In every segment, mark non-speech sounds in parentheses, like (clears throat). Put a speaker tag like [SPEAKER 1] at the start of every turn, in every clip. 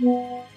[SPEAKER 1] Música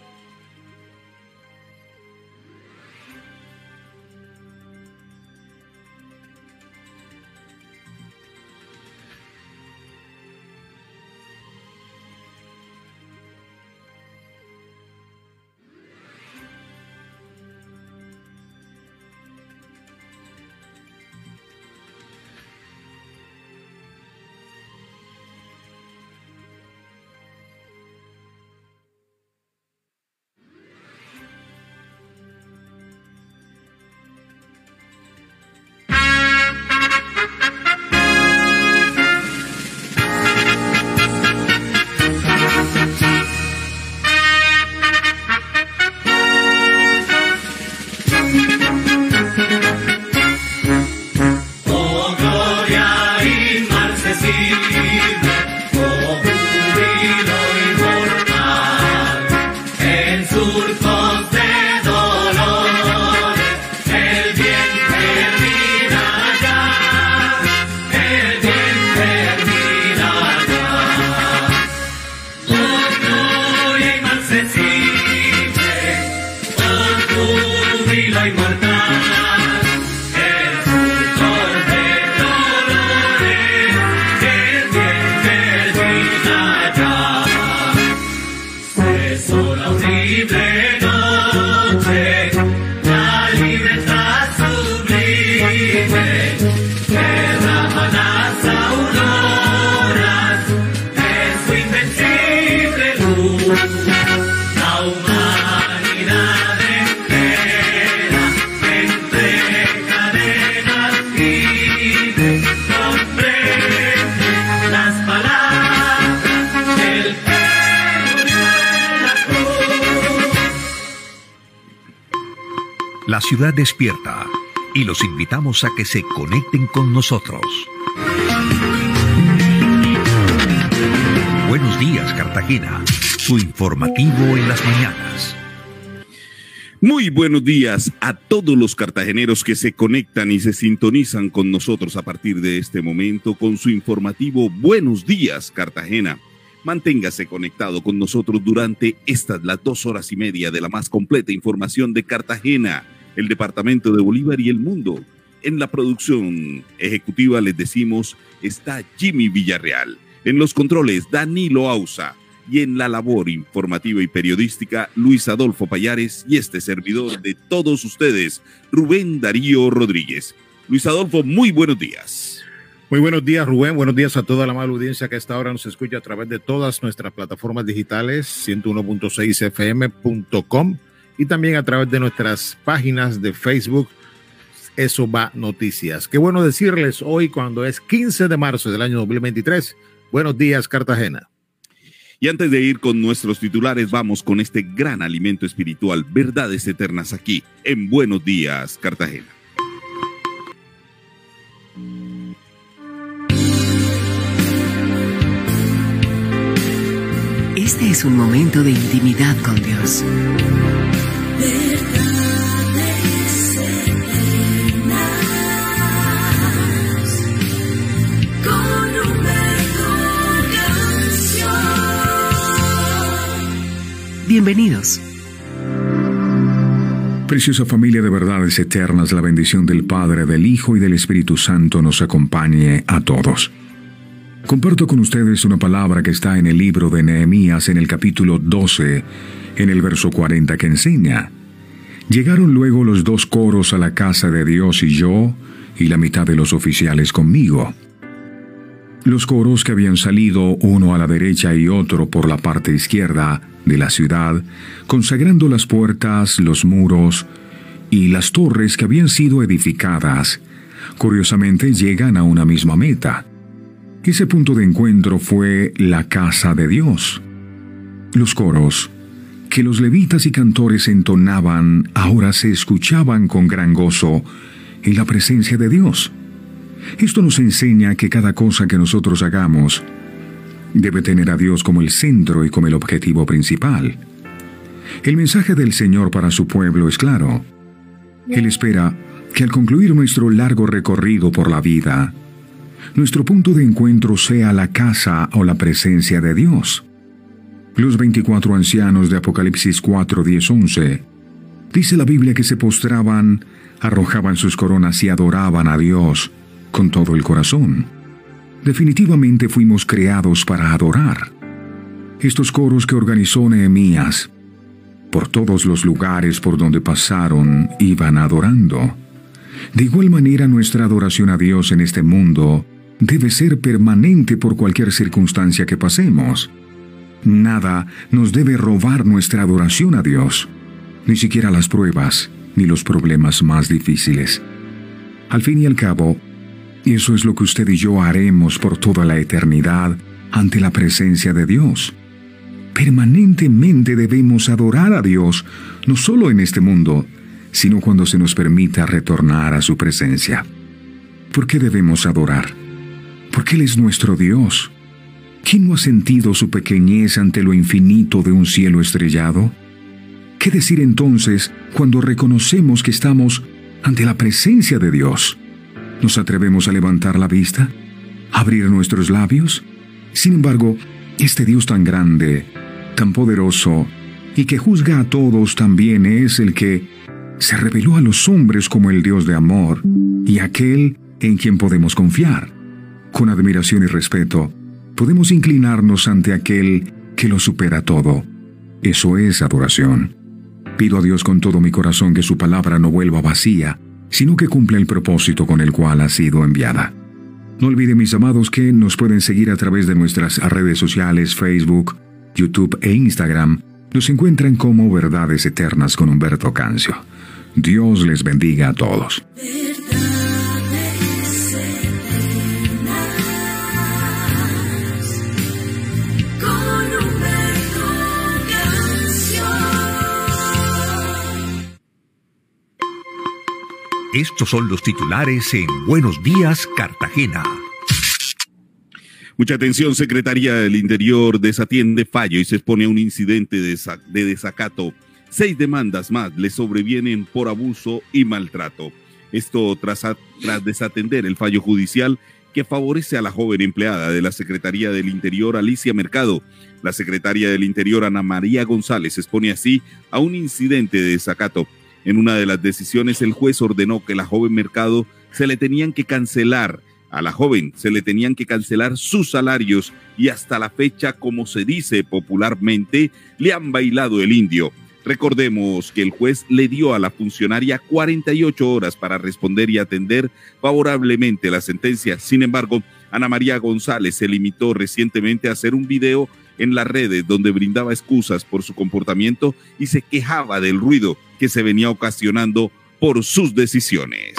[SPEAKER 1] despierta y los invitamos a que se conecten con nosotros. Buenos días, Cartagena. Su informativo en las mañanas.
[SPEAKER 2] Muy buenos días a todos los cartageneros que se conectan y se sintonizan con nosotros a partir de este momento con su informativo Buenos días, Cartagena. Manténgase conectado con nosotros durante estas las dos horas y media de la más completa información de Cartagena el Departamento de Bolívar y el mundo. En la producción ejecutiva les decimos está Jimmy Villarreal. En los controles Danilo Ausa. Y en la labor informativa y periodística Luis Adolfo Payares y este servidor de todos ustedes, Rubén Darío Rodríguez. Luis Adolfo, muy buenos días.
[SPEAKER 3] Muy buenos días, Rubén. Buenos días a toda la mala audiencia que a esta hora nos escucha a través de todas nuestras plataformas digitales, 101.6fm.com y también a través de nuestras páginas de Facebook. Eso va noticias. Qué bueno decirles hoy cuando es 15 de marzo del año 2023. Buenos días, Cartagena.
[SPEAKER 2] Y antes de ir con nuestros titulares, vamos con este gran alimento espiritual, verdades eternas aquí, en Buenos días, Cartagena.
[SPEAKER 4] Este es un momento de intimidad con Dios. Bienvenidos.
[SPEAKER 5] Preciosa familia de verdades eternas, la bendición del Padre, del Hijo y del Espíritu Santo nos acompañe a todos. Comparto con ustedes una palabra que está en el libro de Nehemías en el capítulo 12, en el verso 40 que enseña. Llegaron luego los dos coros a la casa de Dios y yo, y la mitad de los oficiales conmigo. Los coros que habían salido uno a la derecha y otro por la parte izquierda de la ciudad, consagrando las puertas, los muros y las torres que habían sido edificadas, curiosamente llegan a una misma meta. Ese punto de encuentro fue la casa de Dios. Los coros que los levitas y cantores entonaban ahora se escuchaban con gran gozo en la presencia de Dios. Esto nos enseña que cada cosa que nosotros hagamos debe tener a Dios como el centro y como el objetivo principal. El mensaje del Señor para su pueblo es claro. Él espera que al concluir nuestro largo recorrido por la vida, nuestro punto de encuentro sea la casa o la presencia de Dios. Los 24 ancianos de Apocalipsis 4, 10, 11. Dice la Biblia que se postraban, arrojaban sus coronas y adoraban a Dios con todo el corazón. Definitivamente fuimos creados para adorar. Estos coros que organizó Nehemías, por todos los lugares por donde pasaron, iban adorando. De igual manera nuestra adoración a Dios en este mundo debe ser permanente por cualquier circunstancia que pasemos. Nada nos debe robar nuestra adoración a Dios, ni siquiera las pruebas ni los problemas más difíciles. Al fin y al cabo, eso es lo que usted y yo haremos por toda la eternidad ante la presencia de Dios. Permanentemente debemos adorar a Dios, no solo en este mundo, sino cuando se nos permita retornar a su presencia. ¿Por qué debemos adorar? Porque Él es nuestro Dios. ¿Quién no ha sentido su pequeñez ante lo infinito de un cielo estrellado? ¿Qué decir entonces cuando reconocemos que estamos ante la presencia de Dios? ¿Nos atrevemos a levantar la vista? ¿Abrir nuestros labios? Sin embargo, este Dios tan grande, tan poderoso, y que juzga a todos también es el que se reveló a los hombres como el Dios de amor y aquel en quien podemos confiar. Con admiración y respeto, podemos inclinarnos ante aquel que lo supera todo. Eso es adoración. Pido a Dios con todo mi corazón que su palabra no vuelva vacía, sino que cumpla el propósito con el cual ha sido enviada. No olviden mis amados que nos pueden seguir a través de nuestras redes sociales, Facebook, YouTube e Instagram. Nos encuentran como Verdades Eternas con Humberto Cancio. Dios les bendiga a todos.
[SPEAKER 1] Estos son los titulares en Buenos Días, Cartagena.
[SPEAKER 2] Mucha atención, Secretaría del Interior desatiende fallo y se expone a un incidente de, de desacato Seis demandas más le sobrevienen por abuso y maltrato. Esto tras, tras desatender el fallo judicial que favorece a la joven empleada de la Secretaría del Interior, Alicia Mercado. La secretaria del Interior, Ana María González, expone así a un incidente de desacato. En una de las decisiones, el juez ordenó que la joven Mercado se le tenían que cancelar, a la joven se le tenían que cancelar sus salarios y hasta la fecha, como se dice popularmente, le han bailado el indio. Recordemos que el juez le dio a la funcionaria 48 horas para responder y atender favorablemente la sentencia. Sin embargo, Ana María González se limitó recientemente a hacer un video en las redes donde brindaba excusas por su comportamiento y se quejaba del ruido que se venía ocasionando por sus decisiones.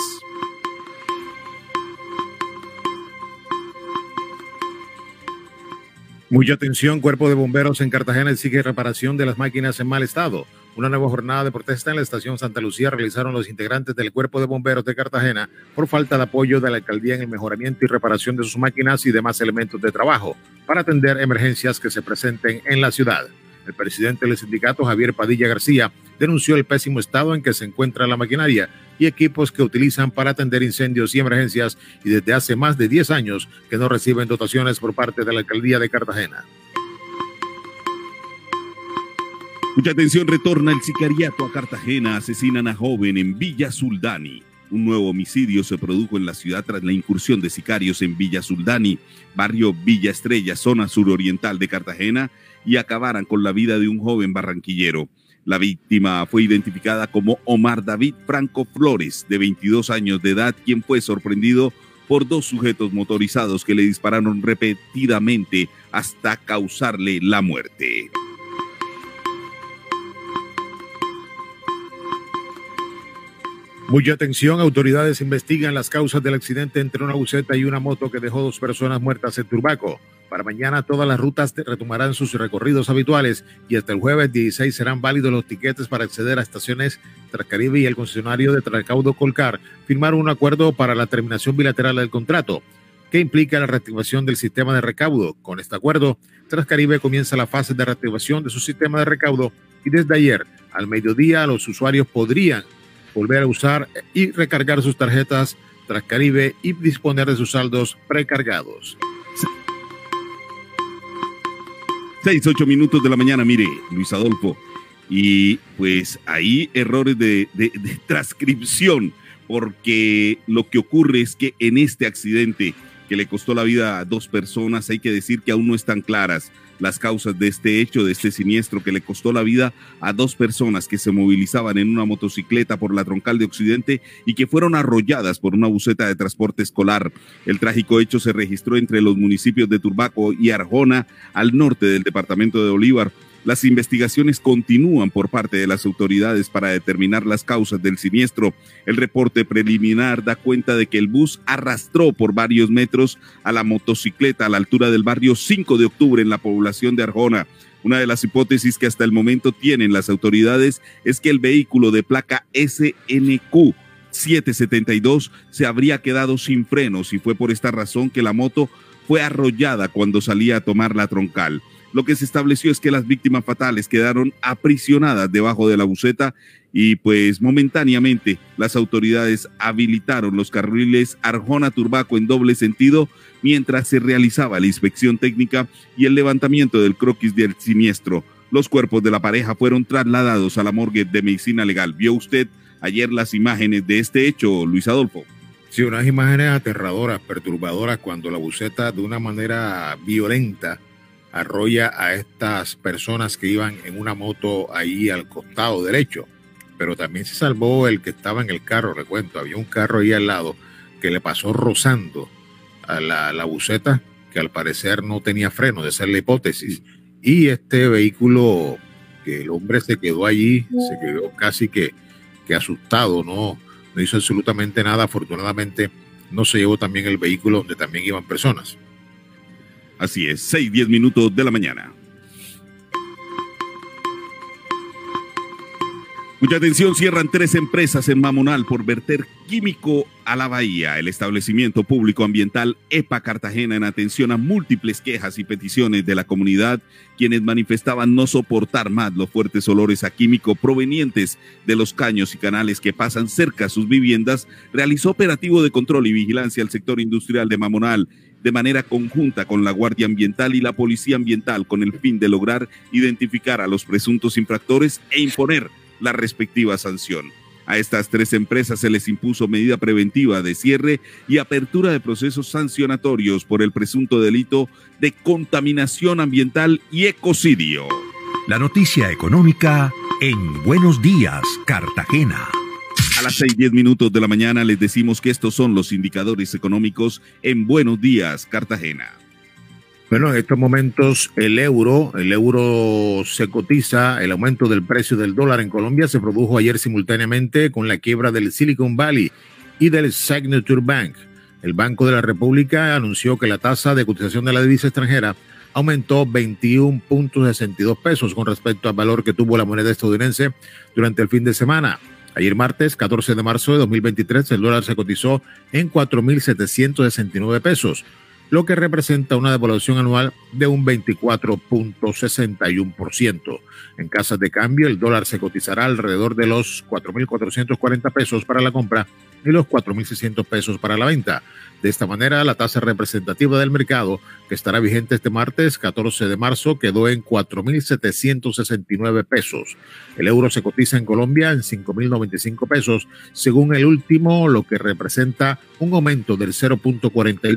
[SPEAKER 3] Mucha atención, Cuerpo de Bomberos en Cartagena exige reparación de las máquinas en mal estado. Una nueva jornada de protesta en la estación Santa Lucía realizaron los integrantes del Cuerpo de Bomberos de Cartagena por falta de apoyo de la alcaldía en el mejoramiento y reparación de sus máquinas y demás elementos de trabajo para atender emergencias que se presenten en la ciudad. El presidente del sindicato, Javier Padilla García, denunció el pésimo estado en que se encuentra la maquinaria y equipos que utilizan para atender incendios y emergencias y desde hace más de 10 años que no reciben dotaciones por parte de la alcaldía de Cartagena.
[SPEAKER 2] Mucha atención, retorna el sicariato a Cartagena, asesinan a joven en Villa Suldani. Un nuevo homicidio se produjo en la ciudad tras la incursión de sicarios en Villa Suldani, barrio Villa Estrella, zona suroriental de Cartagena, y acabaran con la vida de un joven barranquillero. La víctima fue identificada como Omar David Franco Flores, de 22 años de edad, quien fue sorprendido por dos sujetos motorizados que le dispararon repetidamente hasta causarle la muerte.
[SPEAKER 3] Mucha atención, autoridades investigan las causas del accidente entre una buceta y una moto que dejó dos personas muertas en Turbaco. Para mañana todas las rutas retomarán sus recorridos habituales y hasta el jueves 16 serán válidos los tiquetes para acceder a estaciones Transcaribe y el concesionario de Tracaudo Colcar firmaron un acuerdo para la terminación bilateral del contrato que implica la reactivación del sistema de recaudo. Con este acuerdo, Transcaribe comienza la fase de reactivación de su sistema de recaudo y desde ayer al mediodía los usuarios podrían volver a usar y recargar sus tarjetas Transcaribe y disponer de sus saldos precargados.
[SPEAKER 2] Seis, ocho minutos de la mañana, mire, Luis Adolfo. Y pues ahí errores de, de transcripción, porque lo que ocurre es que en este accidente que le costó la vida a dos personas, hay que decir que aún no están claras las causas de este hecho, de este siniestro que le costó la vida a dos personas que se movilizaban en una motocicleta por la troncal de Occidente y que fueron arrolladas por una buceta de transporte escolar. El trágico hecho se registró entre los municipios de Turbaco y Arjona, al norte del departamento de Bolívar. Las investigaciones continúan por parte de las autoridades para determinar las causas del siniestro. El reporte preliminar da cuenta de que el bus arrastró por varios metros a la motocicleta a la altura del barrio 5 de octubre en la población de Arjona. Una de las hipótesis que hasta el momento tienen las autoridades es que el vehículo de placa SNQ 772 se habría quedado sin frenos y fue por esta razón que la moto fue arrollada cuando salía a tomar la troncal. Lo que se estableció es que las víctimas fatales quedaron aprisionadas debajo de la buceta y pues momentáneamente las autoridades habilitaron los carriles Arjona-Turbaco en doble sentido mientras se realizaba la inspección técnica y el levantamiento del croquis del siniestro. Los cuerpos de la pareja fueron trasladados a la morgue de medicina legal. ¿Vio usted ayer las imágenes de este hecho, Luis Adolfo?
[SPEAKER 3] Sí, unas imágenes aterradoras, perturbadoras, cuando la buceta de una manera violenta arrolla a estas personas que iban en una moto ahí al costado derecho. Pero también se salvó el que estaba en el carro, recuento, había un carro ahí al lado que le pasó rozando a la, la buceta, que al parecer no tenía freno, de ser la hipótesis. Y este vehículo, que el hombre se quedó allí, se quedó casi que, que asustado, no, no hizo absolutamente nada. Afortunadamente no se llevó también el vehículo donde también iban personas.
[SPEAKER 2] Así es, 6, 10 minutos de la mañana. Mucha atención, cierran tres empresas en Mamonal por verter químico a la bahía. El establecimiento público ambiental EPA Cartagena en atención a múltiples quejas y peticiones de la comunidad, quienes manifestaban no soportar más los fuertes olores a químico provenientes de los caños y canales que pasan cerca a sus viviendas, realizó operativo de control y vigilancia al sector industrial de Mamonal de manera conjunta con la Guardia Ambiental y la Policía Ambiental con el fin de lograr identificar a los presuntos infractores e imponer la respectiva sanción. A estas tres empresas se les impuso medida preventiva de cierre y apertura de procesos sancionatorios por el presunto delito de contaminación ambiental y ecocidio.
[SPEAKER 1] La noticia económica en Buenos Días, Cartagena.
[SPEAKER 2] A las seis diez minutos de la mañana les decimos que estos son los indicadores económicos en Buenos Días, Cartagena.
[SPEAKER 3] Bueno, en estos momentos el euro, el euro se cotiza, el aumento del precio del dólar en Colombia se produjo ayer simultáneamente con la quiebra del Silicon Valley y del Signature Bank. El Banco de la República anunció que la tasa de cotización de la divisa extranjera aumentó 21.62 pesos con respecto al valor que tuvo la moneda estadounidense durante el fin de semana. Ayer martes, 14 de marzo de 2023, el dólar se cotizó en 4.769 pesos, lo que representa una devaluación anual de un 24.61%. En casas de cambio, el dólar se cotizará alrededor de los 4.440 pesos para la compra y los 4.600 pesos para la venta. De esta manera, la tasa representativa del mercado, que estará vigente este martes 14 de marzo, quedó en 4.769 pesos. El euro se cotiza en Colombia en 5.095 pesos, según el último, lo que representa un aumento del 0.42 por ciento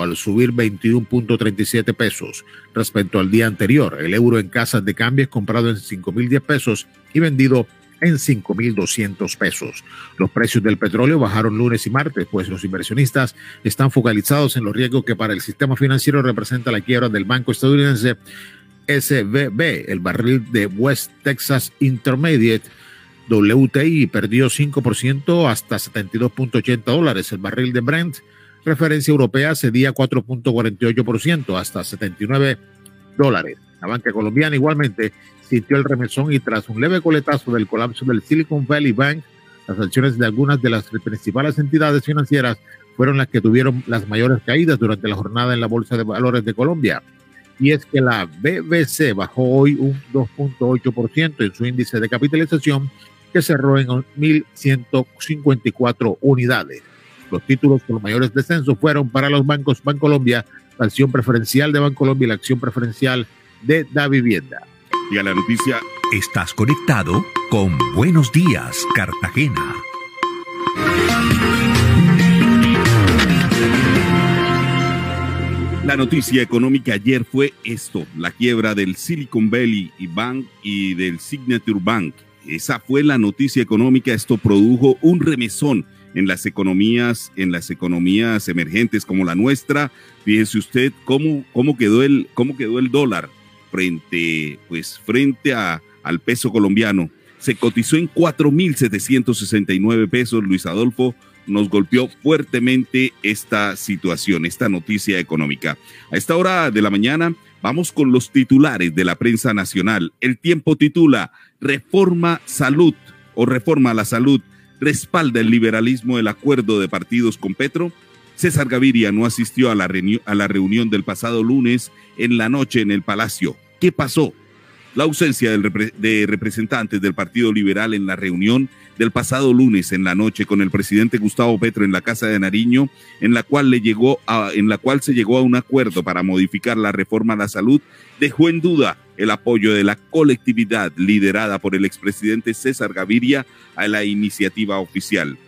[SPEAKER 3] al subir 21.37 pesos respecto al día anterior. El euro en casas de cambio es comprado en 5.010 pesos y vendido en 5.200 pesos. Los precios del petróleo bajaron lunes y martes, pues los inversionistas están focalizados en los riesgos que para el sistema financiero representa la quiebra del banco estadounidense SVB, el barril de West Texas Intermediate. WTI perdió 5% hasta 72.80 dólares. El barril de Brent, referencia europea, cedía 4.48% hasta 79 dólares. La banca colombiana igualmente sintió el remesón y tras un leve coletazo del colapso del Silicon Valley Bank, las acciones de algunas de las principales entidades financieras fueron las que tuvieron las mayores caídas durante la jornada en la Bolsa de Valores de Colombia. Y es que la BBC bajó hoy un 2.8% en su índice de capitalización, que cerró en 1.154 unidades. Los títulos con los mayores descensos fueron para los bancos Bancolombia la acción preferencial de Bancolombia y la acción preferencial de Da Vivienda.
[SPEAKER 2] Y a la noticia.
[SPEAKER 1] Estás conectado con Buenos Días, Cartagena.
[SPEAKER 2] La noticia económica ayer fue esto, la quiebra del Silicon Valley Bank y del Signature Bank. Esa fue la noticia económica. Esto produjo un remesón en las economías, en las economías emergentes como la nuestra. Fíjese usted cómo, cómo quedó el, cómo quedó el dólar frente, pues, frente a, al peso colombiano. Se cotizó en 4.769 pesos, Luis Adolfo, nos golpeó fuertemente esta situación, esta noticia económica. A esta hora de la mañana vamos con los titulares de la prensa nacional. El tiempo titula Reforma Salud o Reforma a la Salud respalda el liberalismo el acuerdo de partidos con Petro. César Gaviria no asistió a la, a la reunión del pasado lunes en la noche en el Palacio. ¿Qué pasó? La ausencia de representantes del Partido Liberal en la reunión del pasado lunes en la noche con el presidente Gustavo Petro en la Casa de Nariño, en la cual le llegó a, en la cual se llegó a un acuerdo para modificar la reforma a la salud, dejó en duda el apoyo de la colectividad liderada por el expresidente César Gaviria a la iniciativa oficial.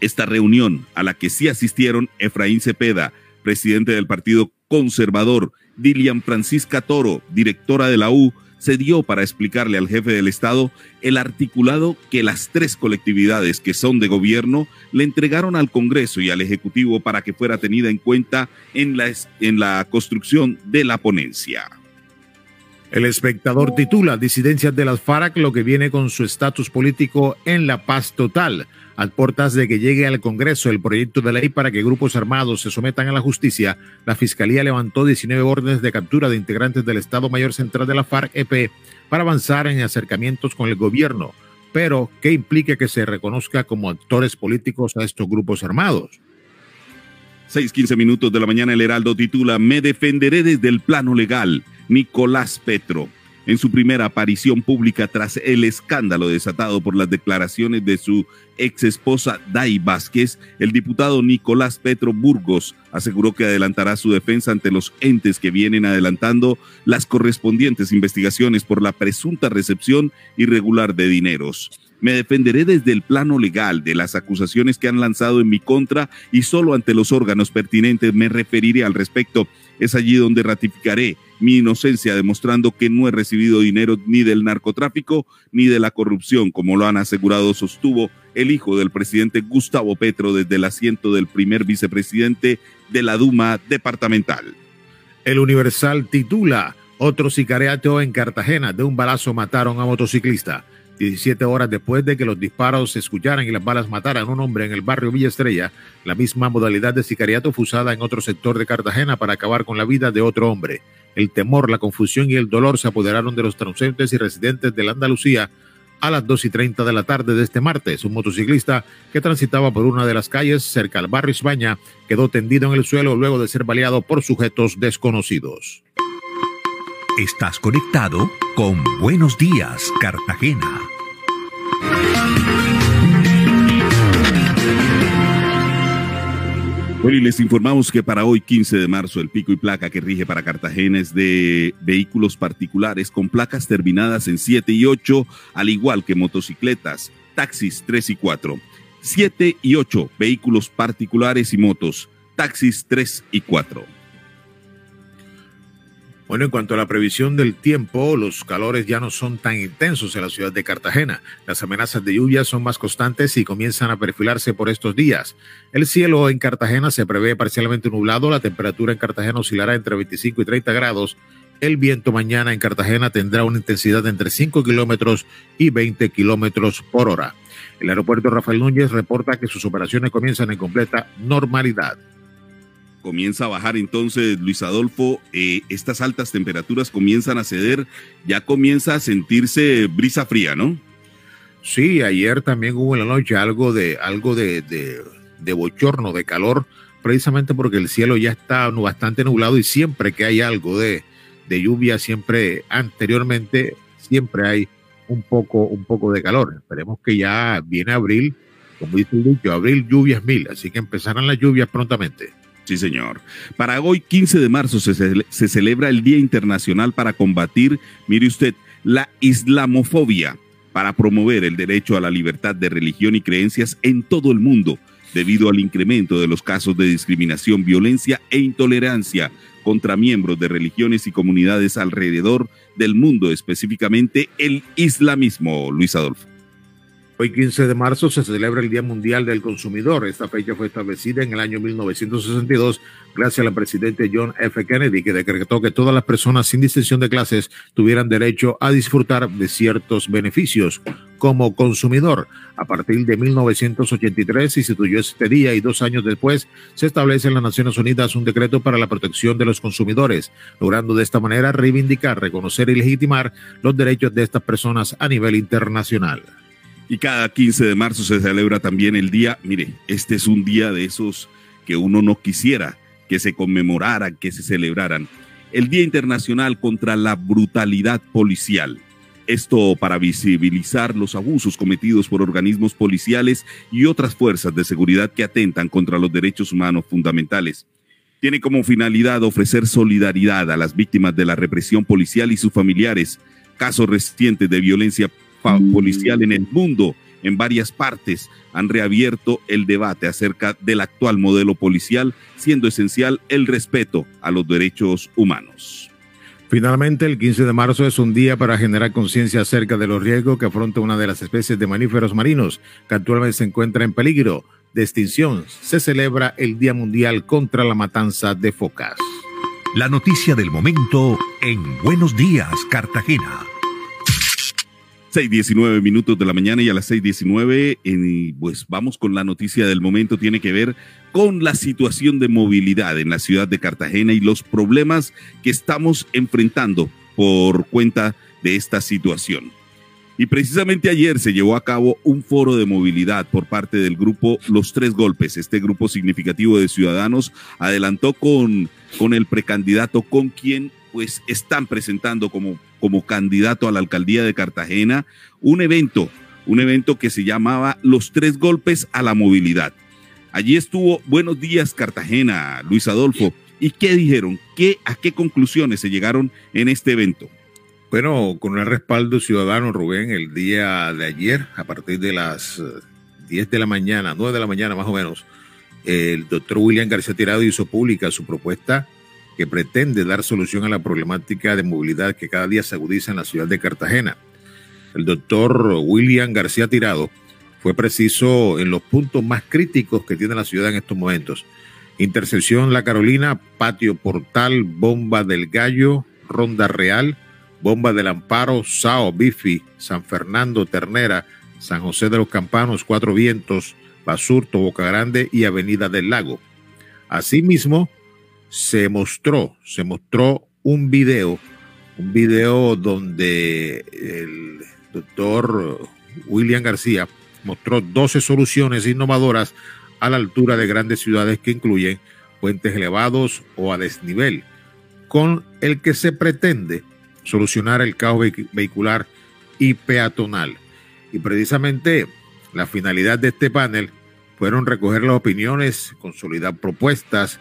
[SPEAKER 2] Esta reunión a la que sí asistieron Efraín Cepeda, presidente del Partido Conservador, Dilian Francisca Toro, directora de la U, se dio para explicarle al jefe del Estado el articulado que las tres colectividades que son de gobierno le entregaron al Congreso y al Ejecutivo para que fuera tenida en cuenta en la, en la construcción de la ponencia.
[SPEAKER 3] El espectador titula Disidencias de las FARC, lo que viene con su estatus político en la paz total a puertas de que llegue al Congreso el proyecto de ley para que grupos armados se sometan a la justicia, la Fiscalía levantó 19 órdenes de captura de integrantes del Estado Mayor Central de la FARC-EP para avanzar en acercamientos con el gobierno, pero que implique que se reconozca como actores políticos a estos grupos armados.
[SPEAKER 2] 6:15 minutos de la mañana, el Heraldo titula Me defenderé desde el plano legal. Nicolás Petro en su primera aparición pública tras el escándalo desatado por las declaraciones de su ex esposa Dai Vázquez, el diputado Nicolás Petro Burgos aseguró que adelantará su defensa ante los entes que vienen adelantando las correspondientes investigaciones por la presunta recepción irregular de dineros. Me defenderé desde el plano legal de las acusaciones que han lanzado en mi contra y solo ante los órganos pertinentes me referiré al respecto. Es allí donde ratificaré mi inocencia, demostrando que no he recibido dinero ni del narcotráfico ni de la corrupción, como lo han asegurado, sostuvo el hijo del presidente Gustavo Petro desde el asiento del primer vicepresidente de la Duma departamental.
[SPEAKER 3] El Universal titula Otro sicariato en Cartagena. De un balazo mataron a motociclista. 17 horas después de que los disparos se escucharan y las balas mataran a un hombre en el barrio Villa Estrella, la misma modalidad de sicariato fue usada en otro sector de Cartagena para acabar con la vida de otro hombre. El temor, la confusión y el dolor se apoderaron de los transeúntes y residentes de la Andalucía a las 2 y 30 de la tarde de este martes. Un motociclista que transitaba por una de las calles cerca al barrio España quedó tendido en el suelo luego de ser baleado por sujetos desconocidos.
[SPEAKER 1] Estás conectado con Buenos Días, Cartagena.
[SPEAKER 2] Bueno, y les informamos que para hoy, 15 de marzo, el pico y placa que rige para Cartagena es de vehículos particulares con placas terminadas en 7 y 8, al igual que motocicletas, taxis 3 y 4. 7 y 8, vehículos particulares y motos, taxis 3 y 4.
[SPEAKER 3] Bueno, en cuanto a la previsión del tiempo, los calores ya no son tan intensos en la ciudad de Cartagena. Las amenazas de lluvia son más constantes y comienzan a perfilarse por estos días. El cielo en Cartagena se prevé parcialmente nublado, la temperatura en Cartagena oscilará entre 25 y 30 grados. El viento mañana en Cartagena tendrá una intensidad entre 5 kilómetros y 20 kilómetros por hora. El aeropuerto Rafael Núñez reporta que sus operaciones comienzan en completa normalidad
[SPEAKER 2] comienza a bajar entonces Luis Adolfo, eh, estas altas temperaturas comienzan a ceder, ya comienza a sentirse brisa fría, ¿no?
[SPEAKER 3] Sí, ayer también hubo en la noche algo de algo de, de, bochorno, de calor, precisamente porque el cielo ya está bastante nublado y siempre que hay algo de, de lluvia, siempre anteriormente, siempre hay un poco, un poco de calor. Esperemos que ya viene abril, como dice el dicho, abril lluvias mil, así que empezarán las lluvias prontamente.
[SPEAKER 2] Sí, señor. Para hoy, 15 de marzo, se, se, celebra el Día Internacional para combatir, mire usted, la islamofobia, para promover el derecho a la libertad de religión y creencias en todo el mundo, debido al incremento de los casos de discriminación, violencia e intolerancia contra miembros de religiones y comunidades alrededor del mundo, específicamente el islamismo. Luis Adolfo.
[SPEAKER 3] Hoy 15 de marzo se celebra el Día Mundial del Consumidor. Esta fecha fue establecida en el año 1962 gracias al presidente John F. Kennedy, que decretó que todas las personas sin distinción de clases tuvieran derecho a disfrutar de ciertos beneficios como consumidor. A partir de 1983 se instituyó este día y dos años después se establece en las Naciones Unidas un decreto para la protección de los consumidores, logrando de esta manera reivindicar, reconocer y legitimar los derechos de estas personas a nivel internacional.
[SPEAKER 2] Y cada 15 de marzo se celebra también el día, mire, este es un día de esos que uno no quisiera que se conmemoraran, que se celebraran. El Día Internacional contra la Brutalidad Policial. Esto para visibilizar los abusos cometidos por organismos policiales y otras fuerzas de seguridad que atentan contra los derechos humanos fundamentales. Tiene como finalidad ofrecer solidaridad a las víctimas de la represión policial y sus familiares, casos recientes de violencia policial en el mundo, en varias partes, han reabierto el debate acerca del actual modelo policial, siendo esencial el respeto a los derechos humanos.
[SPEAKER 3] Finalmente, el 15 de marzo es un día para generar conciencia acerca de los riesgos que afronta una de las especies de mamíferos marinos que actualmente se encuentra en peligro de extinción. Se celebra el Día Mundial contra la Matanza de Focas.
[SPEAKER 1] La noticia del momento en Buenos Días, Cartagena.
[SPEAKER 2] 6.19 minutos de la mañana y a las 6.19, pues vamos con la noticia del momento, tiene que ver con la situación de movilidad en la ciudad de Cartagena y los problemas que estamos enfrentando por cuenta de esta situación. Y precisamente ayer se llevó a cabo un foro de movilidad por parte del grupo Los Tres Golpes. Este grupo significativo de ciudadanos adelantó con, con el precandidato con quien pues están presentando como, como candidato a la alcaldía de Cartagena un evento, un evento que se llamaba Los Tres Golpes a la Movilidad. Allí estuvo Buenos Días Cartagena, Luis Adolfo. ¿Y qué dijeron? ¿Qué, ¿A qué conclusiones se llegaron en este evento?
[SPEAKER 3] Bueno, con el respaldo ciudadano, Rubén, el día de ayer, a partir de las 10 eh, de la mañana, 9 de la mañana más o menos, el doctor William García Tirado hizo pública su propuesta que pretende dar solución a la problemática de movilidad que cada día se agudiza en la ciudad de Cartagena. El doctor William García Tirado fue preciso en los puntos más críticos que tiene la ciudad en estos momentos. Intersección La Carolina, Patio Portal, Bomba del Gallo, Ronda Real, Bomba del Amparo, Sao, Bifi, San Fernando, Ternera, San José de los Campanos, Cuatro Vientos, Basurto, Boca Grande y Avenida del Lago. Asimismo, se mostró, se mostró un video, un video donde el doctor William García mostró 12 soluciones innovadoras a la altura de grandes ciudades que incluyen puentes elevados o a desnivel, con el que se pretende solucionar el caos vehicular y peatonal. Y precisamente la finalidad de este panel fueron recoger las opiniones, consolidar propuestas,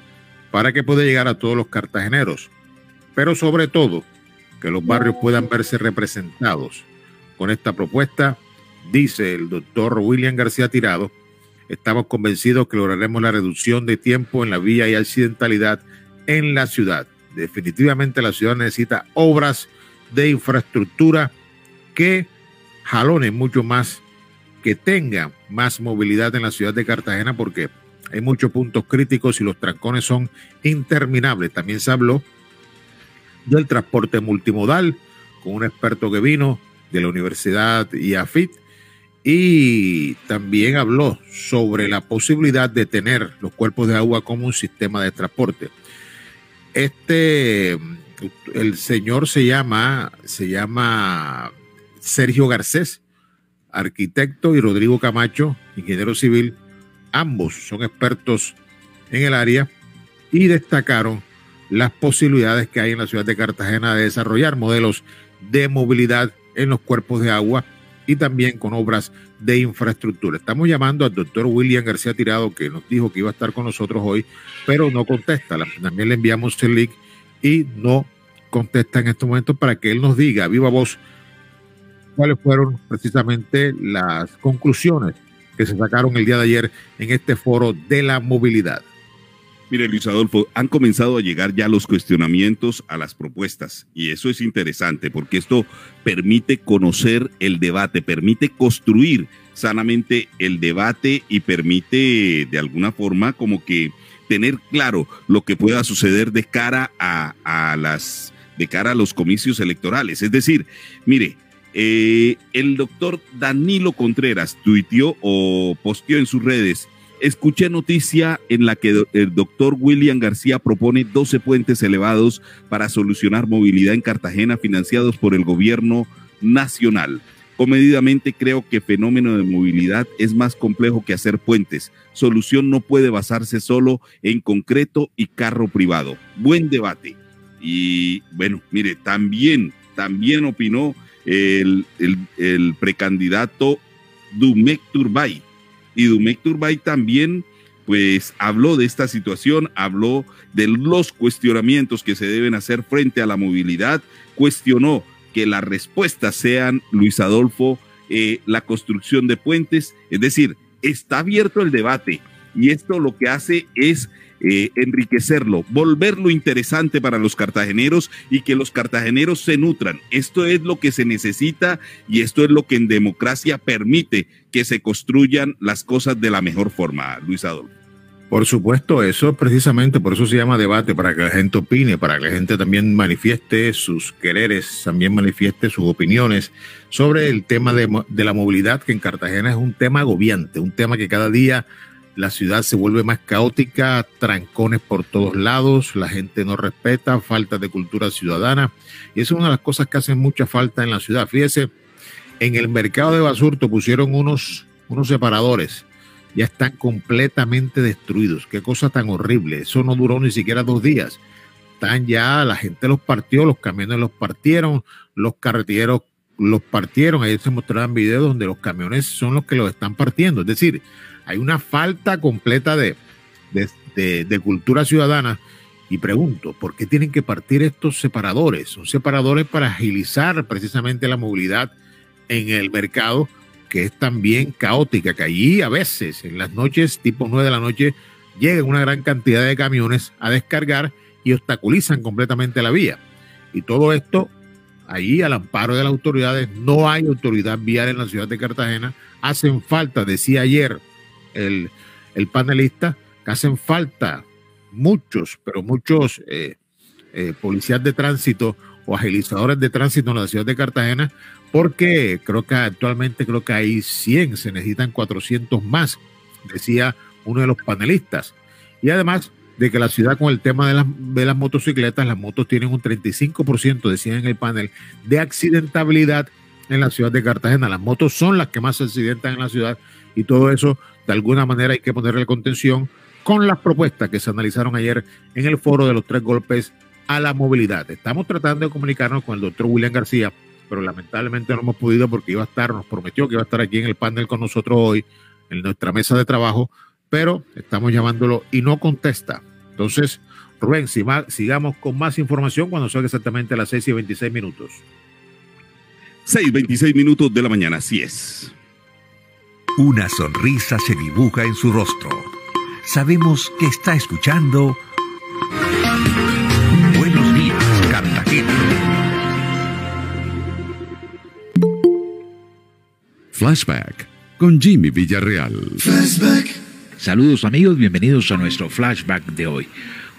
[SPEAKER 3] para que pueda llegar a todos los cartageneros, pero sobre todo que los barrios puedan verse representados. Con esta propuesta, dice el doctor William García Tirado, estamos convencidos que lograremos la reducción de tiempo en la vía y accidentalidad en la ciudad. Definitivamente la ciudad necesita obras de infraestructura que jalonen mucho más, que tengan más movilidad en la ciudad de Cartagena, porque hay muchos puntos críticos y los trancones son interminables. También se habló del transporte multimodal con un experto que vino de la Universidad IAFIT y también habló sobre la posibilidad de tener los cuerpos de agua como un sistema de transporte. Este, el señor se llama, se llama Sergio Garcés, arquitecto, y Rodrigo Camacho, ingeniero civil, Ambos son expertos en el área y destacaron las posibilidades que hay en la ciudad de Cartagena de desarrollar modelos de movilidad en los cuerpos de agua y también con obras de infraestructura. Estamos llamando al doctor William García Tirado, que nos dijo que iba a estar con nosotros hoy, pero no contesta. También le enviamos el link y no contesta en este momento para que él nos diga, viva voz, cuáles fueron precisamente las conclusiones que se sacaron el día de ayer en este foro de la movilidad.
[SPEAKER 2] Mire, Luis Adolfo, han comenzado a llegar ya los cuestionamientos a las propuestas y eso es interesante porque esto permite conocer el debate, permite construir sanamente el debate y permite de alguna forma como que tener claro lo que pueda suceder de cara a, a las de cara a los comicios electorales. Es decir, mire, eh, el doctor Danilo Contreras tuiteó o posteó en sus redes escuché noticia en la que el doctor William García propone 12 puentes elevados para solucionar movilidad en Cartagena financiados por el gobierno nacional. Comedidamente creo que fenómeno de movilidad es más complejo que hacer puentes. Solución no puede basarse solo en concreto y carro privado. Buen debate. Y bueno, mire, también, también opinó el, precandidato Dumek Turbay. Y Dumec Turbay también pues habló de esta situación, habló de los cuestionamientos que se deben hacer frente a la movilidad, cuestionó que las respuestas sean, Luis Adolfo, eh, la construcción de puentes, es decir, está abierto el debate y esto lo que hace es eh, enriquecerlo, volverlo interesante para los cartageneros y que los cartageneros se nutran. Esto es lo que se necesita y esto es lo que en democracia permite que se construyan las cosas de la mejor forma, Luis Adolfo.
[SPEAKER 3] Por supuesto, eso precisamente, por eso se llama debate, para que la gente opine, para que la gente también manifieste sus quereres, también manifieste sus opiniones sobre el tema de, de la movilidad, que en Cartagena es un tema agobiante, un tema que cada día la ciudad se vuelve más caótica, trancones por todos lados, la gente no respeta, falta de cultura ciudadana. Y eso es una de las cosas que hacen mucha falta en la ciudad. Fíjese, en el mercado de Basurto pusieron unos, unos separadores. Ya están completamente destruidos. Qué cosa tan horrible. Eso no duró ni siquiera dos días. Están ya, la gente los partió, los camiones los partieron, los carreteros los partieron. Ahí se mostraban videos donde los camiones son los que los están partiendo. Es decir, hay una falta completa de, cultura ciudadana. Y pregunto, ¿por qué tienen que partir estos separadores? Son separadores para agilizar precisamente la movilidad en el mercado, que es también caótica, que allí a veces, en las noches, tipo 9 de la noche, llegan una gran cantidad de camiones a descargar y obstaculizan completamente la vía. Y todo esto, ahí al amparo de las autoridades, no hay autoridad vial en la ciudad de Cartagena. Hacen falta, decía ayer el, panelista, que hacen falta muchos, pero muchos eh, eh, policías de tránsito o agilizadores de tránsito en la ciudad de Cartagena, porque creo que actualmente creo que hay 100, se necesitan 400 más, decía uno de los panelistas. Y además de que la ciudad con el tema de las, de las motocicletas, las motos tienen un 35%, decía en el panel, de accidentabilidad en la ciudad de Cartagena. Las motos son las que más se accidentan en la ciudad y todo eso de alguna manera hay que ponerle contención con las propuestas que se analizaron ayer en el foro de los tres golpes a la movilidad. Estamos tratando de comunicarnos con el doctor William García, pero lamentablemente no hemos podido porque iba a estar, nos prometió que iba a estar aquí en el panel con nosotros hoy, en nuestra mesa de trabajo, pero estamos llamándolo y no contesta. Entonces, Rubén, sigamos con más información cuando son exactamente las 6 y 26 minutos.
[SPEAKER 2] 6, 26 minutos de la mañana, así es.
[SPEAKER 1] Una sonrisa se dibuja en su rostro. Sabemos que está escuchando Buenos días, Cartagena.
[SPEAKER 6] Flashback con Jimmy Villarreal.
[SPEAKER 7] Flashback. Saludos amigos, bienvenidos a nuestro flashback de hoy.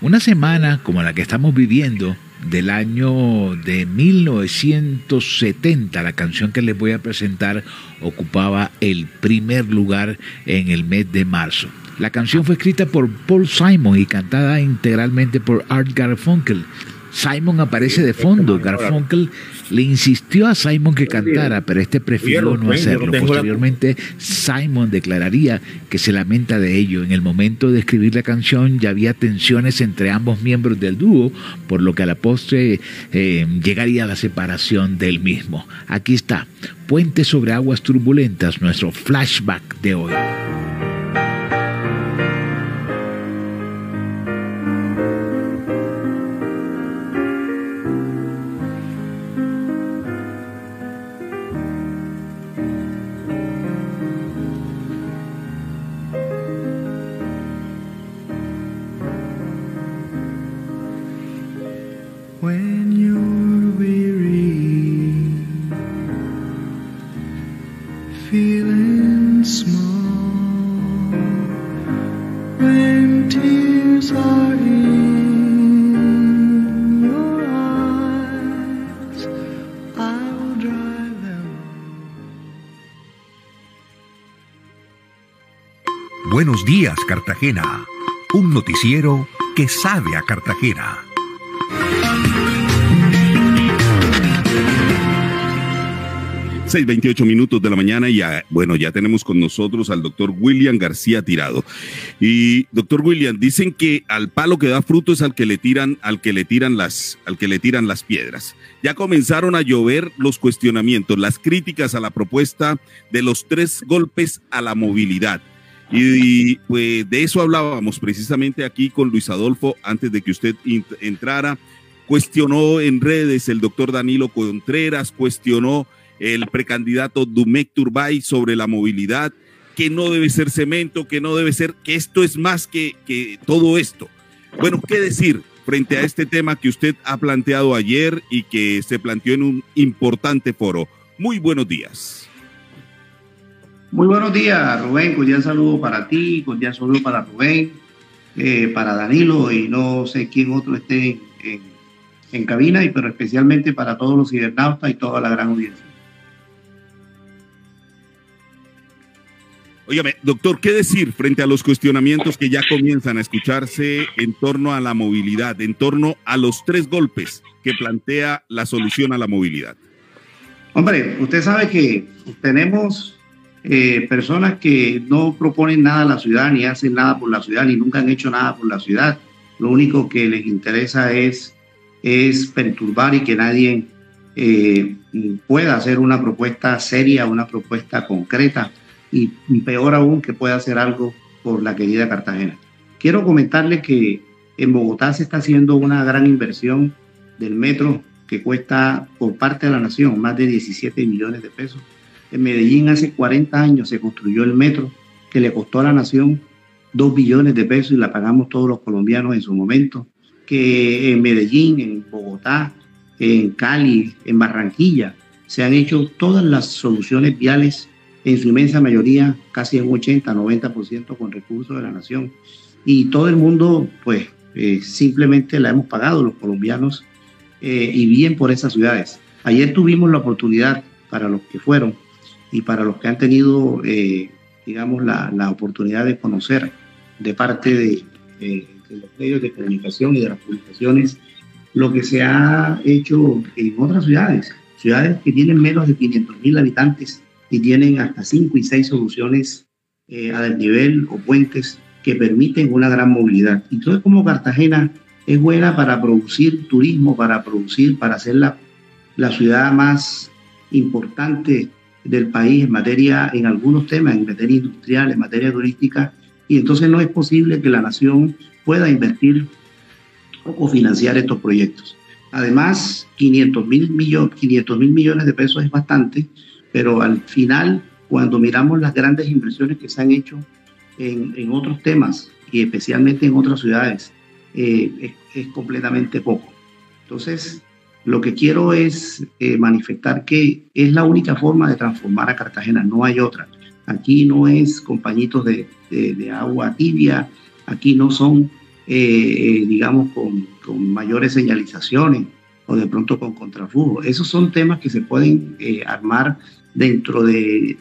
[SPEAKER 7] Una semana como la que estamos viviendo del año de 1970. La canción que les voy a presentar ocupaba el primer lugar en el mes de marzo. La canción fue escrita por Paul Simon y cantada integralmente por Art Garfunkel. Simon aparece de fondo. Garfunkel le insistió a Simon que cantara, pero este prefirió no hacerlo. Posteriormente, Simon declararía que se lamenta de ello. En el momento de escribir la canción ya había tensiones entre ambos miembros del dúo, por lo que a la postre eh, llegaría la separación del mismo. Aquí está, Puente sobre aguas turbulentas, nuestro flashback de hoy.
[SPEAKER 1] Buenos días, Cartagena. Un noticiero que sabe a Cartagena.
[SPEAKER 2] Seis veintiocho minutos de la mañana y ya, bueno, ya tenemos con nosotros al doctor William García Tirado. Y doctor William, dicen que al palo que da fruto es al que le tiran, al que le tiran las, al que le tiran las piedras. Ya comenzaron a llover los cuestionamientos, las críticas a la propuesta de los tres golpes a la movilidad. Y, pues de eso hablábamos precisamente aquí con Luis Adolfo antes de que usted entrara. Cuestionó en redes el doctor Danilo Contreras, cuestionó el precandidato Dumec Turbay sobre la movilidad, que no debe ser cemento, que no debe ser, que esto es más que, que todo esto. Bueno, ¿qué decir frente a este tema que usted ha planteado ayer y que se planteó en un importante foro? Muy buenos días.
[SPEAKER 8] Muy buenos días, Rubén. Cordial saludo para ti, cordial saludo para Rubén, eh, para Danilo y no sé quién otro esté en, cabina, y, pero especialmente para todos los cibernautas y toda la gran audiencia.
[SPEAKER 2] Óigame, doctor, ¿qué decir frente a los cuestionamientos que ya comienzan a escucharse en torno a la movilidad, en torno a los tres golpes que plantea la solución a la movilidad?
[SPEAKER 8] Hombre, usted sabe que tenemos eh, personas que no proponen nada a la ciudad, ni hacen nada por la ciudad, ni nunca han hecho nada por la ciudad. Lo único que les interesa es, es perturbar y que nadie eh, pueda hacer una propuesta seria, una propuesta concreta y peor aún que pueda hacer algo por la querida Cartagena. Quiero comentarle que en Bogotá se está haciendo una gran inversión del metro que cuesta por parte de la nación más de 17 millones de pesos en Medellín hace 40 años se construyó el metro que le costó a la nación 2 billones de pesos y la pagamos todos los colombianos en su momento. Que en Medellín, en Bogotá, en Cali, en Barranquilla, se han hecho todas las soluciones viales, en su inmensa mayoría, casi en 80, 90% con recursos de la nación. Y todo el mundo, pues, eh, simplemente la hemos pagado los colombianos eh, y bien por esas ciudades. Ayer tuvimos la oportunidad, para los que fueron, y para los que han tenido, eh, digamos, la, la, oportunidad de conocer de parte de, de, los medios de comunicación y de las publicaciones lo que se ha hecho en otras ciudades, ciudades que tienen menos de 500 mil habitantes y tienen hasta 5 y 6 soluciones eh, a desnivel o puentes que permiten una gran movilidad. Entonces, como Cartagena es buena para producir turismo, para producir, para ser la, la ciudad más importante del país en materia, en algunos temas, en materia industrial, en materia turística, y entonces no es posible que la nación pueda invertir o financiar estos proyectos. Además, 500 mil millones, 500 mil millones de pesos es bastante, pero al final, cuando miramos las grandes inversiones que se han hecho en, en otros temas y especialmente en otras ciudades, eh, es, completamente poco. Entonces, lo que quiero es eh, manifestar que es la única forma de transformar a Cartagena, no hay otra. Aquí no es compañitos de, de, agua tibia, aquí no son, eh, eh, digamos, con, con, mayores señalizaciones o de pronto con contraflujo. Esos son temas que se pueden armar dentro de,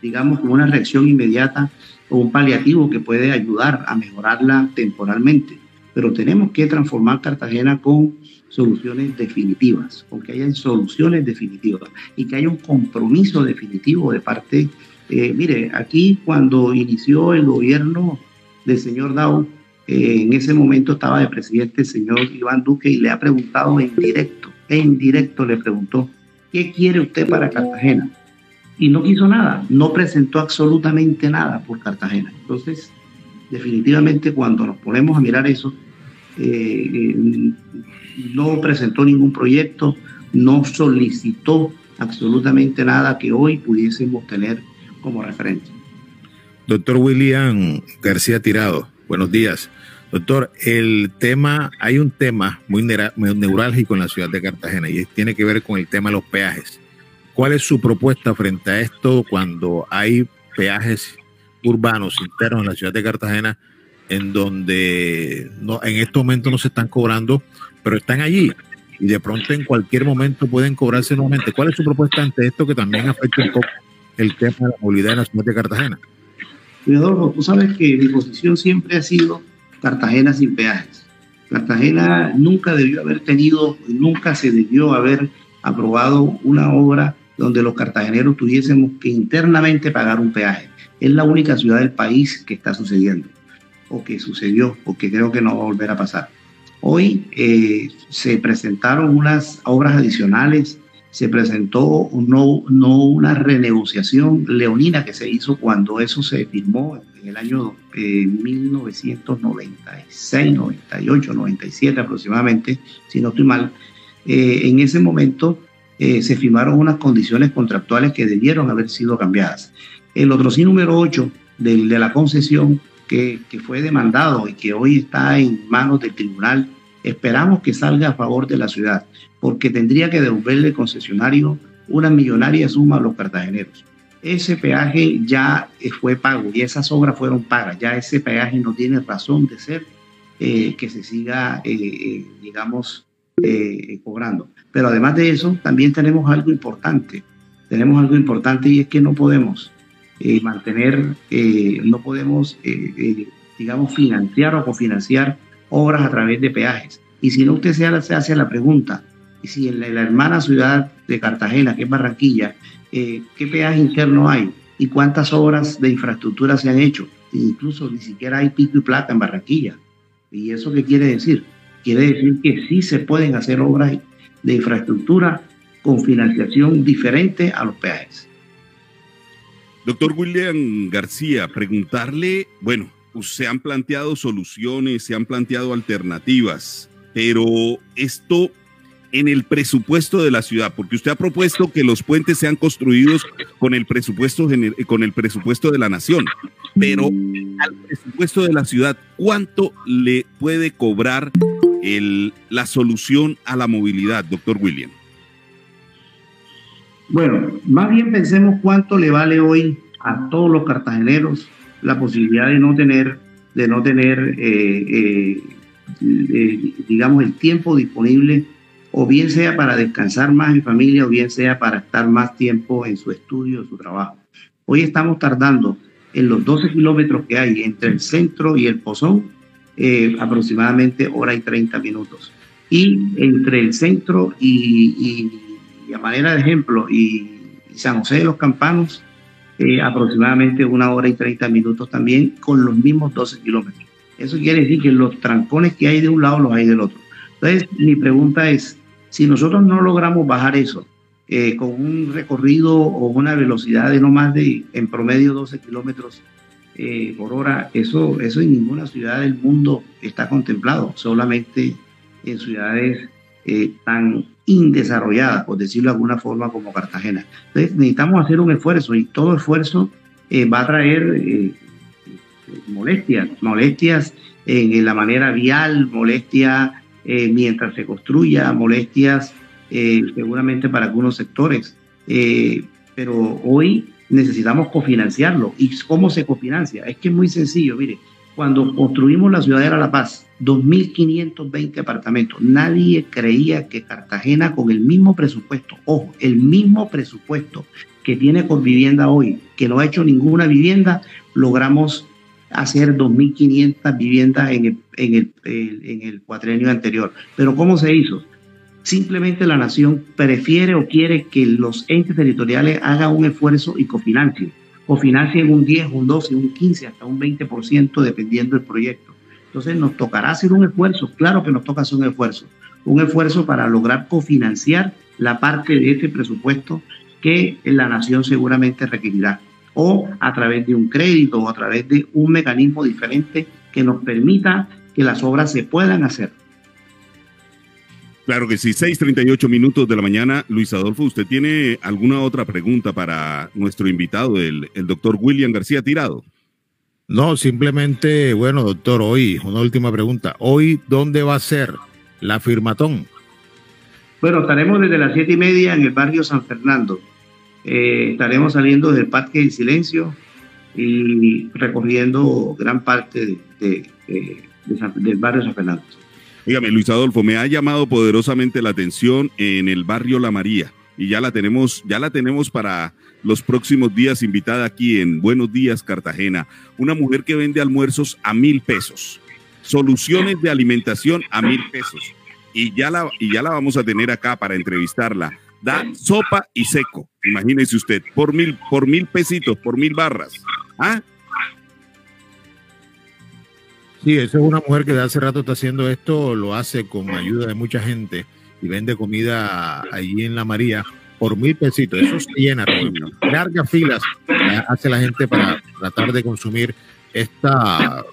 [SPEAKER 8] digamos, con una reacción inmediata o un paliativo que puede ayudar a mejorarla temporalmente. pero tenemos que transformar Cartagena con soluciones definitivas, con que haya soluciones definitivas y que haya un compromiso definitivo de parte. Eh, mire, aquí cuando inició el gobierno del señor Dao, eh, en ese momento estaba de presidente el señor Iván Duque y le ha preguntado en directo, en directo le preguntó, ¿qué quiere usted para Cartagena? Y no quiso nada, no presentó absolutamente nada por Cartagena. Entonces, definitivamente cuando nos ponemos a mirar eso, eh, eh, no presentó ningún proyecto, no solicitó absolutamente nada que hoy pudiésemos tener como referente.
[SPEAKER 3] Doctor William García Tirado, buenos días. Doctor, el tema, hay un tema muy neurálgico en la ciudad de Cartagena y tiene que ver con el tema de los peajes. ¿Cuál es su propuesta frente a esto cuando hay peajes urbanos internos en la ciudad de Cartagena en donde no, en este momento no se están cobrando, pero están allí y de pronto en cualquier momento pueden cobrarse nuevamente? ¿Cuál es su propuesta ante esto que también afecta un poco el tema de la movilidad en la ciudad de Cartagena?
[SPEAKER 8] Adolfo, tú sabes que mi posición siempre ha sido Cartagena sin peajes. Cartagena nunca debió haber tenido, nunca se debió haber aprobado una obra donde los cartageneros tuviésemos que internamente pagar un peaje. Es la única ciudad del país que está sucediendo, o que sucedió, o que creo que no va a volver a pasar. Hoy eh, se presentaron unas obras adicionales, se presentó no, no una renegociación leonina que se hizo cuando eso se firmó en el año 1996, 98, 97 aproximadamente, si no estoy mal, eh, en ese momento eh, se firmaron unas condiciones contractuales que debieron haber sido cambiadas. El otro sí número 8 de, de la concesión que, que, fue demandado y que hoy está en manos del tribunal, esperamos que salga a favor de la ciudad, porque tendría que devolverle el concesionario una millonaria suma a los cartageneros ese peaje ya eh, fue pago y esas obras fueron pagas. Ya ese peaje no tiene razón de ser eh, que se siga, eh, digamos, cobrando. Pero además de eso, también tenemos algo importante. Tenemos algo importante y es que no podemos mantener, no podemos, digamos, financiar o cofinanciar obras a través de peajes. Y si no, usted se hace la pregunta, y si en la hermana ciudad de Cartagena, que es Barranquilla, eh, qué peaje interno hay y cuántas obras de infraestructura se han hecho. Incluso ni siquiera hay pico y plata en Barranquilla. ¿Y eso qué quiere decir? Quiere decir que sí se pueden hacer obras de infraestructura con financiación diferente a los peajes.
[SPEAKER 2] Doctor William García, preguntarle, bueno, se han planteado soluciones, se han planteado alternativas, pero esto en el presupuesto de la ciudad, porque usted ha propuesto que los puentes sean construidos con el presupuesto con el presupuesto de la nación, pero al presupuesto de la ciudad, ¿cuánto le puede cobrar la solución a la movilidad, doctor William?
[SPEAKER 8] Bueno, más bien pensemos cuánto le vale hoy a todos los cartageneros la posibilidad de no tener, de no tener, eh, eh, eh, digamos, el tiempo disponible o bien sea para descansar más en familia, o bien sea para estar más tiempo en su estudio, en su trabajo. Hoy estamos tardando en los 12 kilómetros que hay entre el centro y el Pozón, eh, aproximadamente hora y 30 minutos. Y entre el centro y, a manera de ejemplo, y, San José de los Campanos, eh, aproximadamente una hora y 30 minutos también, con los mismos 12 kilómetros. Eso quiere decir que los trancones que hay de un lado los hay del otro. Entonces, mi pregunta es, si nosotros no logramos bajar eso eh, con un recorrido o una velocidad de no más de, en promedio, 12 kilómetros eh, por hora, eso, eso en ninguna ciudad del mundo está contemplado, solamente en ciudades eh, tan indesarrolladas, por decirlo de alguna forma, como Cartagena. Entonces necesitamos hacer un esfuerzo y todo esfuerzo va a traer molestias, molestias en la manera vial, molestias eh, mientras se construya, molestias eh, seguramente para algunos sectores. Eh, pero hoy necesitamos cofinanciarlo. ¿Y cómo se cofinancia? Es que es muy sencillo, mire, cuando construimos la Ciudadela La Paz, 2.520 apartamentos, nadie creía que Cartagena con el mismo presupuesto, ojo, el mismo presupuesto que tiene con vivienda hoy, que no ha hecho ninguna vivienda, logramos hacer 2.500 viviendas en el, en, el, en el cuatrenio anterior. Pero ¿cómo se hizo? Simplemente la nación prefiere o quiere que los entes territoriales hagan un esfuerzo y cofinancien. Cofinancien un 10, un 12, un 15, hasta un 20% dependiendo del proyecto. Entonces nos tocará hacer un esfuerzo, claro que nos toca hacer un esfuerzo, un esfuerzo para lograr cofinanciar la parte de este presupuesto que la nación seguramente requerirá, o a través de un crédito o a través de un mecanismo diferente que nos permita que las obras se puedan hacer.
[SPEAKER 2] Claro que sí, 6:38 minutos de la mañana. Luis Adolfo, ¿usted tiene alguna otra pregunta para nuestro invitado, el, el doctor William García Tirado?
[SPEAKER 3] No, simplemente, bueno, doctor, hoy, una última pregunta. Hoy, ¿dónde va a ser la firmatón?
[SPEAKER 8] Bueno, estaremos desde las siete y media en el barrio San Fernando. Eh, estaremos saliendo del Parque del Silencio y recorriendo gran parte de, del barrio San Fernando.
[SPEAKER 2] Dígame, Luis Adolfo, me ha llamado poderosamente la atención en el barrio La María y ya la tenemos, ya la tenemos para los próximos días invitada aquí en Buenos Días Cartagena. Una mujer que vende almuerzos a mil pesos, soluciones de alimentación a mil pesos y ya la y ya la vamos a tener acá para entrevistarla. Da sopa y seco, imagínese usted, por mil por mil pesitos, por mil barras. ¿Ah?
[SPEAKER 3] Sí, esa es una mujer que de hace rato está haciendo esto, lo hace con ayuda de mucha gente y vende comida allí en La María por mil pesitos. Eso se llena, largas filas hace la gente para tratar de consumir esta,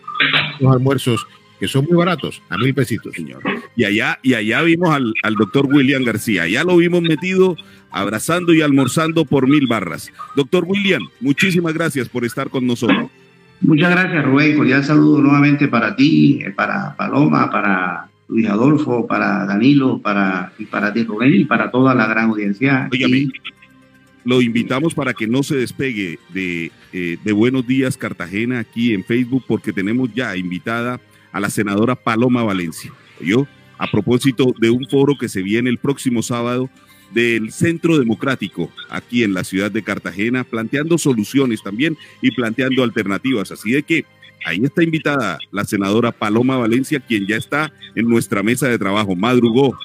[SPEAKER 3] almuerzos que son muy baratos, a mil pesitos.
[SPEAKER 2] Señor. Y allá, y allá vimos al, al doctor William García, ya lo vimos metido abrazando y almorzando por mil barras. Doctor William, muchísimas gracias por estar con nosotros.
[SPEAKER 8] Muchas gracias, Rubén. Cordial saludo nuevamente para ti, eh, para Paloma, para Luis Adolfo, para Danilo, para, y para ti, Rubén, y para toda la gran audiencia.
[SPEAKER 2] lo invitamos para que no se despegue de, eh, de Buenos Días Cartagena aquí en Facebook, porque tenemos ya invitada a la senadora Paloma Valencia. Yo, a propósito de un foro que se viene el próximo sábado del Centro Democrático aquí en la ciudad de Cartagena, planteando soluciones también y planteando alternativas. Así de que ahí está invitada la senadora Paloma Valencia, quien ya está en nuestra mesa de trabajo. Madrugó,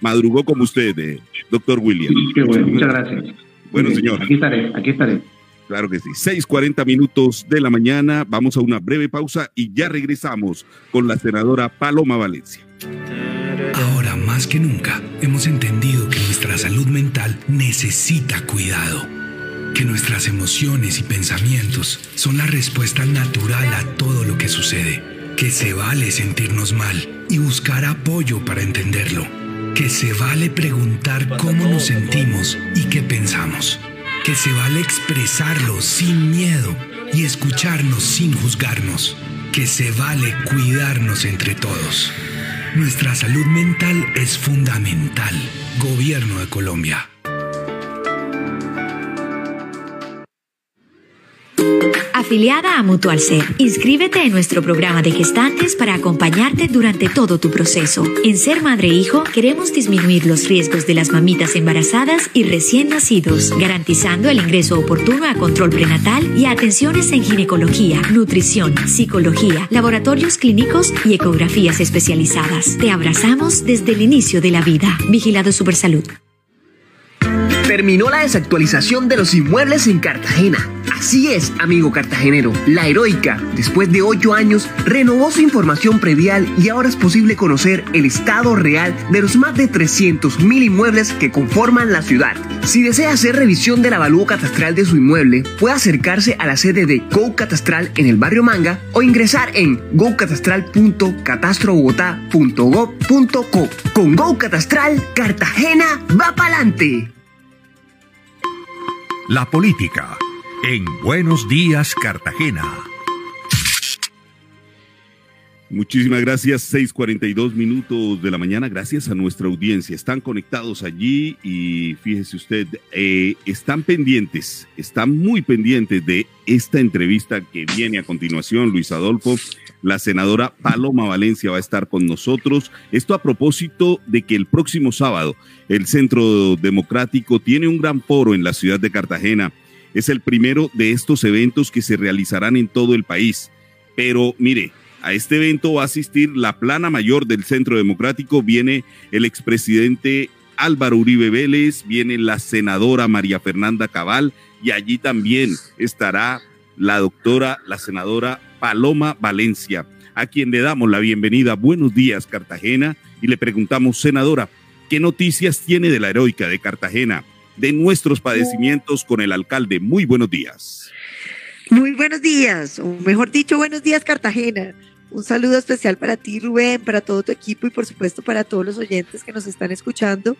[SPEAKER 2] madrugó como usted, eh, doctor William.
[SPEAKER 8] Qué bueno, muchas gracias.
[SPEAKER 2] Bueno, señor.
[SPEAKER 8] Aquí estaré, aquí estaré.
[SPEAKER 2] Claro que sí. 6:40 minutos de la mañana. Vamos a una breve pausa y ya regresamos con la senadora Paloma Valencia.
[SPEAKER 9] Ahora más que nunca hemos entendido que nuestra salud mental necesita cuidado, que nuestras emociones y pensamientos son la respuesta natural a todo lo que sucede, que se vale sentirnos mal y buscar apoyo para entenderlo, que se vale preguntar cómo nos sentimos y qué pensamos, que se vale expresarlo sin miedo y escucharnos sin juzgarnos, que se vale cuidarnos entre todos. Nuestra salud mental es fundamental. Gobierno de Colombia.
[SPEAKER 10] Afiliada a Mutual Ser, inscríbete en nuestro programa de gestantes para acompañarte durante todo tu proceso. En Ser Madre e queremos disminuir los riesgos de las mamitas embarazadas y recién nacidos, garantizando el ingreso oportuno a control prenatal y a atenciones en ginecología, nutrición, psicología, laboratorios clínicos y ecografías especializadas. Te abrazamos desde el inicio de la vida. Vigilado Supersalud.
[SPEAKER 11] Terminó la desactualización de los inmuebles en Cartagena. Así es, amigo cartagenero. La Heroica, después de ocho años, renovó su información predial y ahora es posible conocer el estado real de los más de 300.000 inmuebles que conforman la ciudad. Si desea hacer revisión del avalúo catastral de su inmueble, puede acercarse a la sede de Go Catastral en el barrio Manga o ingresar en gocatastral.catastrobogotá.gov.co. Con Go Catastral, Cartagena va pa'lante.
[SPEAKER 1] La política en Buenos Días Cartagena.
[SPEAKER 2] Muchísimas gracias, 6:42 minutos de la mañana. Gracias a nuestra audiencia. Están conectados allí y fíjese usted, eh, están pendientes, están muy pendientes de esta entrevista que viene a continuación. Luis Adolfo, la senadora Paloma Valencia va a estar con nosotros. Esto a propósito de que el próximo sábado el Centro Democrático tiene un gran foro en la ciudad de Cartagena. Es el primero de estos eventos que se realizarán en todo el país Pero mire, a este evento va a asistir la plana mayor del Centro Democrático, viene el expresidente Álvaro Uribe Vélez, viene la senadora María Fernanda Cabal y allí también estará la doctora, la senadora Paloma Valencia, a quien le damos la bienvenida. Buenos días, Cartagena, y le preguntamos, senadora, ¿qué noticias tiene de la heroica de Cartagena, de nuestros padecimientos con el alcalde? Muy buenos días.
[SPEAKER 12] Muy buenos días, o mejor dicho, buenos días, Cartagena. Un saludo especial para ti, Rubén, para todo tu equipo y por supuesto para todos los oyentes que nos están escuchando.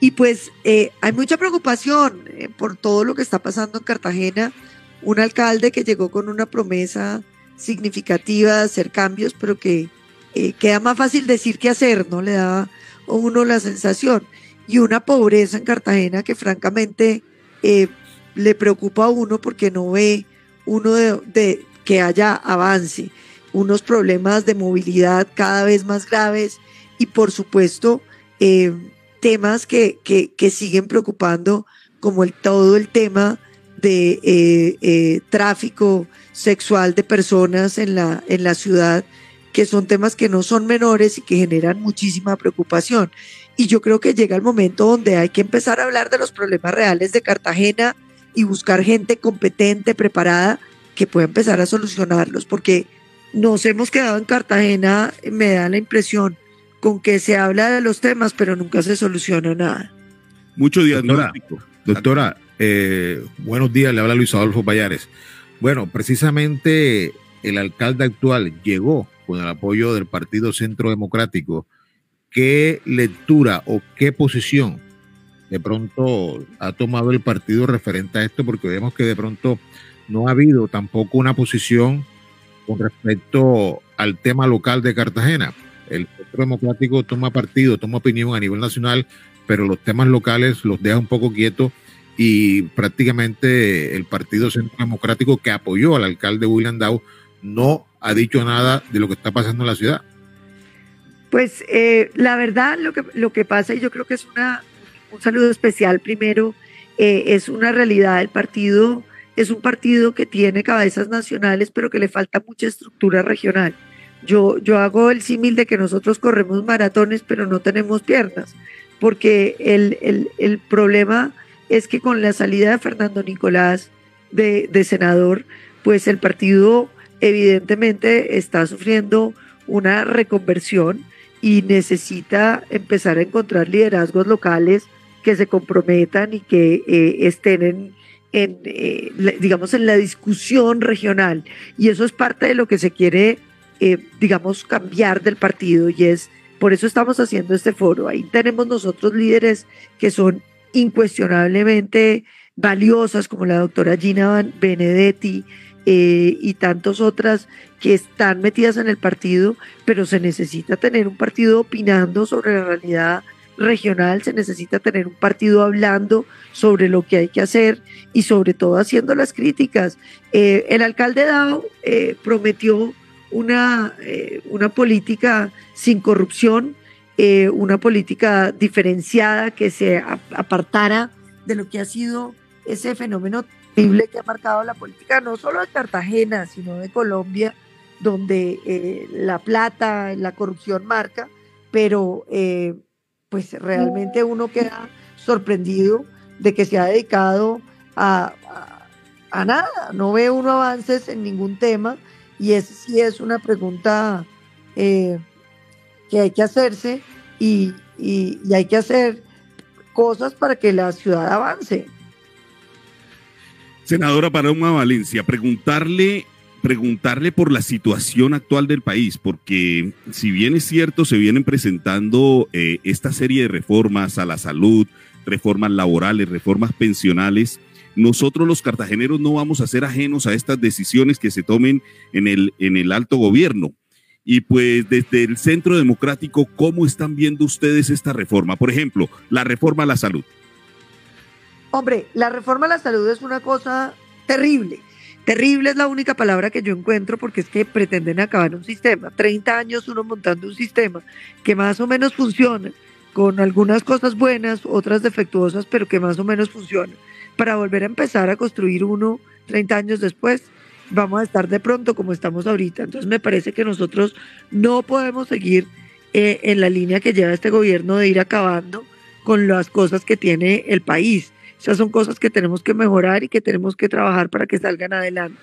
[SPEAKER 12] Y pues eh, hay mucha preocupación eh, por todo lo que está pasando en Cartagena. Un alcalde que llegó con una promesa significativa de hacer cambios, pero que eh, queda más fácil decir que hacer, ¿no? Le da a uno la sensación. Y una pobreza en Cartagena que francamente le preocupa a uno porque no ve uno de, que haya avance, unos problemas de movilidad cada vez más graves y por supuesto temas que, que, siguen preocupando, como el, todo el tema de eh, eh, tráfico sexual de personas en la, en la ciudad, que son temas que no son menores y que generan muchísima preocupación. Y yo creo que llega el momento donde hay que empezar a hablar de los problemas reales de Cartagena y buscar gente competente, preparada, que pueda empezar a solucionarlos, porque nos hemos quedado en Cartagena, me da la impresión, con que se habla de los temas, pero nunca se soluciona nada.
[SPEAKER 2] Mucho
[SPEAKER 3] diagnóstico. Doctora, eh, buenos días, le habla Luis Adolfo Payares. Bueno, precisamente el alcalde actual llegó con el apoyo del Partido Centro Democrático. ¿Qué lectura o qué posición de pronto ha tomado el partido referente a esto? Porque vemos que de pronto no ha habido tampoco una posición con respecto al tema local de Cartagena el Centro Democrático toma partido, toma opinión a nivel nacional, pero los temas locales los deja un poco quietos y prácticamente el Partido Centro Democrático que apoyó al alcalde William Dow no ha dicho nada de lo que está pasando en la ciudad.
[SPEAKER 12] Pues eh, la verdad lo que, lo que pasa, y yo creo que es una, un saludo especial primero, eh, es una realidad, el partido es un partido que tiene cabezas nacionales, pero que le falta mucha estructura regional. Yo, yo hago el símil de que nosotros corremos maratones, pero no tenemos piernas, porque el, problema es que con la salida de Fernando Nicolás de, de senador, pues el partido evidentemente está sufriendo una reconversión y necesita empezar a encontrar liderazgos locales que se comprometan y que eh, estén en, eh, digamos, en la discusión regional. Y eso es parte de lo que se quiere eh, digamos, cambiar del partido y es, por eso estamos haciendo este foro. Ahí tenemos nosotros líderes que son incuestionablemente valiosas, como la doctora Gina Benedetti eh, y tantas otras que están metidas en el partido, pero se necesita tener un partido opinando sobre la realidad regional, se necesita tener un partido hablando sobre lo que hay que hacer y sobre todo haciendo las críticas. Eh, el alcalde Dao prometió una, eh, una política sin corrupción, eh, una política diferenciada que se apartara de lo que ha sido ese fenómeno terrible que ha marcado la política no solo de Cartagena, sino de Colombia, donde eh, la plata, la corrupción marca, pero pues realmente uno queda sorprendido de que se ha dedicado a, a nada, no ve uno avances en ningún tema y esa sí es una pregunta eh, que hay que hacerse y, hay que hacer cosas para que la ciudad avance.
[SPEAKER 2] Senadora Paloma Valencia, preguntarle, preguntarle por la situación actual del país, porque si bien es cierto, se vienen presentando eh, esta serie de reformas a la salud, reformas laborales, reformas pensionales, nosotros los cartageneros no vamos a ser ajenos a estas decisiones que se tomen en el, en el alto gobierno. Y pues desde el Centro Democrático, ¿cómo están viendo ustedes esta reforma? Por ejemplo, la reforma a la salud.
[SPEAKER 12] Hombre, la reforma a la salud es una cosa terrible. Terrible es la única palabra que yo encuentro porque es que pretenden acabar un sistema. 30 años uno montando un sistema que más o menos funciona, con algunas cosas buenas, otras defectuosas, pero que más o menos funciona para volver a empezar a construir uno 30 años después. Vamos a estar de pronto como estamos ahorita. Entonces me parece que nosotros no podemos seguir eh, en la línea que lleva este gobierno de ir acabando con las cosas que tiene el país. Esas son cosas que tenemos que mejorar y que tenemos que trabajar para que salgan adelante.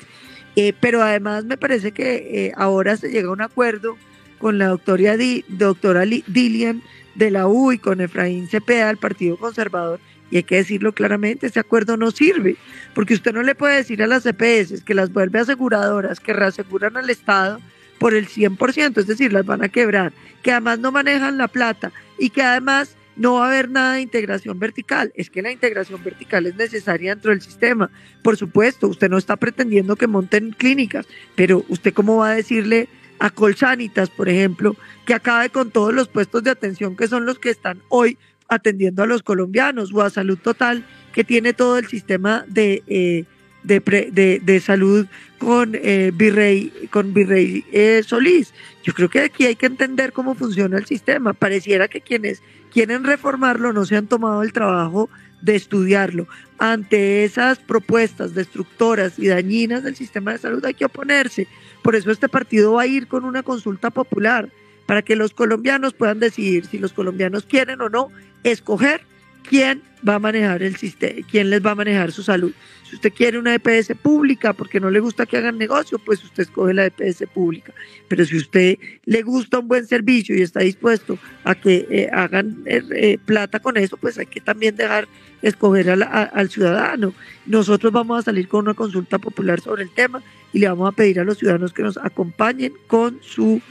[SPEAKER 12] Eh, pero además me parece que eh, ahora se llega a un acuerdo con la doctora, doctora Dilian de la U y con Efraín Cepeda del Partido Conservador, y hay que decirlo claramente, ese acuerdo no sirve, porque usted no le puede decir a las EPS que las vuelve aseguradoras, que reaseguran al Estado por el 100%, es decir, las van a quebrar, que además no manejan la plata y que además no va a haber nada de integración vertical. Es que la integración vertical es necesaria dentro del sistema. Por supuesto, usted no está pretendiendo que monten clínicas, pero usted cómo va a decirle a Colsanitas, por ejemplo, que acabe con todos los puestos de atención que son los que están hoy atendiendo a los colombianos, o a Salud Total, que tiene todo el sistema de, eh, de, salud con eh, Virrey, con Virrey eh, Solís. Yo creo que aquí hay que entender cómo funciona el sistema. Pareciera que quienes quieren reformarlo no se han tomado el trabajo de estudiarlo. Ante esas propuestas destructoras y dañinas del sistema de salud hay que oponerse. Por eso este partido va a ir con una consulta popular para que los colombianos puedan decidir si los colombianos quieren o no escoger quién va a manejar el sistema, quién les va a manejar su salud. Si usted quiere una EPS pública porque no le gusta que hagan negocio, pues usted escoge la EPS pública. Pero si usted le gusta un buen servicio y está dispuesto a que eh, hagan eh, eh, plata con eso, pues hay que también dejar escoger al ciudadano. Nosotros vamos a salir con una consulta popular sobre el tema y le vamos a pedir a los ciudadanos que nos acompañen con su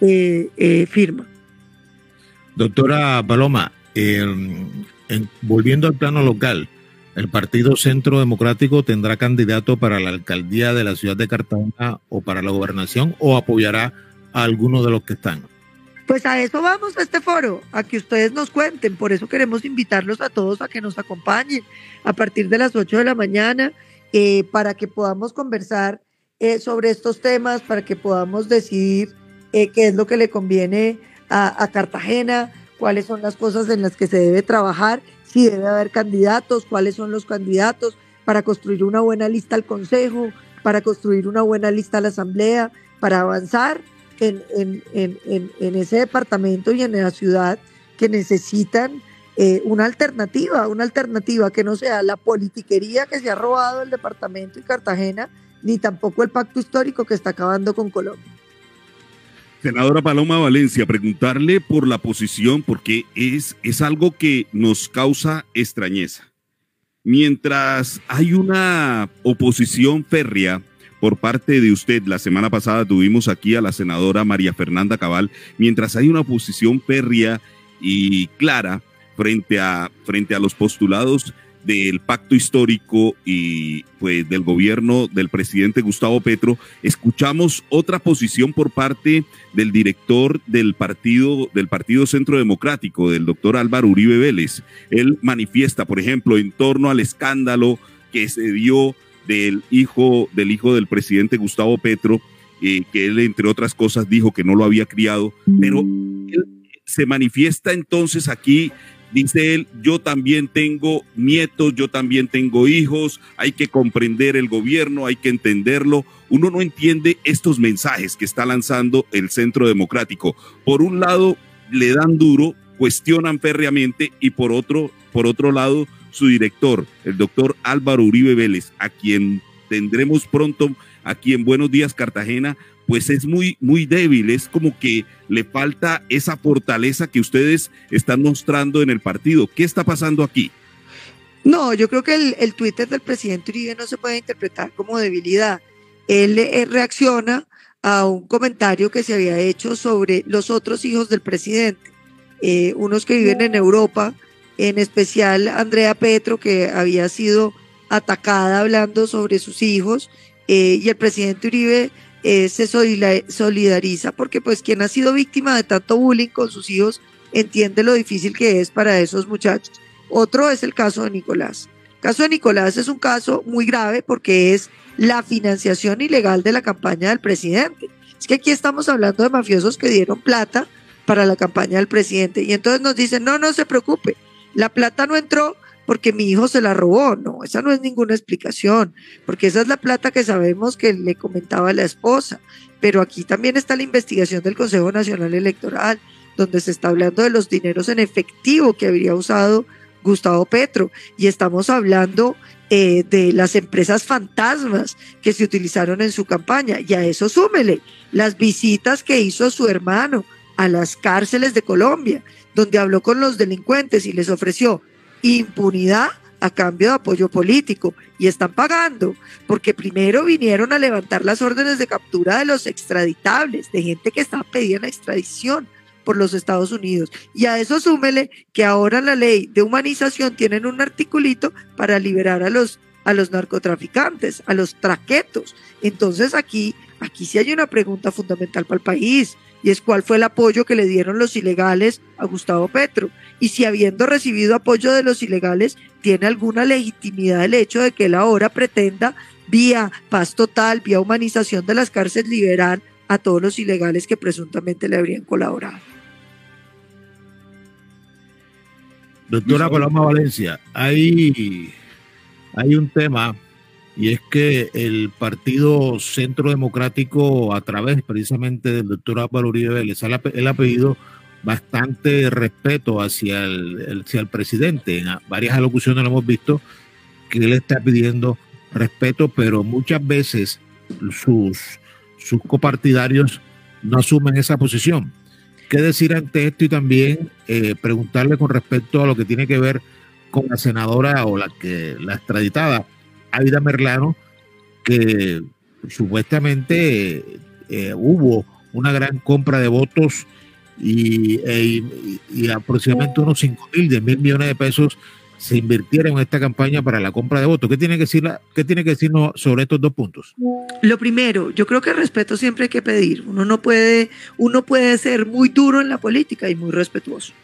[SPEAKER 12] eh, eh, firma.
[SPEAKER 3] Doctora Paloma, volviendo al plano local, el Partido Centro Democrático tendrá candidato para la alcaldía de la ciudad de Cartagena o para la gobernación o apoyará a alguno de los que están.
[SPEAKER 12] Pues a eso vamos a este foro, a que ustedes nos cuenten. Por eso queremos invitarlos a todos a que nos acompañen a partir de las 8 de la mañana eh, para que podamos conversar eh, sobre estos temas, para que podamos decidir eh, qué es lo que le conviene a, Cartagena, cuáles son las cosas en las que se debe trabajar, si debe haber candidatos, cuáles son los candidatos para construir una buena lista al Consejo, para construir una buena lista a la Asamblea, para avanzar en, ese departamento y en la ciudad que necesitan eh, una alternativa, una alternativa que no sea la politiquería que se ha robado el departamento y Cartagena, ni tampoco el pacto histórico que está acabando con Colombia.
[SPEAKER 2] Senadora Paloma Valencia, preguntarle por la posición, porque es, es algo que nos causa extrañeza. Mientras hay una oposición férrea por parte de usted, la semana pasada tuvimos aquí a la senadora María Fernanda Cabal, mientras hay una oposición férrea y clara frente a, frente a los postulados del pacto histórico y pues del gobierno del presidente Gustavo Petro, escuchamos otra posición por parte del director del partido del Partido Centro Democrático, del doctor Álvaro Uribe Vélez. Él manifiesta, por ejemplo, en torno al escándalo que se dio del hijo del hijo del presidente Gustavo Petro, eh, que él entre otras cosas dijo que no lo había criado, pero se manifiesta entonces aquí Dice él, yo también tengo nietos, yo también tengo hijos, hay que comprender el gobierno, hay que entenderlo. Uno no entiende estos mensajes que está lanzando el Centro Democrático. Por un lado, le dan duro, cuestionan férreamente y por otro, por otro lado, su director, el doctor Álvaro Uribe Vélez, a quien tendremos pronto aquí en Buenos Días Cartagena, pues es muy, muy débil, es como que le falta esa fortaleza que ustedes están mostrando en el partido. ¿Qué está pasando aquí?
[SPEAKER 12] No, yo creo que el, Twitter del presidente Uribe no se puede interpretar como debilidad. Él, reacciona a un comentario que se había hecho sobre los otros hijos del presidente, eh, unos que viven en Europa, en especial Andrea Petro, que había sido atacada hablando sobre sus hijos, eh, y el presidente Uribe eh, se solidariza porque pues quien ha sido víctima de tanto bullying con sus hijos entiende lo difícil que es para esos muchachos. Otro es el caso de Nicolás. El caso de Nicolás es un caso muy grave porque es la financiación ilegal de la campaña del presidente. Es que aquí estamos hablando de mafiosos que dieron plata para la campaña del presidente y entonces nos dicen, no, no se preocupe, la plata no entró porque mi hijo se la robó. No, esa no es ninguna explicación, porque esa es la plata que sabemos que le comentaba la esposa. Pero aquí también está la investigación del Consejo Nacional Electoral, donde se está hablando de los dineros en efectivo que habría usado Gustavo Petro. Y estamos hablando eh, de las empresas fantasmas que se utilizaron en su campaña. Y a eso súmele las visitas que hizo su hermano a las cárceles de Colombia, donde habló con los delincuentes y les ofreció impunidad a cambio de apoyo político. Y están pagando, porque primero vinieron a levantar las órdenes de captura de los extraditables, de gente que estaba pidiendo extradición por los Estados Unidos. Y a eso súmele que ahora la ley de humanización tienen un articulito para liberar a los, a los narcotraficantes, a los traquetos. Entonces aquí, aquí sí hay una pregunta fundamental para el país y es cuál fue el apoyo que le dieron los ilegales a Gustavo Petro. Y si habiendo recibido apoyo de los ilegales, tiene alguna legitimidad el hecho de que él ahora pretenda, vía paz total, vía humanización de las cárceles, liberar a todos los ilegales que presuntamente le habrían colaborado.
[SPEAKER 3] Doctora Paloma Valencia, hay, hay un tema y es que el Partido Centro Democrático, a través precisamente del doctor Álvaro Uribe Vélez, él ha pedido bastante respeto hacia el, hacia el presidente. En varias alocuciones lo hemos visto que él está pidiendo respeto, pero muchas veces sus, sus copartidarios no asumen esa posición. ¿Qué decir ante esto y también eh, preguntarle con respecto a lo que tiene que ver con la senadora o la que la extraditada Aida Merlano, que supuestamente eh, hubo una gran compra de votos y, e, aproximadamente unos 5 mil, 10 mil millones de pesos se invirtieron en esta campaña para la compra de votos. ¿Qué tiene que, decir ¿Qué tiene que decirnos sobre estos dos puntos?
[SPEAKER 12] Lo primero, yo creo que respeto siempre hay que pedir. Uno no puede, uno puede ser muy duro en la política y muy respetuoso.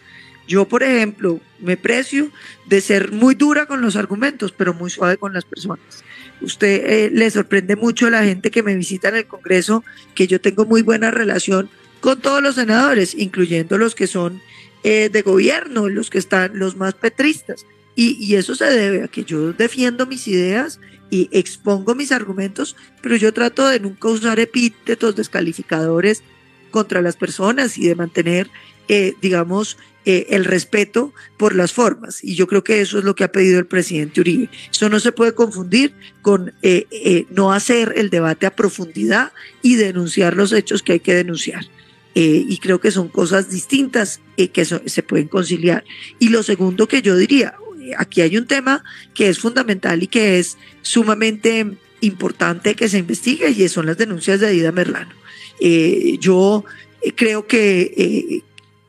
[SPEAKER 12] Yo, por ejemplo, me precio de ser muy dura con los argumentos, pero muy suave con las personas. Usted eh, le sorprende mucho a la gente que me visita en el Congreso que yo tengo muy buena relación con todos los senadores, incluyendo los que son eh, de gobierno, los que están los más petristas. Y, eso se debe a que yo defiendo mis ideas y expongo mis argumentos, pero yo trato de nunca usar epítetos descalificadores contra las personas y de mantener, eh, digamos, eh, el respeto por las formas. Y yo creo que eso es lo que ha pedido el presidente Uribe. Eso no se puede confundir con eh, no hacer el debate a profundidad y denunciar los hechos que hay que denunciar. y creo que son cosas distintas que se pueden conciliar. Y lo segundo que yo diría, aquí hay un tema que es fundamental y que es sumamente importante que se investigue y son las denuncias de Adida Merlano. Eh, yo eh, creo que, eh,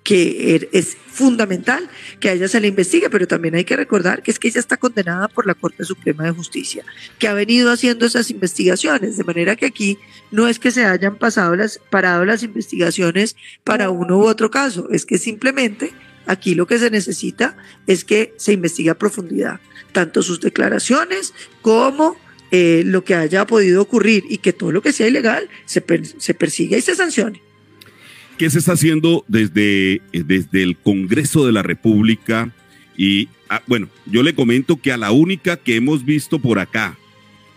[SPEAKER 12] que er, es fundamental que a ella se le investigue, pero también hay que recordar que es que ella está condenada por la Corte Suprema de Justicia, que ha venido haciendo esas investigaciones, de manera que aquí no es que se hayan pasado las, parado las investigaciones para uno u otro caso, es que simplemente Aquí lo que se necesita es que se investigue a profundidad, tanto sus declaraciones como eh, lo que haya podido ocurrir y que todo lo que sea ilegal se, se persiga y se sancione.
[SPEAKER 2] ¿Qué se está haciendo desde, desde el Congreso de la República? Y ah, bueno, yo le comento que a la única que hemos visto por acá,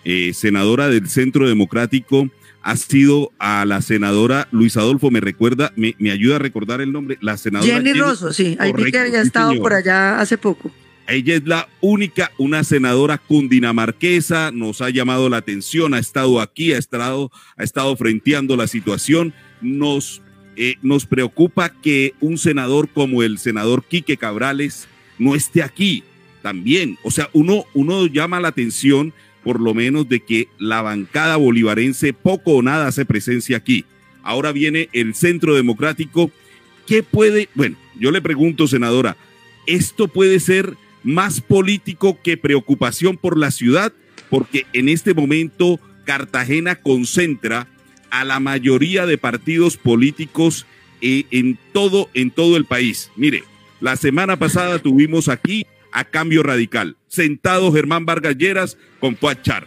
[SPEAKER 2] eh, senadora del Centro Democrático, ha sido a la senadora Luis Adolfo, me recuerda, me, ayuda a recordar el nombre, la senadora
[SPEAKER 12] Jenny, Rosso, sí, ahí vi que había estado por allá hace poco.
[SPEAKER 2] Ella es la única, una senadora cundinamarquesa, nos ha llamado la atención, ha estado aquí, ha estado, ha estado frenteando la situación. Nos, eh, nos preocupa que un senador como el senador Quique Cabrales no esté aquí también. O sea, uno, uno llama la atención por lo menos de que la bancada bolivarense poco o nada hace presencia aquí. Ahora viene el Centro Democrático. ¿Qué puede? Bueno, yo le pregunto, senadora, ¿esto puede ser más político que preocupación por la ciudad? Porque en este momento Cartagena concentra a la mayoría de partidos políticos eh, en, todo, en todo el país. Mire, la semana pasada tuvimos aquí a Cambio Radical. Sentado Germán Vargas Lleras con Char.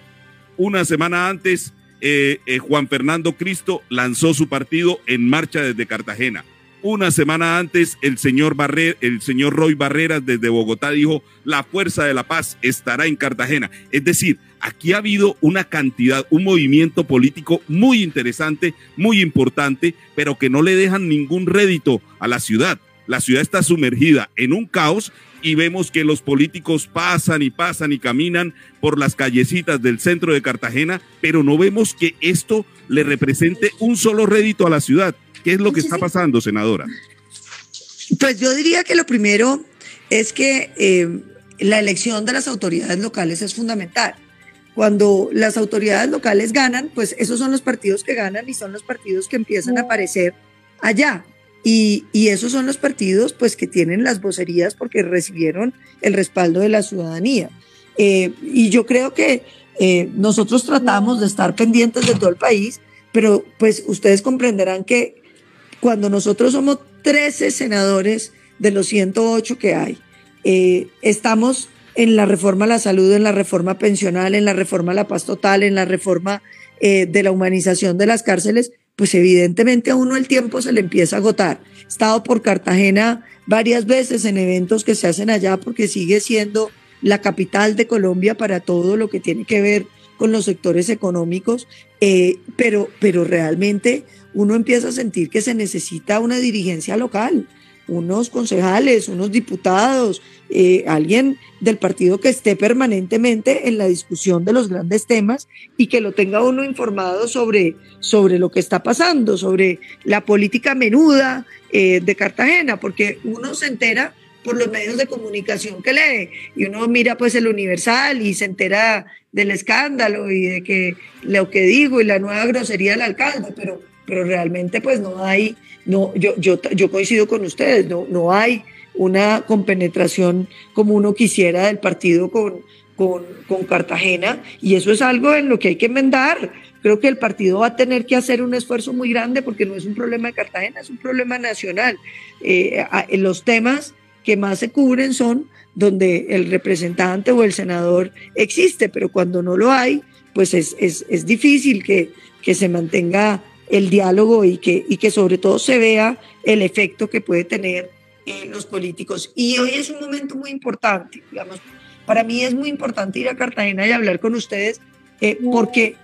[SPEAKER 2] Una semana antes, eh, eh, Juan Fernando Cristo lanzó su partido en marcha desde Cartagena. Una semana antes, el señor, Barrer, el señor Roy Barreras desde Bogotá dijo, la fuerza de la paz estará en Cartagena. Es decir, aquí ha habido una cantidad, un movimiento político muy interesante, muy importante, pero que no le dejan ningún rédito a la ciudad. La ciudad está sumergida en un caos y vemos que los políticos pasan y pasan y caminan por las callecitas del centro de Cartagena, pero no vemos que esto le represente un solo rédito a la ciudad. ¿Qué es lo que está pasando, senadora?
[SPEAKER 12] Pues yo diría que lo primero es que eh, la elección de las autoridades locales es fundamental. Cuando las autoridades locales ganan, pues esos son los partidos que ganan y son los partidos que empiezan a aparecer allá. Y, esos son los partidos pues que tienen las vocerías porque recibieron el respaldo de la ciudadanía. Eh, y yo creo que eh, nosotros tratamos de estar pendientes de todo el país, pero pues ustedes comprenderán que cuando nosotros somos 13 senadores de los 108 que hay, eh, estamos en la reforma a la salud, en la reforma pensional, en la reforma a la paz total, en la reforma de la humanización de las cárceles, pues evidentemente a uno el tiempo se le empieza a agotar. He estado por Cartagena varias veces en eventos que se hacen allá porque sigue siendo la capital de Colombia para todo lo que tiene que ver con los sectores económicos, eh, pero, pero realmente uno empieza a sentir que se necesita una dirigencia local unos concejales, unos diputados, eh, alguien del partido que esté permanentemente en la discusión de los grandes temas y que lo tenga uno informado sobre, sobre lo que está pasando, sobre la política menuda eh, de Cartagena, porque uno se entera por los medios de comunicación que lee y uno mira pues el Universal y se entera del escándalo y de que lo que digo y la nueva grosería del alcalde, pero, pero realmente pues no hay no, yo, yo, yo coincido con ustedes, no, no hay una compenetración como uno quisiera del partido con, con, con, Cartagena y eso es algo en lo que hay que enmendar. Creo que el partido va a tener que hacer un esfuerzo muy grande porque no es un problema de Cartagena, es un problema nacional. Eh, los temas que más se cubren son donde el representante o el senador existe, pero cuando no lo hay, pues es, es, es difícil que, que se mantenga el diálogo y que, y que sobre todo se vea el efecto que puede tener en los políticos. Y hoy es un momento muy importante, digamos, para mí es muy importante ir a Cartagena y hablar con ustedes eh, porque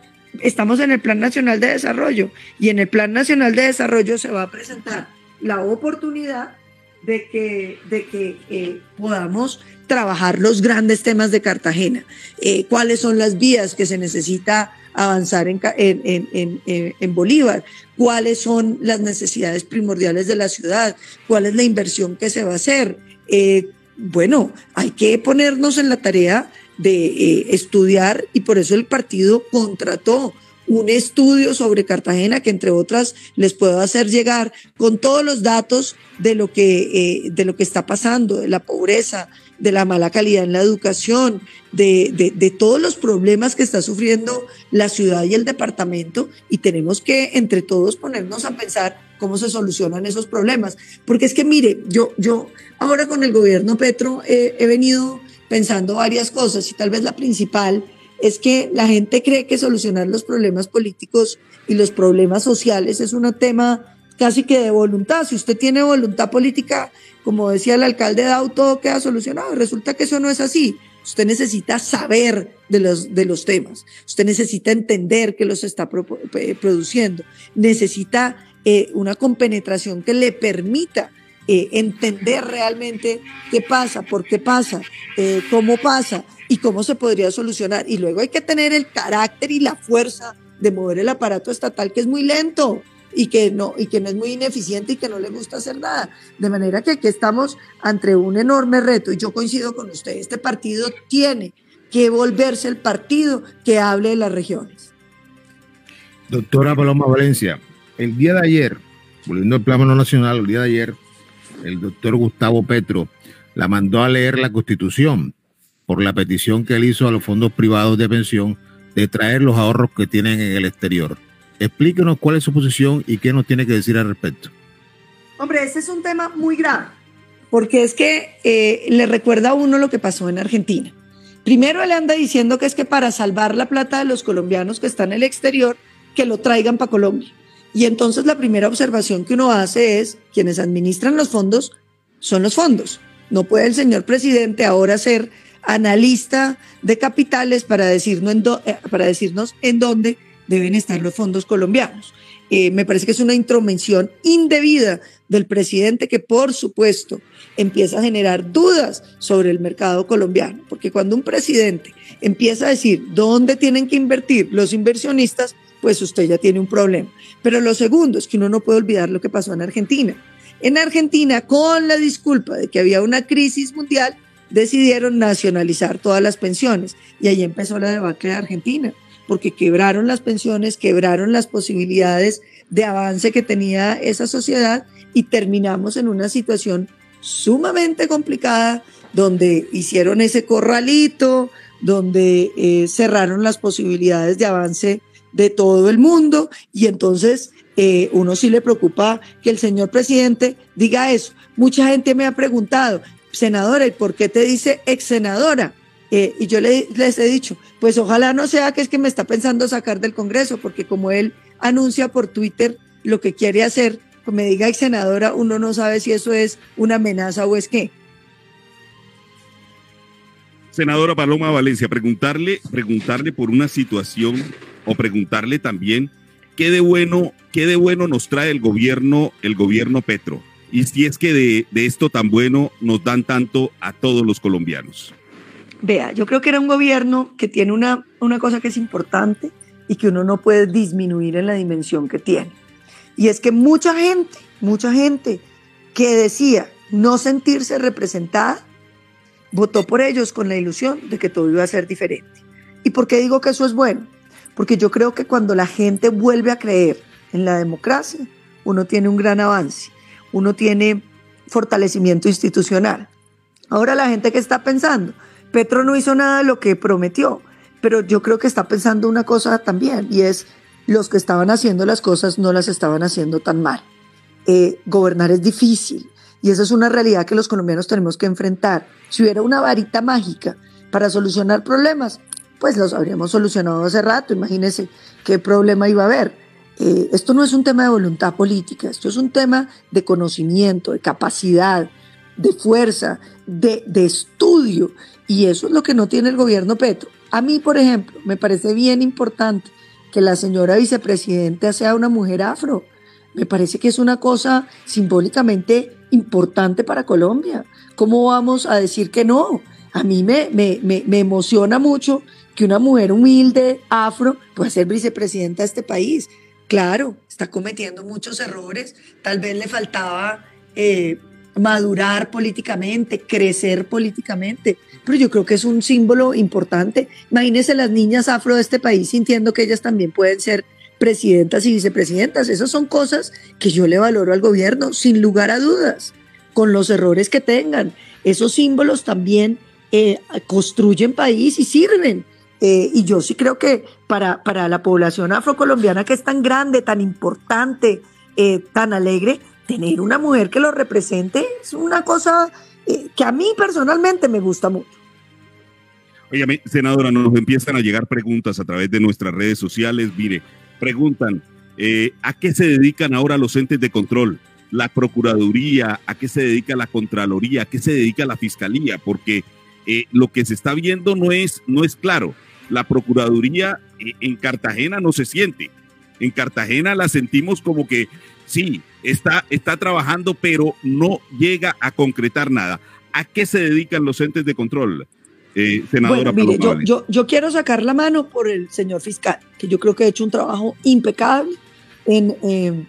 [SPEAKER 12] estamos en el Plan Nacional de Desarrollo y en el Plan Nacional de Desarrollo se va a presentar la oportunidad de que, de que eh, podamos trabajar los grandes temas de Cartagena, eh, cuáles son las vías que se necesita avanzar en, en, en, Bolívar, cuáles son las necesidades primordiales de la ciudad, cuál es la inversión que se va a hacer. Eh, bueno, hay que ponernos en la tarea de eh, estudiar y por eso el partido contrató un estudio sobre Cartagena que entre otras les puedo hacer llegar con todos los datos de lo que, de lo que está pasando, de la pobreza, de la mala calidad en la educación, de, de, todos los problemas que está sufriendo la ciudad y el departamento y tenemos que entre todos ponernos a pensar cómo se solucionan esos problemas. Porque es que mire, yo, yo ahora con el gobierno Petro he venido pensando varias cosas y tal vez la principal es que la gente cree que solucionar los problemas políticos y los problemas sociales es un tema casi que de voluntad. Si usted tiene voluntad política, como decía el alcalde Dau, todo queda solucionado. Resulta que eso no es así. Usted necesita saber de los, de los temas. Usted necesita entender que los está produciendo. Necesita eh, una compenetración que le permita eh, entender realmente qué pasa, por qué pasa, eh, cómo pasa y cómo se podría solucionar. Y luego hay que tener el carácter y la fuerza de mover el aparato estatal, que es muy lento y que no y que no es muy ineficiente y que no le gusta hacer nada. De manera que aquí estamos ante un enorme reto y yo coincido con usted, este partido tiene que volverse el partido que hable de las regiones.
[SPEAKER 3] Doctora Paloma Valencia, el día de ayer, volviendo al plano nacional, el día de ayer, el doctor Gustavo Petro la mandó a leer la constitución por la petición que él hizo a los fondos privados de pensión de traer los ahorros que tienen en el exterior. Explíquenos cuál es su posición y qué nos tiene que decir al respecto.
[SPEAKER 12] Hombre, ese es un tema muy grave, porque es que eh, le recuerda a uno lo que pasó en Argentina. Primero le anda diciendo que es que para salvar la plata de los colombianos que están en el exterior, que lo traigan para Colombia. Y entonces la primera observación que uno hace es, quienes administran los fondos son los fondos. No puede el señor presidente ahora ser analista de capitales para decirnos en, eh, para decirnos en dónde deben estar los fondos colombianos. Eh, me parece que es una intromisión indebida del presidente que, por supuesto, empieza a generar dudas sobre el mercado colombiano, porque cuando un presidente empieza a decir dónde tienen que invertir los inversionistas, pues usted ya tiene un problema. Pero lo segundo es que uno no puede olvidar lo que pasó en Argentina. En Argentina, con la disculpa de que había una crisis mundial, decidieron nacionalizar todas las pensiones y ahí empezó la debacle de Argentina, porque quebraron las pensiones, quebraron las posibilidades de avance que tenía esa sociedad y terminamos en una situación sumamente complicada donde hicieron ese corralito, donde eh, cerraron las posibilidades de avance de todo el mundo y entonces eh, uno sí le preocupa que el señor presidente diga eso. Mucha gente me ha preguntado, senadora, ¿y por qué te dice ex senadora? Eh, y yo les he dicho, pues ojalá no sea que es que me está pensando sacar del Congreso, porque como él anuncia por Twitter lo que quiere hacer, pues me diga ex senadora, uno no sabe si eso es una amenaza o es qué.
[SPEAKER 2] Senadora Paloma Valencia, preguntarle, preguntarle por una situación o preguntarle también qué de bueno, qué de bueno nos trae el gobierno, el gobierno Petro y si es que de, esto tan bueno nos dan tanto a todos los colombianos.
[SPEAKER 12] Vea, yo creo que era un gobierno que tiene una, una cosa que es importante y que uno no puede disminuir en la dimensión que tiene. Y es que mucha gente, mucha gente que decía no sentirse representada, votó por ellos con la ilusión de que todo iba a ser diferente. ¿Y por qué digo que eso es bueno? Porque yo creo que cuando la gente vuelve a creer en la democracia, uno tiene un gran avance uno tiene fortalecimiento institucional. Ahora la gente que está pensando, Petro no hizo nada de lo que prometió, pero yo creo que está pensando una cosa también, y es los que estaban haciendo las cosas no las estaban haciendo tan mal. Eh, gobernar es difícil, y esa es una realidad que los colombianos tenemos que enfrentar. Si hubiera una varita mágica para solucionar problemas, pues los habríamos solucionado hace rato. Imagínense qué problema iba a haber. Eh, esto no es un tema de voluntad política, esto es un tema de conocimiento, de capacidad, de fuerza, de, de estudio. Y eso es lo que no tiene el gobierno Petro. A mí, por ejemplo, me parece bien importante que la señora vicepresidenta sea una mujer afro. Me parece que es una cosa simbólicamente importante para Colombia. ¿Cómo vamos a decir que no? A mí me, me, me, me emociona mucho que una mujer humilde, afro, pueda ser vicepresidenta de este país. Claro, está cometiendo muchos errores, tal vez le faltaba eh, madurar políticamente, crecer políticamente, pero yo creo que es un símbolo importante. Imagínense las niñas afro de este país sintiendo que ellas también pueden ser presidentas y vicepresidentas. Esas son cosas que yo le valoro al gobierno, sin lugar a dudas, con los errores que tengan. Esos símbolos también eh, construyen país y sirven. Eh, y yo sí creo que para, para la población afrocolombiana que es tan grande, tan importante, eh, tan alegre, tener una mujer que lo represente es una cosa que a mí personalmente me gusta mucho.
[SPEAKER 2] Oye, senadora, nos empiezan a llegar preguntas a través de nuestras redes sociales. Mire, preguntan, ¿a qué se dedican ahora los entes de control? La Procuraduría, ¿a qué se dedica la Contraloría? ¿A qué se dedica la Fiscalía? Porque lo que se está viendo no es, no es claro la Procuraduría eh, en Cartagena no se siente. En Cartagena la sentimos como que sí, está, está trabajando, pero no llega a concretar nada. ¿A qué se dedican los entes de control? Eh, senadora
[SPEAKER 12] mire, yo, yo, quiero sacar la mano por el señor fiscal, que yo creo que ha hecho un trabajo impecable en eh,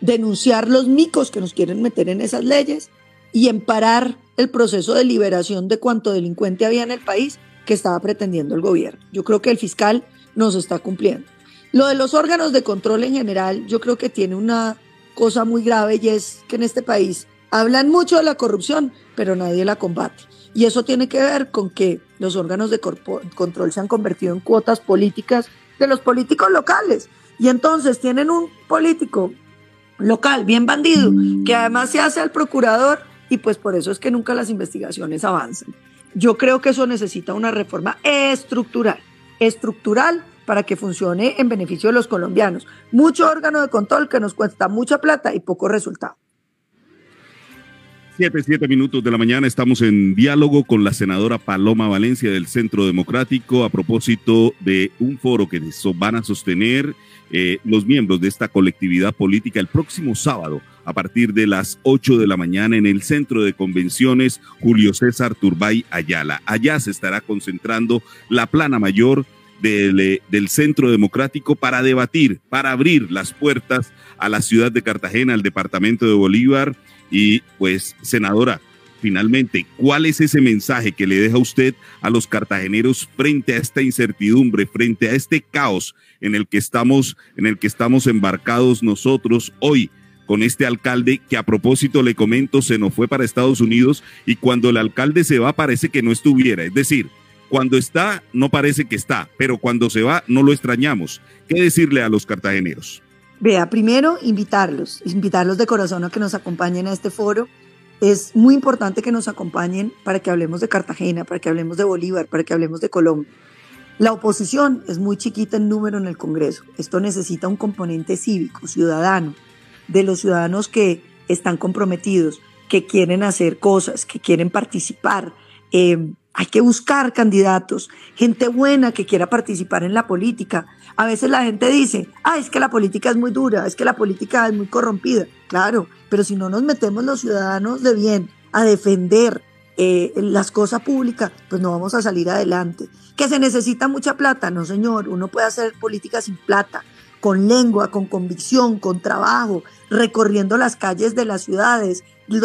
[SPEAKER 12] denunciar los micos que nos quieren meter en esas leyes y en parar el proceso de liberación de cuanto delincuente había en el país que estaba pretendiendo el gobierno. Yo creo que el fiscal nos está cumpliendo. Lo de los órganos de control en general, yo creo que tiene una cosa muy grave y es que en este país hablan mucho de la corrupción, pero nadie la combate. Y eso tiene que ver con que los órganos de control se han convertido en cuotas políticas de los políticos locales. Y entonces tienen un político local bien bandido, que además se hace al procurador y pues por eso es que nunca las investigaciones avanzan. Yo creo que eso necesita una reforma estructural, estructural para que funcione en beneficio de los colombianos. Mucho órgano de control que nos cuesta mucha plata y poco resultado.
[SPEAKER 2] Siete, siete minutos de la mañana estamos en diálogo con la senadora Paloma Valencia del Centro Democrático a propósito de un foro que van a sostener eh, los miembros de esta colectividad política el próximo sábado a partir de las 8 de la mañana en el Centro de Convenciones Julio César Turbay Ayala. Allá se estará concentrando la plana mayor del, eh, del, Centro Democrático para debatir, para abrir las puertas a la ciudad de Cartagena, al departamento de Bolívar. Y pues, senadora, finalmente, ¿cuál es ese mensaje que le deja usted a los cartageneros frente a esta incertidumbre, frente a este caos en el que estamos, en el que estamos embarcados nosotros hoy? con este alcalde que a propósito le comento se nos fue para Estados Unidos y cuando el alcalde se va parece que no estuviera. Es decir, cuando está no parece que está, pero cuando se va no lo extrañamos. ¿Qué decirle a los cartageneros?
[SPEAKER 12] Vea, primero invitarlos, invitarlos de corazón a que nos acompañen a este foro. Es muy importante que nos acompañen para que hablemos de Cartagena, para que hablemos de Bolívar, para que hablemos de Colombia. La oposición es muy chiquita en número en el Congreso. Esto necesita un componente cívico, ciudadano, de los ciudadanos que están comprometidos, que quieren hacer cosas, que quieren participar. Eh, hay que buscar candidatos, gente buena que quiera participar en la política. A veces la gente dice, ah, es que la política es muy dura, es que la política es muy corrompida. Claro, pero si no nos metemos los ciudadanos de bien a defender eh, las cosas públicas, pues no vamos a salir adelante. Que se necesita mucha plata, no señor, uno puede hacer política sin plata con lengua, con convicción, con trabajo, recorriendo las calles de las ciudades,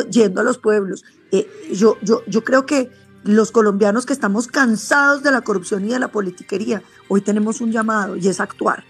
[SPEAKER 12] yendo a los pueblos. Eh, yo, yo, yo creo que los colombianos que estamos cansados de la corrupción y de la politiquería, hoy tenemos un llamado y es actuar.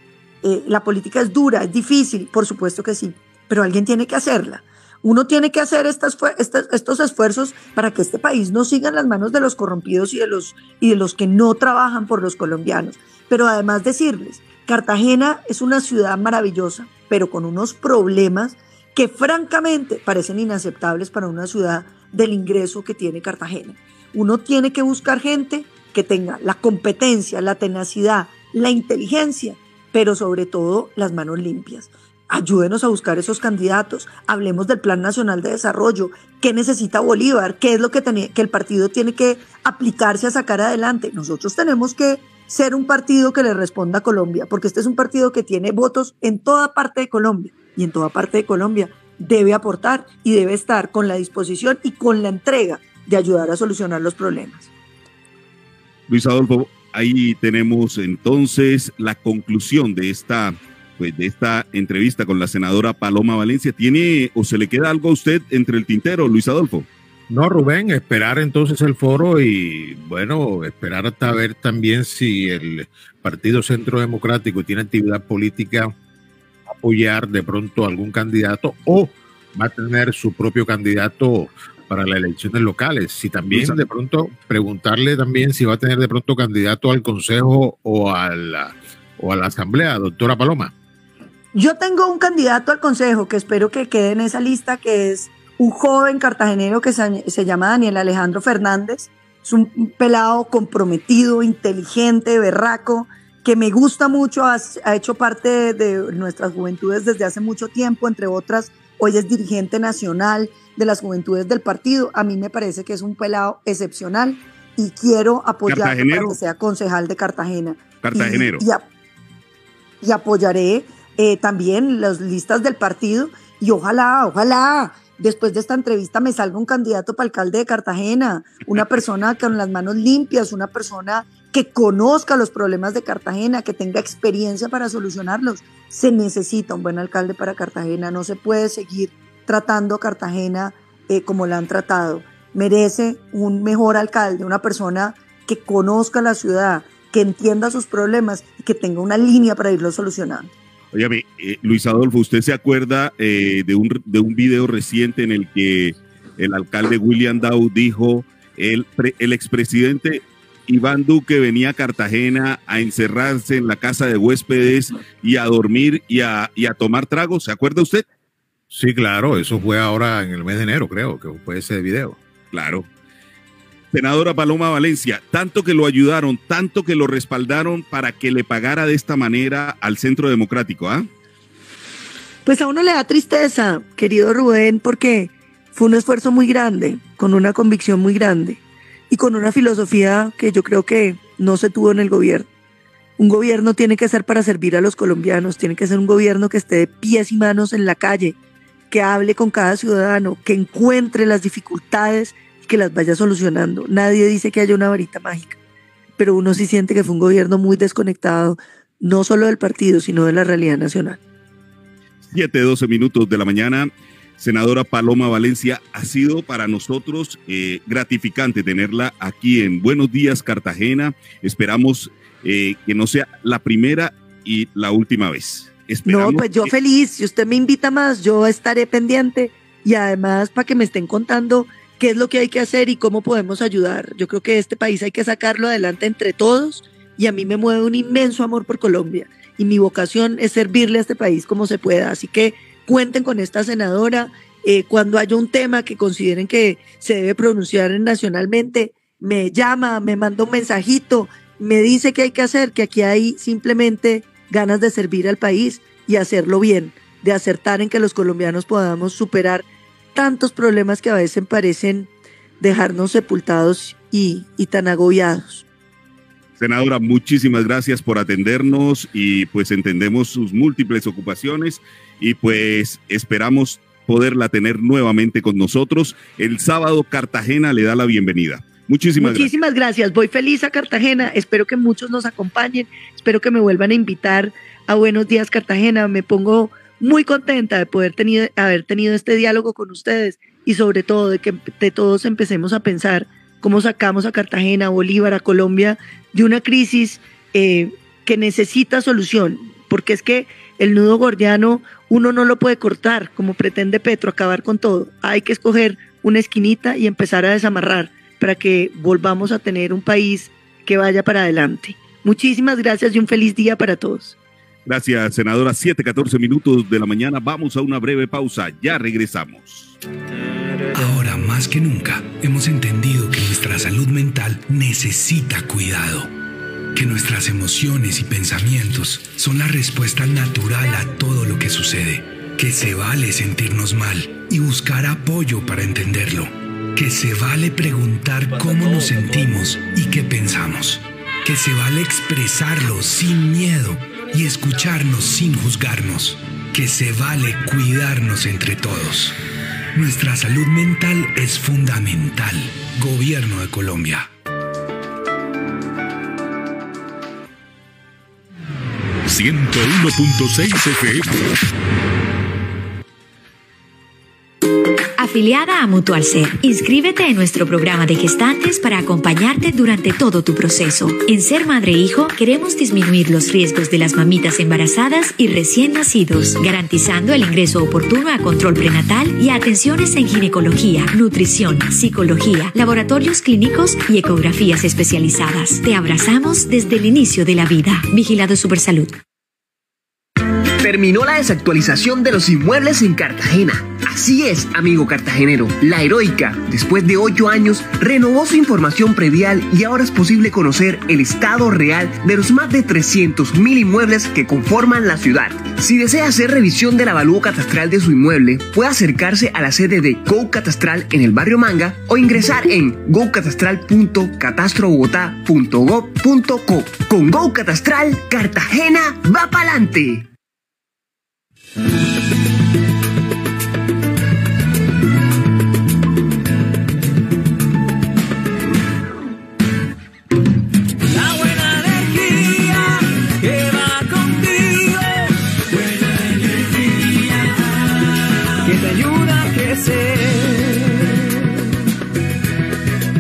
[SPEAKER 12] Eh, la política es dura, es difícil, por supuesto que sí, pero alguien tiene que hacerla. Uno tiene que hacer estas, estos esfuerzos para que este país no siga en las manos de los corrompidos y de los, y de los que no trabajan por los colombianos. Pero además decirles, Cartagena es una ciudad maravillosa, pero con unos problemas que francamente parecen inaceptables para una ciudad del ingreso que tiene Cartagena. Uno tiene que buscar gente que tenga la competencia, la tenacidad, la inteligencia, pero sobre todo las manos limpias. Ayúdenos a buscar esos candidatos. Hablemos del Plan Nacional de Desarrollo. ¿Qué necesita Bolívar? ¿Qué es lo que, el partido tiene que aplicarse a sacar adelante? Nosotros tenemos que ser un partido que le responda a Colombia, porque este es un partido que tiene votos en toda parte de Colombia y en toda parte de Colombia debe aportar y debe estar con la disposición y con la entrega de ayudar a solucionar los problemas.
[SPEAKER 2] Luis Adolfo, ahí tenemos entonces la conclusión de esta pues, de esta entrevista con la senadora Paloma Valencia. ¿Tiene o se le queda algo a usted entre el tintero, Luis Adolfo?
[SPEAKER 3] No, Rubén, esperar entonces el foro y bueno, esperar hasta ver también si el Partido Centro Democrático tiene actividad política, apoyar de pronto algún candidato o va a tener su propio candidato para las elecciones locales. Si también de pronto preguntarle también si va a tener de pronto candidato al Consejo o a la, o a la Asamblea, doctora Paloma.
[SPEAKER 12] Yo tengo un candidato al Consejo que espero que quede en esa lista, que es un joven cartagenero que se, llama Daniel Alejandro Fernández. Es un pelado comprometido, inteligente, berraco, que me gusta mucho, ha, hecho parte de nuestras juventudes desde hace mucho tiempo, entre otras, hoy es dirigente nacional de las juventudes del partido. A mí me parece que es un pelado excepcional y quiero apoyarlo para que sea concejal de Cartagena.
[SPEAKER 2] Cartagenero.
[SPEAKER 12] Y, apoyaré eh, también las listas del partido y ojalá, ojalá después de esta entrevista me salga un candidato para alcalde de Cartagena, una persona con las manos limpias, una persona que conozca los problemas de Cartagena, que tenga experiencia para solucionarlos. Se necesita un buen alcalde para Cartagena, no se puede seguir tratando a Cartagena eh, como la han tratado. Merece un mejor alcalde, una persona que conozca la ciudad, que entienda sus problemas y que tenga una línea para irlos solucionando.
[SPEAKER 2] Óyame, eh, Luis Adolfo, ¿usted se acuerda eh, de, un, de un video reciente en el que el alcalde William Dow dijo, el, el expresidente Iván Duque venía a Cartagena a encerrarse en la casa de huéspedes y a dormir y a, y a tomar tragos? ¿Se acuerda usted?
[SPEAKER 3] Sí, claro, eso fue ahora en el mes de enero, creo, que fue ese video.
[SPEAKER 2] Claro. Senadora Paloma Valencia, tanto que lo ayudaron, tanto que lo respaldaron para que le pagara de esta manera al Centro Democrático, ¿ah?
[SPEAKER 12] Pues a uno le da tristeza, querido Rubén, porque fue un esfuerzo muy grande, con una convicción muy grande y con una filosofía que yo creo que no se tuvo en el gobierno. Un gobierno tiene que ser para servir a los colombianos, tiene que ser un gobierno que esté de pies y manos en la calle, que hable con cada ciudadano, que encuentre las dificultades que las vaya solucionando. Nadie dice que haya una varita mágica, pero uno sí siente que fue un gobierno muy desconectado, no solo del partido, sino de la realidad nacional.
[SPEAKER 2] 7, 12 minutos de la mañana. Senadora Paloma Valencia, ha sido para nosotros eh, gratificante tenerla aquí en Buenos Días Cartagena. Esperamos eh, que no sea la primera y la última vez.
[SPEAKER 12] no, pues yo feliz. Si usted me invita más, yo estaré pendiente y además para que me estén contando qué es lo que hay que hacer y cómo podemos ayudar. Yo creo que este país hay que sacarlo adelante entre todos y a mí me mueve un inmenso amor por Colombia y mi vocación es servirle a este país como se pueda. Así que cuenten con esta senadora. Eh, cuando haya un tema que consideren que se debe pronunciar nacionalmente, me llama, me manda un mensajito, me dice que hay que hacer, que aquí hay simplemente ganas de servir al país y hacerlo bien, de acertar en que los colombianos podamos superar tantos problemas que a veces parecen dejarnos sepultados y, tan agobiados.
[SPEAKER 2] Senadora, muchísimas gracias por atendernos y pues entendemos sus múltiples ocupaciones y pues esperamos poderla tener nuevamente con nosotros. El sábado Cartagena le da la bienvenida. Muchísimas,
[SPEAKER 12] Muchísimas gracias. Voy feliz a Cartagena. Espero que muchos nos acompañen. Espero que me vuelvan a invitar a Buenos Días Cartagena. Me pongo muy contenta de poder tenido, haber tenido este diálogo con ustedes y sobre todo de que de todos empecemos a pensar cómo sacamos a Cartagena, a Bolívar, a Colombia de una crisis eh, que necesita solución, porque es que el nudo gordiano uno no lo puede cortar como pretende Petro, acabar con todo. Hay que escoger una esquinita y empezar a desamarrar para que volvamos a tener un país que vaya para adelante. Muchísimas gracias y un feliz día para todos.
[SPEAKER 2] Gracias, senadora. 7, 14 minutos de la mañana. Vamos a una breve pausa. Ya regresamos.
[SPEAKER 9] Ahora más que nunca hemos entendido que nuestra salud mental necesita cuidado, que nuestras emociones y pensamientos son la respuesta natural a todo lo que sucede, que se vale sentirnos mal y buscar apoyo para entenderlo, que se vale preguntar cómo nos sentimos y qué pensamos, que se vale expresarlo sin miedo y escucharnos sin juzgarnos, que se vale cuidarnos entre todos. Nuestra salud mental es fundamental. Gobierno de Colombia.
[SPEAKER 1] 101.6 FM
[SPEAKER 10] afiliada a Mutual Ser. Inscríbete en nuestro programa de gestantes para acompañarte durante todo tu proceso. En Ser Madre e Hijo queremos disminuir los riesgos de las mamitas embarazadas y recién nacidos, garantizando el ingreso oportuno a control prenatal y atenciones en ginecología, nutrición, psicología, laboratorios clínicos y ecografías especializadas. Te abrazamos desde el inicio de la vida. Vigilado Supersalud.
[SPEAKER 11] Terminó la desactualización de los inmuebles en Cartagena. Así es, amigo cartagenero. La Heroica, después de ocho años, renovó su información predial y ahora es posible conocer el estado real de los más de 300.000 inmuebles que conforman la ciudad. Si desea hacer revisión del avalúo catastral de su inmueble, puede acercarse a la sede de Go Catastral en el barrio Manga o ingresar en gocatastral.catastrobogotá.gov.co. Con Go Catastral, Cartagena va pa'lante.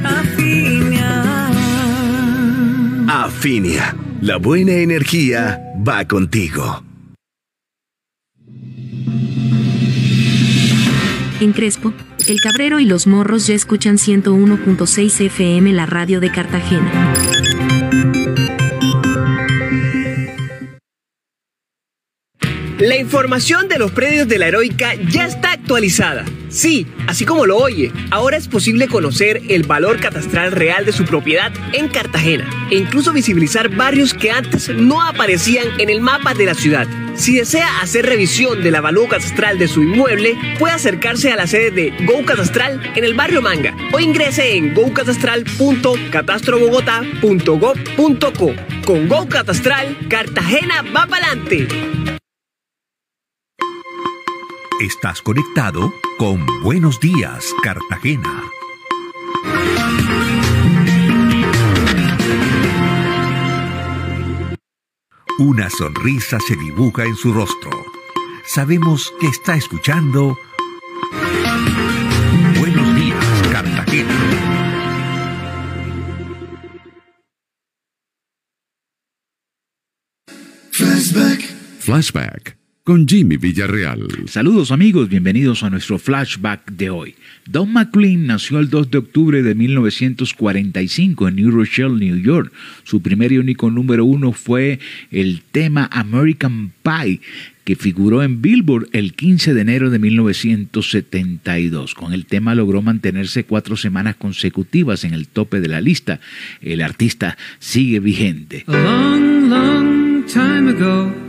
[SPEAKER 13] Afinia.
[SPEAKER 14] Afinia, la buena energía va contigo.
[SPEAKER 15] En Crespo, El Cabrero y los Morros ya escuchan 101.6 FM la radio de Cartagena.
[SPEAKER 11] La información de los predios de la Heroica ya está actualizada. Sí, así como lo oye, ahora es posible conocer el valor catastral real de su propiedad en Cartagena e incluso visibilizar barrios que antes no aparecían en el mapa de la ciudad. Si desea hacer revisión del avalúo catastral de su inmueble, puede acercarse a la sede de Go Catastral en el barrio Manga o ingrese en gocatastral.catastrobogotá.gov.co. Con Go Catastral, Cartagena va para adelante.
[SPEAKER 1] Estás conectado con Buenos Días, Cartagena. Una sonrisa se dibuja en su rostro. Sabemos que está escuchando Buenos Días, Cartagena.
[SPEAKER 6] Flashback. Flashback con Jimmy Villarreal.
[SPEAKER 7] Saludos amigos, bienvenidos a nuestro flashback de hoy. Don McLean nació el 2 de octubre de 1945 en New Rochelle, New York. Su primer y único número uno fue el tema American Pie, que figuró en Billboard el 15 de enero de 1972. Con el tema logró mantenerse cuatro semanas consecutivas en el tope de la lista. El artista sigue vigente.
[SPEAKER 13] A long, long time ago,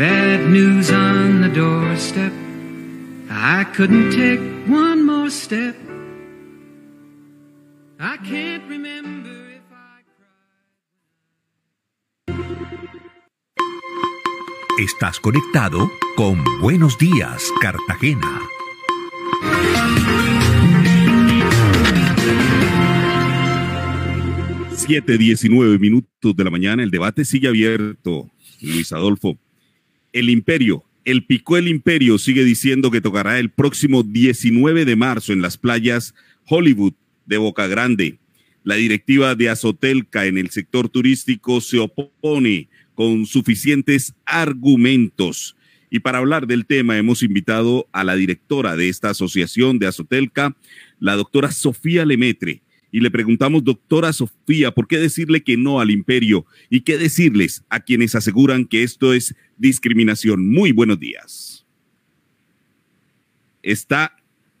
[SPEAKER 13] Bad news on the doorstep. I couldn't take one more step. I can't remember if
[SPEAKER 1] Estás conectado con Buenos Días, Cartagena.
[SPEAKER 2] Siete diecinueve minutos de la mañana, el debate sigue abierto. Luis Adolfo, el imperio, el picó el imperio sigue diciendo que tocará el próximo 19 de marzo en las playas Hollywood de Boca Grande. La directiva de Azotelca en el sector turístico se opone con suficientes argumentos. Y para hablar del tema hemos invitado a la directora de esta asociación de Azotelca, la doctora Sofía Lemetre. Y le preguntamos, doctora Sofía, ¿por qué decirle que no al imperio? ¿Y qué decirles a quienes aseguran que esto es discriminación? Muy buenos días. Está,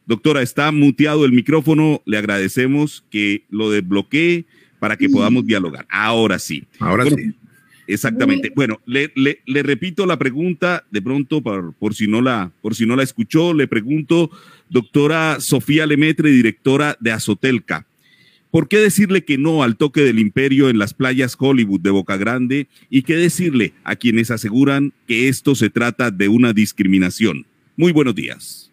[SPEAKER 2] doctora, está muteado el micrófono. Le agradecemos que lo desbloquee para que podamos dialogar. Ahora sí.
[SPEAKER 3] Ahora
[SPEAKER 2] Bueno,
[SPEAKER 3] sí.
[SPEAKER 2] Exactamente. Bueno, le, le- le repito la pregunta de pronto por, por si no la por si no la escuchó, le pregunto, doctora Sofía Lemetre, directora de Azotelca, ¿por qué decirle que no al toque del imperio en las playas Hollywood de Boca Grande y qué decirle a quienes aseguran que esto se trata de una discriminación? Muy buenos días.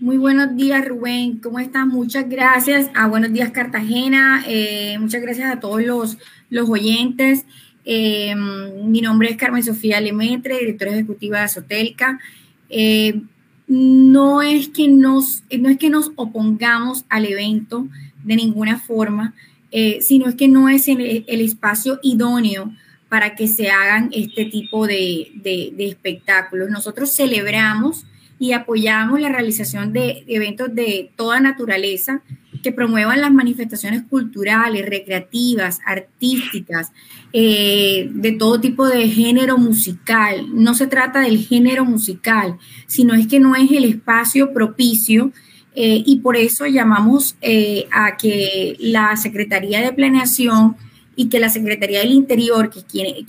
[SPEAKER 16] Muy buenos días, Rubén. ¿Cómo estás? Muchas gracias. A Buenos Días, Cartagena. Eh, muchas gracias a todos los, los oyentes. Eh, mi nombre es Carmen Sofía Lemetre, directora ejecutiva de Azotelca. Eh, no, es que nos, no es que nos opongamos al evento de ninguna forma, eh, sino es que no es el, espacio idóneo para que se hagan este tipo de, de- de espectáculos. Nosotros celebramos y apoyamos la realización de eventos de toda naturaleza que promuevan las manifestaciones culturales, recreativas, artísticas, eh, de todo tipo de género musical. No se trata del género musical, sino es que no es el espacio propicio eh, y por eso llamamos eh, a que la Secretaría de Planeación y que la Secretaría del Interior, que,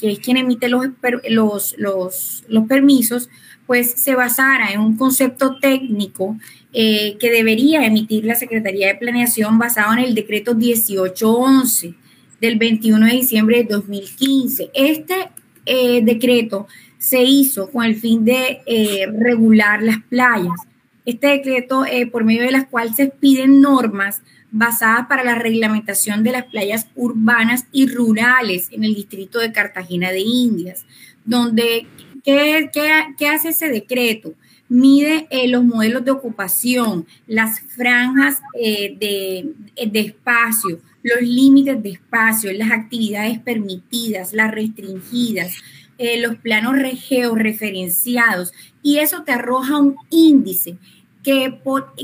[SPEAKER 16] es quien, emite los, los, los, permisos, pues se basara en un concepto técnico eh, que debería emitir la Secretaría de Planeación basado en el decreto 1811 del 21 de diciembre de 2015. Este eh, decreto se hizo con el fin de regular las playas. Este decreto, eh, por medio de las cuales se piden normas basadas para la reglamentación de las playas urbanas y rurales en el distrito de Cartagena de Indias, donde ¿qué, qué, hace ese decreto? Mide eh, los modelos de ocupación, las franjas eh, de, de espacio, los límites de espacio, las actividades permitidas, las restringidas, los planos georreferenciados, y eso te arroja un índice que,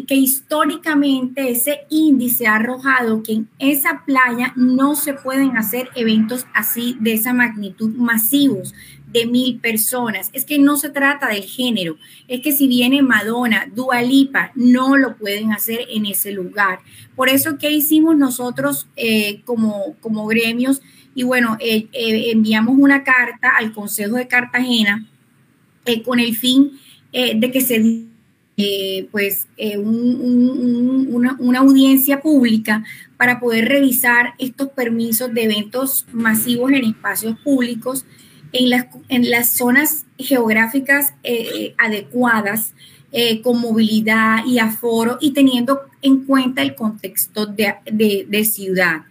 [SPEAKER 16] que históricamente ese índice ha arrojado que en esa playa no se pueden hacer eventos así de esa magnitud masivos de mil personas. Es que no se trata del género, es que si viene Madonna, Dualipa, no lo pueden hacer en ese lugar. Por eso, ¿qué hicimos nosotros eh, como, como gremios? Y bueno, eh, eh, enviamos una carta al Consejo de Cartagena con el fin de que se eh, pues eh, una, audiencia pública para poder revisar estos permisos de eventos masivos en espacios públicos en las, en las zonas geográficas eh, adecuadas, con movilidad y aforo y teniendo en cuenta el contexto de, de ciudad.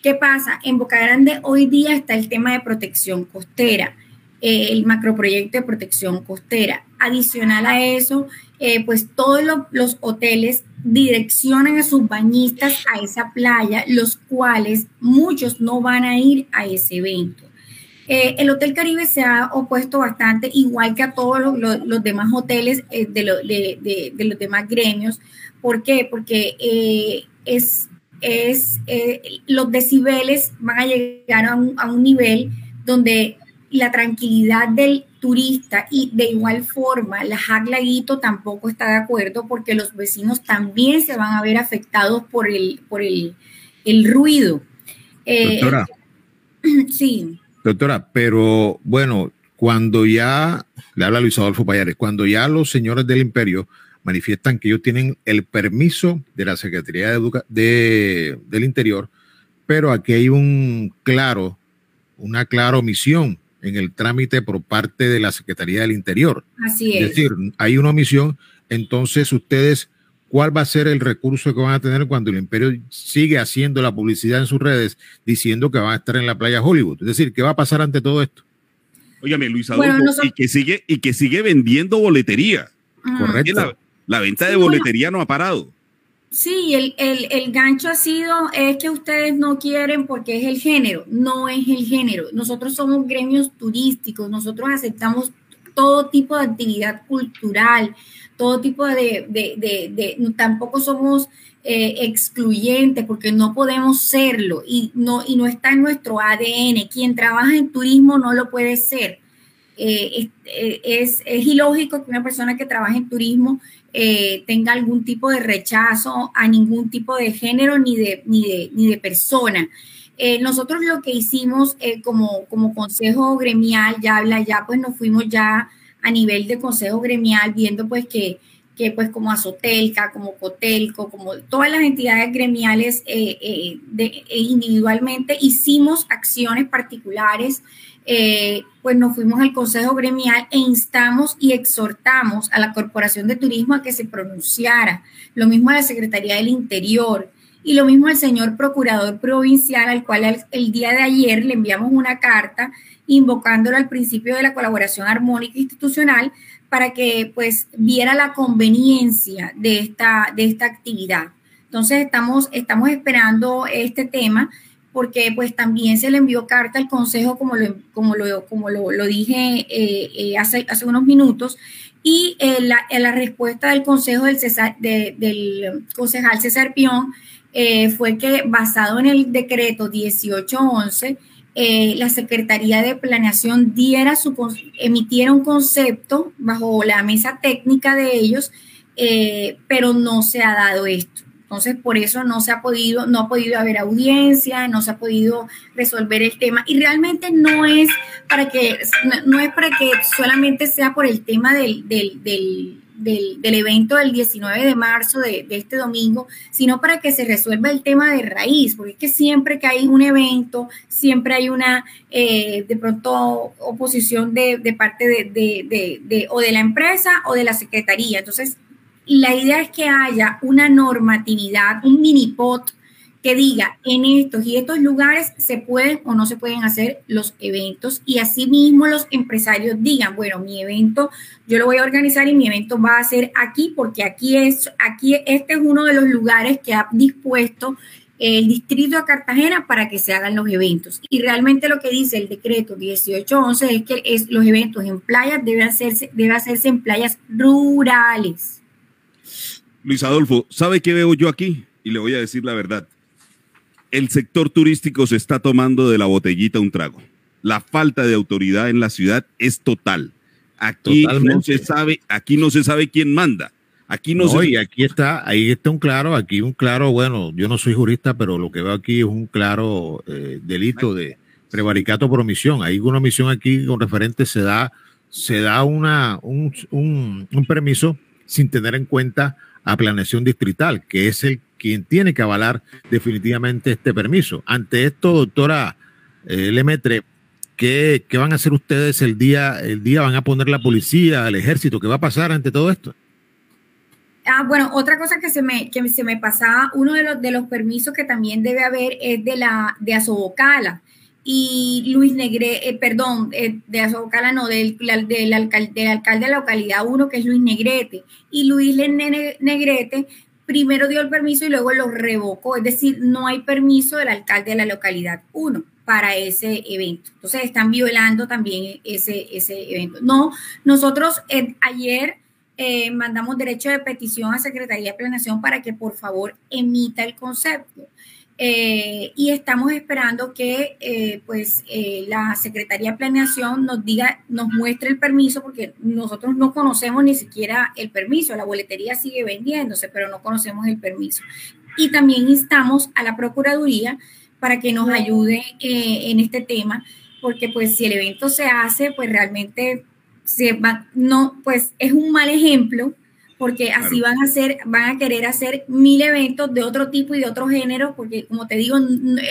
[SPEAKER 16] ¿Qué pasa? En Boca Grande hoy día está el tema de protección costera, el macroproyecto de protección costera. Adicional a eso, eh, pues todos los hoteles direccionan a sus bañistas a esa playa, los cuales muchos no van a ir a ese evento. Eh, el Hotel Caribe se ha opuesto bastante, igual que a todos los, demás hoteles eh, de, los demás gremios. ¿Por qué? Porque es, los decibeles van a llegar a un, a un nivel donde la tranquilidad del turista y de igual forma la Jaglaguito tampoco está de acuerdo porque los vecinos también se van a ver afectados por el, por el, ruido.
[SPEAKER 3] Eh, Doctora. (clears throat)
[SPEAKER 16] Sí.
[SPEAKER 3] Doctora, pero bueno, cuando ya, le habla Luis Adolfo Payares, cuando ya los señores del imperio manifiestan que ellos tienen el permiso de la Secretaría de, del Interior, pero aquí hay un claro, una clara omisión en el trámite por parte de la Secretaría del Interior.
[SPEAKER 16] Así es.
[SPEAKER 3] Es decir, hay una omisión, entonces ustedes, ¿cuál va a ser el recurso que van a tener cuando el Imperio sigue haciendo la publicidad en sus redes diciendo que van a estar en la playa Hollywood? Es decir, ¿qué va a pasar ante todo esto?
[SPEAKER 2] Óyame, Luis Adolfo, y, que sigue, y que sigue vendiendo boletería.
[SPEAKER 3] Correcto.
[SPEAKER 2] La, venta de boletería no ha parado.
[SPEAKER 16] Sí, el, el, el, gancho ha sido, es que ustedes no quieren porque es el género, no es el género. Nosotros somos gremios turísticos, nosotros aceptamos todo tipo de actividad cultural, todo tipo de, de, de, tampoco somos eh, excluyentes porque no podemos serlo y no, y no está en nuestro ADN. Quien trabaja en turismo no lo puede ser. Eh, eh, es, es, ilógico que una persona que trabaja en turismo eh, tenga algún tipo de rechazo a ningún tipo de género ni de, ni de, ni de persona. nosotros lo que hicimos como, como consejo gremial, ya habla, ya pues nos fuimos ya a nivel de consejo gremial viendo pues que, que pues como Azotelca, como Cotelco, como todas las entidades gremiales individualmente hicimos acciones particulares eh, pues nos fuimos al Consejo Gremial e instamos y exhortamos a la Corporación de Turismo a que se pronunciara, lo mismo a la Secretaría del Interior y lo mismo al señor Procurador Provincial, al cual el, día de ayer le enviamos una carta invocándolo al principio de la colaboración armónica institucional para que pues viera la conveniencia de esta, de esta actividad. Entonces estamos, estamos esperando este tema porque pues también se le envió carta al Consejo, como lo, como lo, como lo, dije eh, eh, hace, hace unos minutos, y eh, la, la, respuesta del Consejo del, César, del concejal César Pion fue que basado en el decreto 1811, la Secretaría de Planeación diera su, emitiera un concepto bajo la mesa técnica de ellos, pero no se ha dado esto. Entonces, por eso no se ha podido, no ha podido haber audiencia, no se ha podido resolver el tema. Y realmente no es para que, no es para que solamente sea por el tema del, del, del, del, evento del 19 de marzo de, este domingo, sino para que se resuelva el tema de raíz, porque es que siempre que hay un evento, siempre hay una, eh, de pronto, oposición de, de parte de, de, o de la empresa o de la secretaría. Entonces, la idea es que haya una normatividad, un mini pot que diga en estos y estos lugares se pueden o no se pueden hacer los eventos y asimismo los empresarios digan, bueno, mi evento yo lo voy a organizar y mi evento va a ser aquí porque aquí es, aquí este es uno de los lugares que ha dispuesto el distrito de Cartagena para que se hagan los eventos. Y realmente lo que dice el decreto 1811 es que es, los eventos en playas deben hacerse, debe hacerse en playas rurales.
[SPEAKER 2] Luis Adolfo, ¿sabe qué veo yo aquí? Y le voy a decir la verdad. El sector turístico se está tomando de la botellita un trago. La falta de autoridad en la ciudad es total. Aquí no se sabe, aquí no se sabe quién manda. Aquí no,
[SPEAKER 3] no y aquí está, ahí está un claro, aquí un claro, bueno, yo no soy jurista, pero lo que veo aquí es un claro eh, delito de prevaricato por omisión. Hay una omisión aquí con referente, se da, se da una, un, un, un permiso sin tener en cuenta a planeación distrital, que es el quien tiene que avalar definitivamente este permiso. Ante esto, doctora eh, Lemetre, ¿qué, ¿qué, van a hacer ustedes el día, el día? ¿Van a poner la policía, el ejército? ¿Qué va a pasar ante todo esto?
[SPEAKER 16] Ah, bueno, otra cosa que se me, que se me pasaba, uno de los, de los permisos que también debe haber es de la de Asobocala. Y Luis Negrete, eh, perdón, eh, de Asobocala no, del, alcalde, del alcalde de la localidad 1, que es Luis Negrete. Y Luis Negrete primero dio el permiso y luego lo revocó. Es decir, no hay permiso del alcalde de la localidad 1 para ese evento. Entonces están violando también ese, ese evento. No, nosotros eh, ayer eh, mandamos derecho de petición a Secretaría de Planeación para que por favor emita el concepto. Eh, y estamos esperando que eh, pues la Secretaría de Planeación nos diga, nos muestre el permiso, porque nosotros no conocemos ni siquiera el permiso, la boletería sigue vendiéndose, pero no conocemos el permiso. Y también instamos a la Procuraduría para que nos ayude en este tema, porque pues si el evento se hace, pues realmente se no, pues es un mal ejemplo porque así van a hacer, van a querer hacer mil eventos de otro tipo y de otro género, porque como te digo,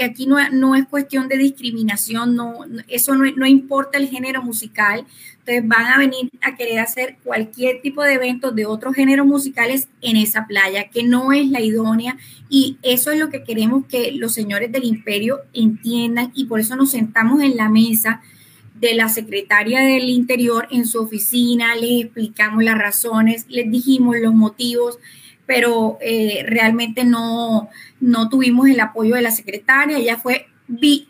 [SPEAKER 16] aquí no, no es cuestión de discriminación, no, eso no, no, importa el género musical, entonces van a venir a querer hacer cualquier tipo de eventos de otros géneros musicales en esa playa, que no es la idónea, y eso es lo que queremos que los señores del imperio entiendan, y por eso nos sentamos en la mesa de la secretaria del Interior en su oficina, les explicamos las razones, les dijimos los motivos, pero eh, realmente no, no tuvimos el apoyo de la secretaria, ella fue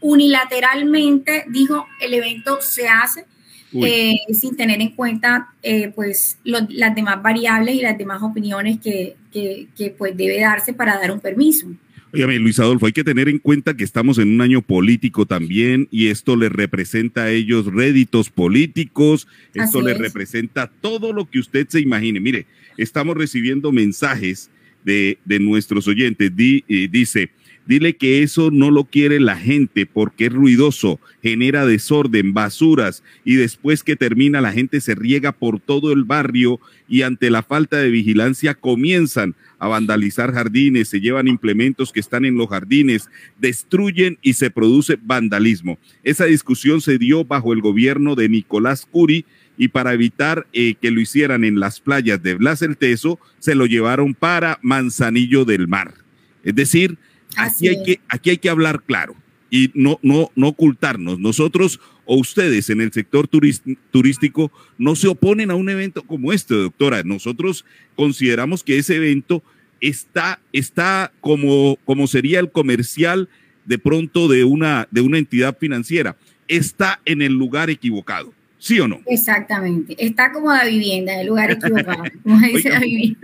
[SPEAKER 16] unilateralmente, dijo, el evento se hace eh, sin tener en cuenta eh, pues las demás variables y las demás opiniones que, que, que pues debe darse para dar un permiso.
[SPEAKER 2] Oye, Luis Adolfo, hay que tener en cuenta que estamos en un año político también y esto les representa a ellos réditos políticos, esto les representa todo lo que usted se imagine. Mire, estamos recibiendo mensajes de, de nuestros oyentes. Eh, dice, Dile que eso no lo quiere la gente porque es ruidoso, genera desorden, basuras y después que termina la gente se riega por todo el barrio y ante la falta de vigilancia comienzan a vandalizar jardines, se llevan implementos que están en los jardines, destruyen y se produce vandalismo. Esa discusión se dio bajo el gobierno de Nicolás Curi y para evitar eh, que lo hicieran en las playas de Blas el Teso, se lo llevaron para Manzanillo del Mar. Es decir, aquí hay, que, aquí hay que hablar claro y no, no, no ocultarnos. Nosotros o ustedes en el sector turístico no se oponen a un evento como este, doctora. Nosotros consideramos que ese evento está, está como, como sería el comercial de pronto de una, de una entidad financiera. Está en el lugar equivocado. ¿Sí o no?
[SPEAKER 16] Exactamente. Está como la vivienda, en el lugar equivocado, (laughs) como dice la (laughs) vivienda.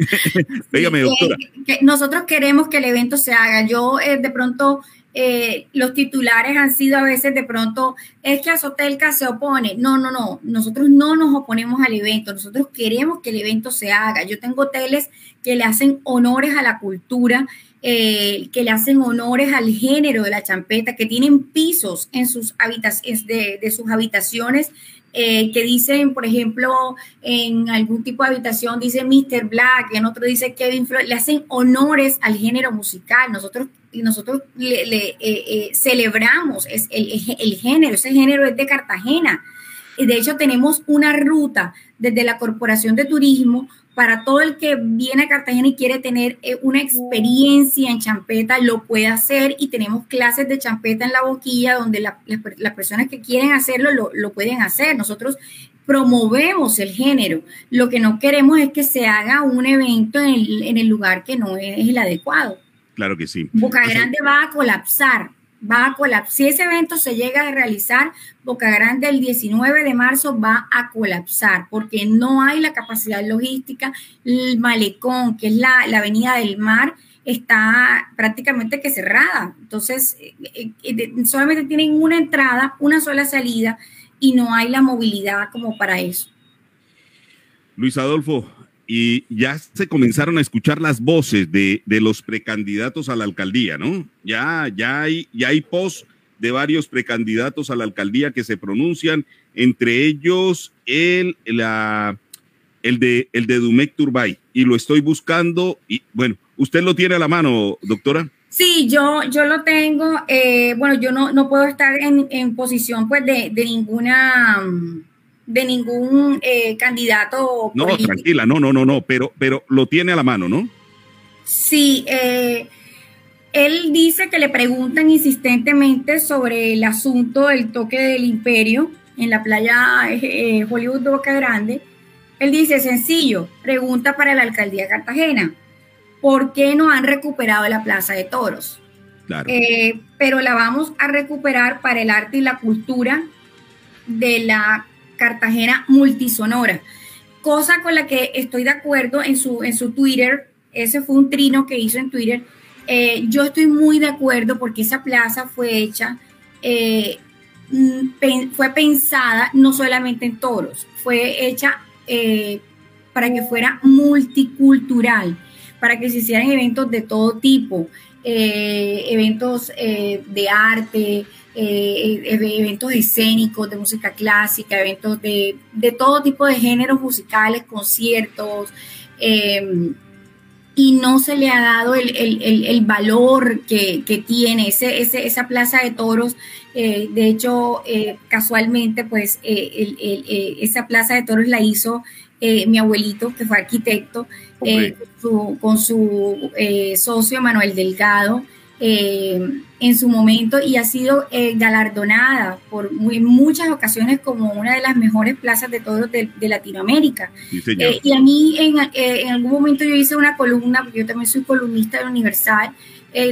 [SPEAKER 16] doctora. nosotros queremos que el evento se haga. Yo eh, de pronto eh, los titulares han sido a veces de pronto, es que Azotelca se opone. No, no, no, nosotros no nos oponemos al evento, nosotros queremos que el evento se haga. Yo tengo hoteles que le hacen honores a la cultura, eh, que le hacen honores al género de la champeta, que tienen pisos en sus habitaciones, de, de sus habitaciones eh, que dicen, por ejemplo, en algún tipo de habitación dice Mr. Black, en otro dice Kevin Flores, le hacen honores al género musical. Nosotros, nosotros le, eh, eh, celebramos es el, el, género, ese género es de Cartagena. De hecho, tenemos una ruta desde la Corporación de Turismo para todo el que viene a Cartagena y quiere tener eh, una experiencia en champeta, lo puede hacer y tenemos clases de champeta en la boquilla donde las personas que quieren hacerlo lo, pueden hacer. Nosotros promovemos el género. Lo que no queremos es que se haga un evento en el, lugar que no es el adecuado.
[SPEAKER 2] Claro que sí.
[SPEAKER 16] Boca Grande va a colapsar va a colapsar. Si ese evento se llega a realizar, Boca Grande el 19 de marzo va a colapsar porque no hay la capacidad logística. El malecón, que es la, avenida del mar, está prácticamente que cerrada. Entonces, eh, eh, solamente tienen una entrada, una sola salida y no hay la movilidad como para eso.
[SPEAKER 2] Luis Adolfo, y ya se comenzaron a escuchar las voces de, los precandidatos a la alcaldía, ¿no? Ya, ya hay, ya hay post de varios precandidatos a la alcaldía que se pronuncian, entre ellos el, la, el de, el de Dumec Turbay, y lo estoy buscando, y bueno, ¿usted lo tiene a la mano, doctora?
[SPEAKER 16] Sí, yo, yo lo tengo, eh, bueno, yo no, no puedo estar en, en posición pues de, de ninguna de ningún eh, candidato.
[SPEAKER 2] No, tranquila, no, no, no, no, pero, pero lo tiene a la mano, ¿no?
[SPEAKER 16] Sí, eh, él dice que le preguntan insistentemente sobre el asunto del toque del imperio en la playa eh, Hollywood de Boca Grande. Él dice, sencillo, pregunta para la alcaldía de Cartagena, ¿por qué no han recuperado la Plaza de Toros? Claro. pero la vamos a recuperar para el arte y la cultura de la Cartagena multisonora, cosa con la que estoy de acuerdo en su, en su Twitter, ese fue un trino que hizo en Twitter, eh, yo estoy muy de acuerdo porque esa plaza fue hecha, eh, mm, fue pensada no solamente en toros, fue hecha eh, para que fuera multicultural, para que se hicieran eventos de todo tipo, eventos de arte, eh, eventos escénicos de música clásica, eventos de, todo tipo de géneros musicales, conciertos, em, y no se le ha dado el, valor que, tiene ese, esa plaza de toros. Eh, de hecho, eh, casualmente, pues esa plaza de toros la hizo mi abuelito, que fue arquitecto, con su socio Manuel Delgado. Eh, en su momento y ha sido eh, galardonada por en muchas ocasiones como una de las mejores plazas de todos de, Latinoamérica. Eh, y a mí en, en, algún momento yo hice una columna, porque yo también soy columnista de Universal,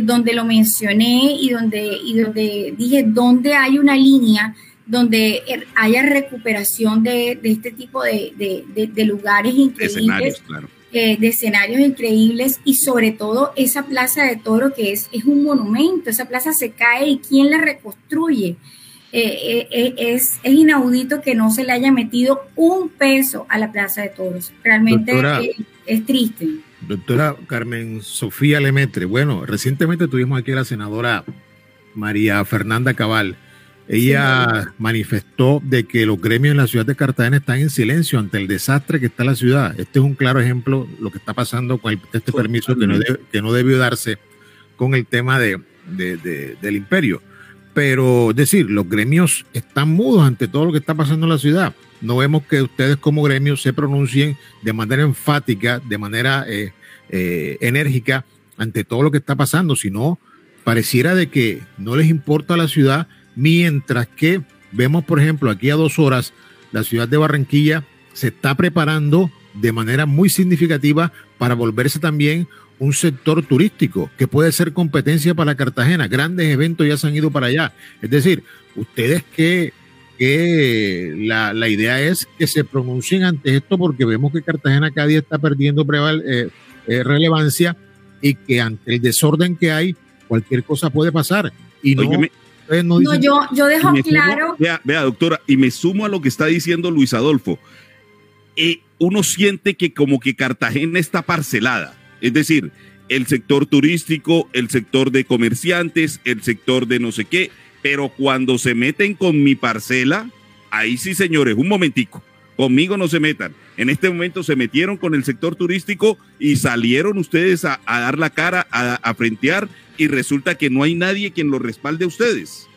[SPEAKER 16] donde lo mencioné y donde, y donde dije dónde hay una línea donde haya recuperación de, este tipo de, de lugares increíbles. Claro eh, de escenarios increíbles y sobre todo esa plaza de toro que es, es un monumento, esa plaza se cae y quién la reconstruye. Eh, eh, es, es, inaudito que no se le haya metido un peso a la plaza de toros. Realmente es triste.
[SPEAKER 3] Doctora Carmen Sofía Lemetre, bueno, recientemente tuvimos aquí a la senadora María Fernanda Cabal ella manifestó de que los gremios en la ciudad de Cartagena están en silencio ante el desastre que está en la ciudad. Este es un claro ejemplo de lo que está pasando con este permiso que no, que no, debió darse con el tema de, del imperio. Pero, es decir, los gremios están mudos ante todo lo que está pasando en la ciudad. No vemos que ustedes como gremios se pronuncien de manera enfática, de manera eh, eh, enérgica ante todo lo que está pasando, sino pareciera de que no les importa a la ciudad Mientras que vemos, por ejemplo, aquí a dos horas, la ciudad de Barranquilla se está preparando de manera muy significativa para volverse también un sector turístico que puede ser competencia para Cartagena. Grandes eventos ya se han ido para allá. Es decir, ustedes que, que la, idea es que se pronuncien ante esto porque vemos que Cartagena cada día está perdiendo eh, eh, relevancia y que ante el desorden que hay, cualquier cosa puede pasar. Y no,
[SPEAKER 16] no, yo, yo dejo claro.
[SPEAKER 2] vea, doctora, y me sumo a lo que está diciendo Luis Adolfo. Eh, uno siente que como que Cartagena está parcelada. Es decir, el sector turístico, el sector de comerciantes, el sector de no sé qué. Pero cuando se meten con mi parcela, ahí sí, señores, un momentico. Conmigo no se metan. En este momento se metieron con el sector turístico y salieron ustedes a, dar la cara, a, frentear y resulta que no hay nadie quien lo respalde a ustedes.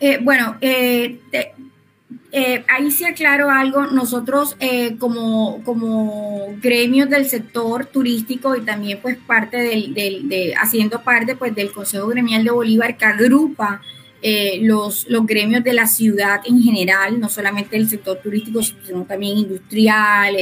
[SPEAKER 16] Eh, bueno, eh, eh, ahí sí aclaro algo, nosotros eh, como, como gremios del sector turístico y también pues parte del, de, haciendo parte pues del Consejo Gremial de Bolívar que agrupa eh, los, los gremios de la ciudad en general, no solamente del sector turístico, sino también industrial,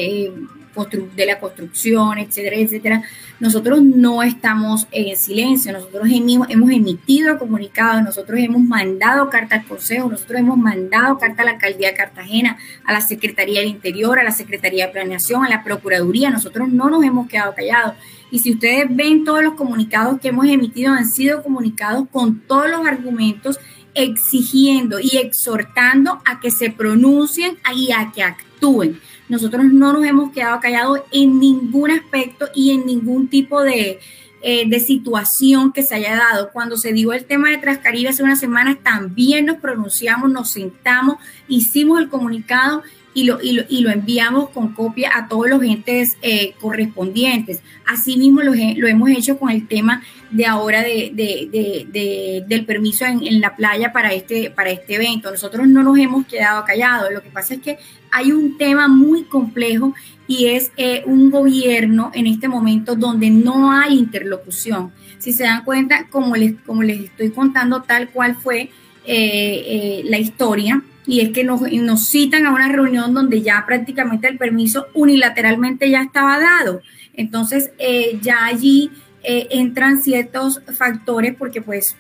[SPEAKER 16] de la construcción, etcétera, etcétera, nosotros no estamos en silencio, nosotros hemos, emitido comunicados, nosotros hemos mandado carta al Consejo, nosotros hemos mandado carta a la Alcaldía de Cartagena, a la Secretaría del Interior, a la Secretaría de Planeación, a la Procuraduría, nosotros no nos hemos quedado callados. Y si ustedes ven todos los comunicados que hemos emitido, han sido comunicados con todos los argumentos exigiendo y exhortando a que se pronuncien y a que actúen. Nosotros no nos hemos quedado callados en ningún aspecto y en ningún tipo de, eh, de situación que se haya dado. Cuando se dio el tema de Trascaribe hace unas semanas, también nos pronunciamos, nos sentamos, hicimos el comunicado y lo, y lo, enviamos con copia a todos los entes eh, correspondientes. Asimismo lo, lo, hemos hecho con el tema de ahora de, del permiso en, la playa para este, para este evento. Nosotros no nos hemos quedado callados. Lo que pasa es que hay un tema muy complejo y es eh, un gobierno en este momento donde no hay interlocución. Si se dan cuenta, como les, como les estoy contando tal cual fue eh, la historia, y es que nos, nos citan a una reunión donde ya prácticamente el permiso unilateralmente ya estaba dado. Entonces, eh, ya allí eh, entran ciertos factores porque pues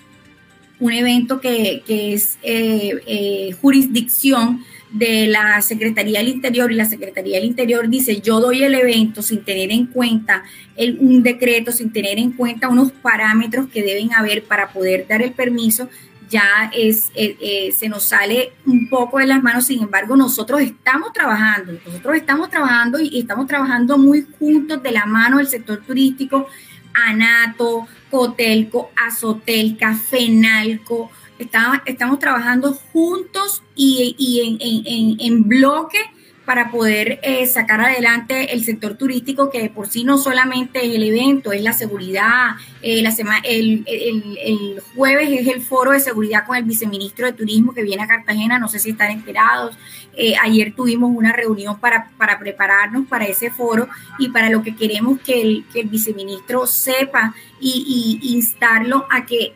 [SPEAKER 16] un evento que, es eh, jurisdicción de la Secretaría del Interior y la Secretaría del Interior dice yo doy el evento sin tener en cuenta el, un decreto, sin tener en cuenta unos parámetros que deben haber para poder dar el permiso, ya es, eh, eh, se nos sale un poco de las manos, sin embargo, nosotros estamos trabajando, nosotros estamos trabajando y, estamos trabajando muy juntos de la mano del sector turístico, ANATO, Cotelco, Azotelca, FENALCO, estamos, estamos trabajando juntos y, en, en bloque para poder eh, sacar adelante el sector turístico, que por sí no solamente es el evento, es la seguridad. Eh, la el, el, jueves es el foro de seguridad con el viceministro de Turismo que viene a Cartagena, no sé si están enterados. Eh, ayer tuvimos una reunión para, para prepararnos para ese foro y para lo que queremos que el, que el viceministro sepa y, y instarlo a que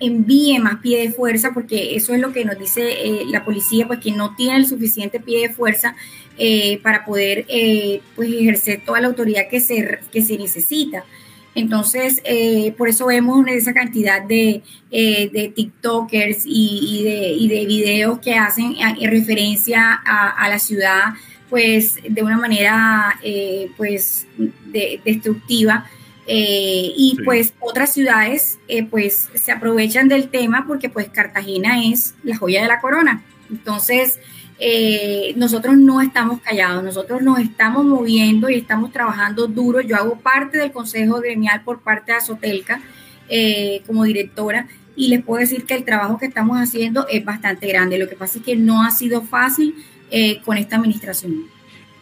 [SPEAKER 16] envíe más pie de fuerza, porque eso es lo que nos dice eh, la policía, pues que no tiene el suficiente pie de fuerza eh, para poder eh, pues ejercer toda la autoridad que se, que se necesita. Entonces, por eso vemos esa cantidad de, de TikTokers y, de, videos que hacen referencia a, a, la ciudad, pues de una manera pues destructiva eh, y pues otras ciudades eh, pues se aprovechan del tema porque pues Cartagena es la joya de la corona. Entonces, eh, nosotros no estamos callados, nosotros nos estamos moviendo y estamos trabajando duro. Yo hago parte del Consejo Gremial por parte de Azotelca como directora y les puedo decir que el trabajo que estamos haciendo es bastante grande. Lo que pasa es que no ha sido fácil con esta administración.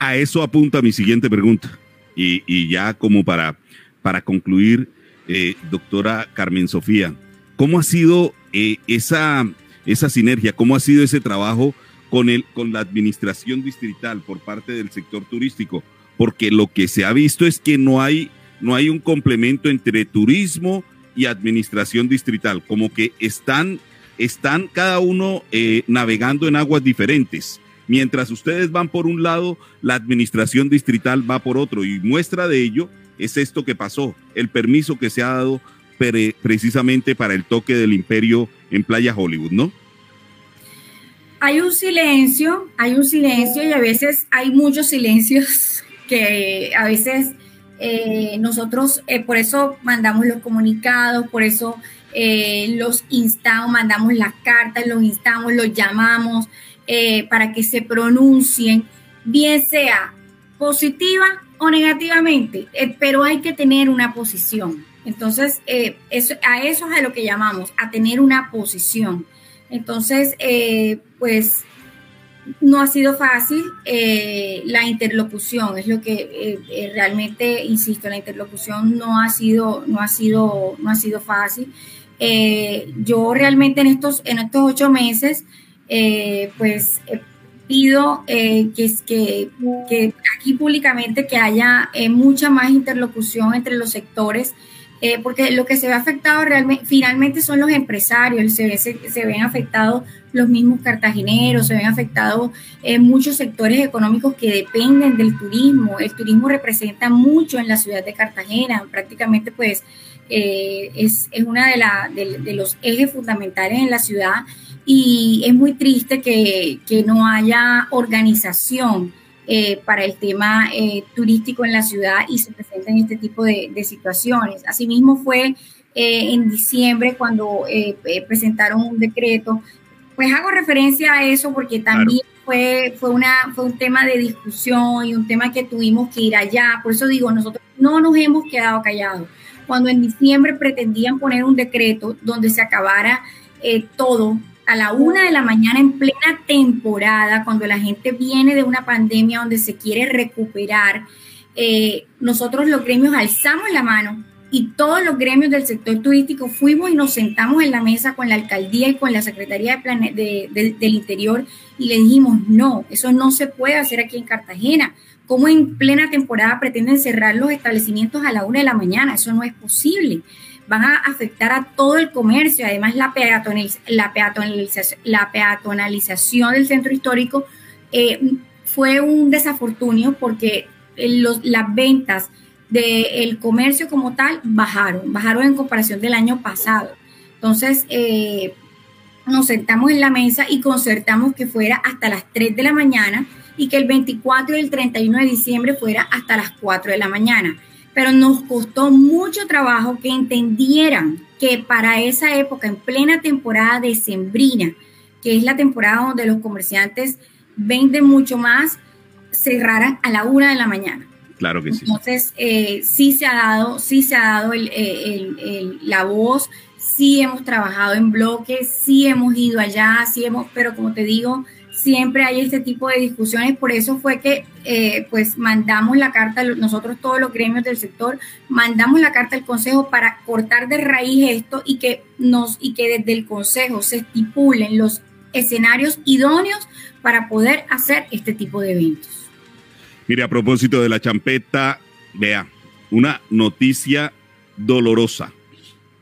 [SPEAKER 2] A eso apunta mi siguiente pregunta y, y ya como para para concluir, eh, doctora Carmen Sofía, ¿cómo ha sido eh, esa, esa sinergia, cómo ha sido ese trabajo con, el, con la administración distrital por parte del sector turístico? Porque lo que se ha visto es que no hay, no hay un complemento entre turismo y administración distrital, como que están, están cada uno eh, navegando en aguas diferentes. Mientras ustedes van por un lado, la administración distrital va por otro y muestra de ello es esto que pasó, el permiso que se ha dado precisamente para el toque del imperio en Playa Hollywood, ¿no?
[SPEAKER 16] Hay un silencio, hay un silencio y a veces hay muchos silencios (laughs) que a veces eh, nosotros eh, por eso mandamos los comunicados, por eso eh, los instamos, mandamos las cartas, los instamos, los llamamos para que se pronuncien, bien sea positiva o negativamente, eh, pero hay que tener una posición. Entonces, eh, a eso es a lo que llamamos, a tener una posición. Entonces, eh, pues no ha sido fácil la interlocución, es lo que realmente, insisto, la interlocución no ha sido, no ha sido, no ha sido fácil. yo realmente en estos, en estos ocho meses, pues pido eh, que, que, que, aquí públicamente que haya eh, mucha más interlocución entre los sectores, eh, porque lo que se ve afectado realmente, finalmente son los empresarios, se, se, se ven afectados los mismos cartageneros, se ven afectados muchos sectores económicos que dependen del turismo. El turismo representa mucho en la ciudad de Cartagena, prácticamente pues es, es una de, la, de los ejes fundamentales en la ciudad y es muy triste que, que no haya organización eh, para el tema eh, turístico en la ciudad y se presenten este tipo de, de situaciones. Asimismo fue eh, en diciembre cuando presentaron un decreto, pues hago referencia a eso porque también fue, fue, una, fue un tema de discusión y un tema que tuvimos que ir allá. Por eso digo, nosotros no nos hemos quedado callados. Cuando en diciembre pretendían poner un decreto donde se acabara todo, a la una de la mañana en plena temporada, cuando la gente viene de una pandemia donde se quiere recuperar, eh, nosotros los gremios alzamos la mano y todos los gremios del sector turístico fuimos y nos sentamos en la mesa con la alcaldía y con la Secretaría de, del Interior y le dijimos, no, eso no se puede hacer aquí en Cartagena. ¿Cómo en plena temporada pretenden cerrar los establecimientos a la una de la mañana? Eso no es posible van a afectar a todo el comercio. Además, la, peatonalización del centro histórico eh, fue un desafortunio porque los, las ventas del comercio como tal bajaron, bajaron en comparación del año pasado. Entonces, eh, nos sentamos en la mesa y concertamos que fuera hasta las 3 de la mañana y que el 24 y el 31 de diciembre fuera hasta las 4 de la mañana pero nos costó mucho trabajo que entendieran que para esa época, en plena temporada de sembrina, que es la temporada donde los comerciantes venden mucho más, cerraran a la una de la mañana.
[SPEAKER 2] Claro que sí.
[SPEAKER 16] Entonces, eh, sí se ha dado, sí se ha dado el, la voz, sí hemos trabajado en bloques, sí hemos ido allá, sí hemos, pero como te digo, siempre hay este tipo de discusiones, por eso fue que eh, pues mandamos la carta, nosotros todos los gremios del sector, mandamos la carta al Consejo para cortar de raíz esto y que, nos, y que desde el Consejo se estipulen los escenarios idóneos para poder hacer este tipo de eventos.
[SPEAKER 2] Mire, a propósito de la champeta, vea, una noticia dolorosa,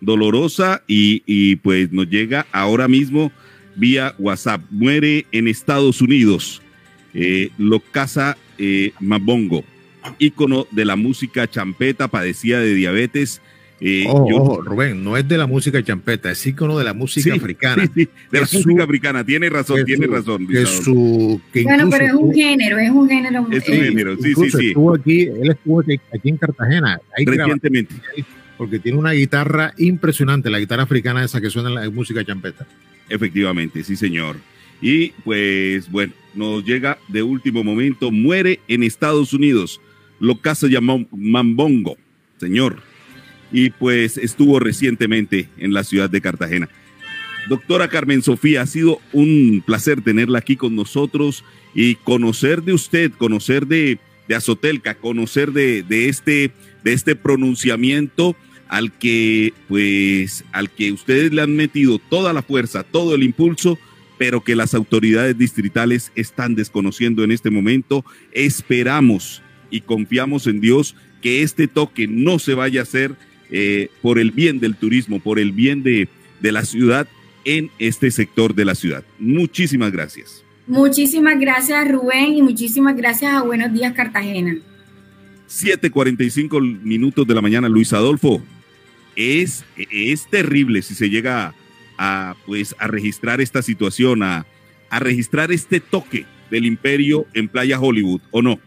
[SPEAKER 2] dolorosa y, y pues nos llega ahora mismo vía WhatsApp. Muere en Estados Unidos. Eh, lo casa eh, Mabongo, ícono de la música champeta, padecía de diabetes.
[SPEAKER 3] Eh, ojo, Rubén, no es de la música champeta, es ícono de la música africana.
[SPEAKER 2] de la música africana, tiene razón, tiene razón.
[SPEAKER 16] bueno, pero es un género, es un género.
[SPEAKER 2] Es un género, sí, sí, sí.
[SPEAKER 3] Estuvo aquí, él estuvo aquí, en Cartagena.
[SPEAKER 2] Recientemente.
[SPEAKER 3] Porque tiene una guitarra impresionante, la guitarra africana esa que suena en la música champeta.
[SPEAKER 2] Efectivamente, sí, señor. Y pues bueno, nos llega de último momento, muere en Estados Unidos, lo casa llamó Mambongo, señor. Y pues estuvo recientemente en la ciudad de Cartagena. Doctora Carmen Sofía, ha sido un placer tenerla aquí con nosotros y conocer de usted, conocer de, de Azotelca, conocer de, de, este, de este pronunciamiento al que, pues, al que ustedes le han metido toda la fuerza, todo el impulso, pero que las autoridades distritales están desconociendo en este momento. Esperamos y confiamos en Dios que este toque no se vaya a hacer eh, por el bien del turismo, por el bien de, de la ciudad en este sector de la ciudad. Muchísimas gracias.
[SPEAKER 16] Muchísimas gracias Rubén y muchísimas gracias a Buenos Días Cartagena.
[SPEAKER 2] 7:45 minutos de la mañana, Luis Adolfo. Es, es terrible si se llega a, pues, a registrar esta situación, a, a registrar este toque del imperio en Playa Hollywood, ¿o no?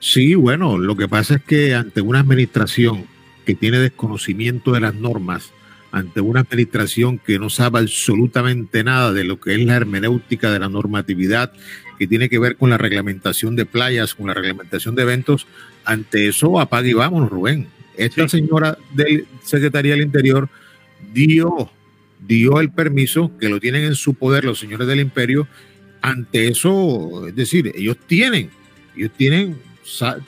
[SPEAKER 3] Sí, bueno, lo que pasa es que ante una administración que tiene desconocimiento de las normas, ante una administración que no sabe absolutamente nada de lo que es la hermenéutica de la normatividad, que tiene que ver con la reglamentación de playas, con la reglamentación de eventos, ante eso apague y vámonos, Rubén. Esta señora del Secretaría del Interior dio, dio el permiso, que lo tienen en su poder los señores del imperio, ante eso, es decir, ellos tienen, ellos tienen,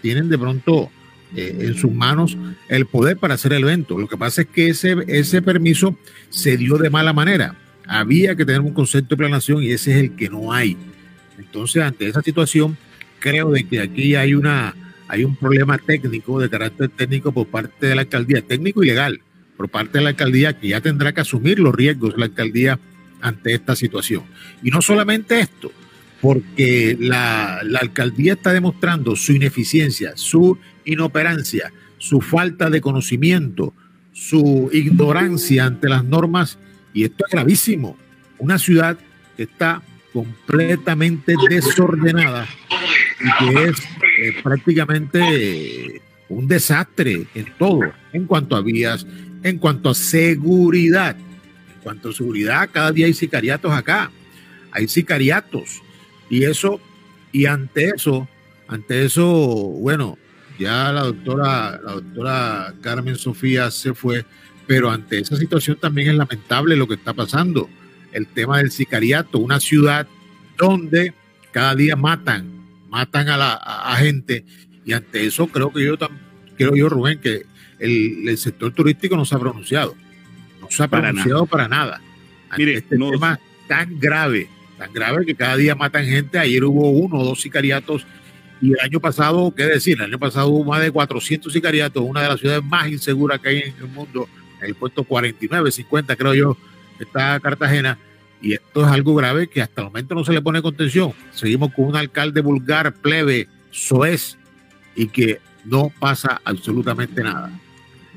[SPEAKER 3] tienen de pronto eh, en sus manos el poder para hacer el evento. Lo que pasa es que ese, ese permiso se dio de mala manera. Había que tener un concepto de planación y ese es el que no hay. Entonces, ante esa situación, creo de que aquí hay una hay un problema técnico, de carácter técnico por parte de la alcaldía, técnico y legal, por parte de la alcaldía, que ya tendrá que asumir los riesgos la alcaldía ante esta situación. Y no solamente esto, porque la, la alcaldía está demostrando su ineficiencia, su inoperancia, su falta de conocimiento, su ignorancia ante las normas, y esto es gravísimo. Una ciudad que está completamente desordenada y que es eh, prácticamente un desastre en todo, en cuanto a vías, en cuanto a seguridad. En cuanto a seguridad, cada día hay sicariatos acá, hay sicariatos. Y eso, y ante eso, ante eso, bueno, ya la doctora, la doctora Carmen Sofía se fue, pero ante esa situación también es lamentable lo que está pasando. El tema del sicariato, una ciudad donde cada día matan, matan a la gente, y ante eso creo que yo creo yo, Rubén, que el, sector turístico no se ha pronunciado. No se ha pronunciado para nada. Mire, este tema tan grave, tan grave que cada día matan gente. Ayer hubo uno o dos sicariatos y el año pasado, ¿qué decir? El año pasado hubo más de 400 sicariatos, una de las ciudades más inseguras que hay en el mundo, en el puesto 49, 50, creo yo, está Cartagena. Y esto es algo grave que hasta el momento no se le pone contención. Seguimos con un alcalde vulgar, plebe, soez, y que no pasa absolutamente nada.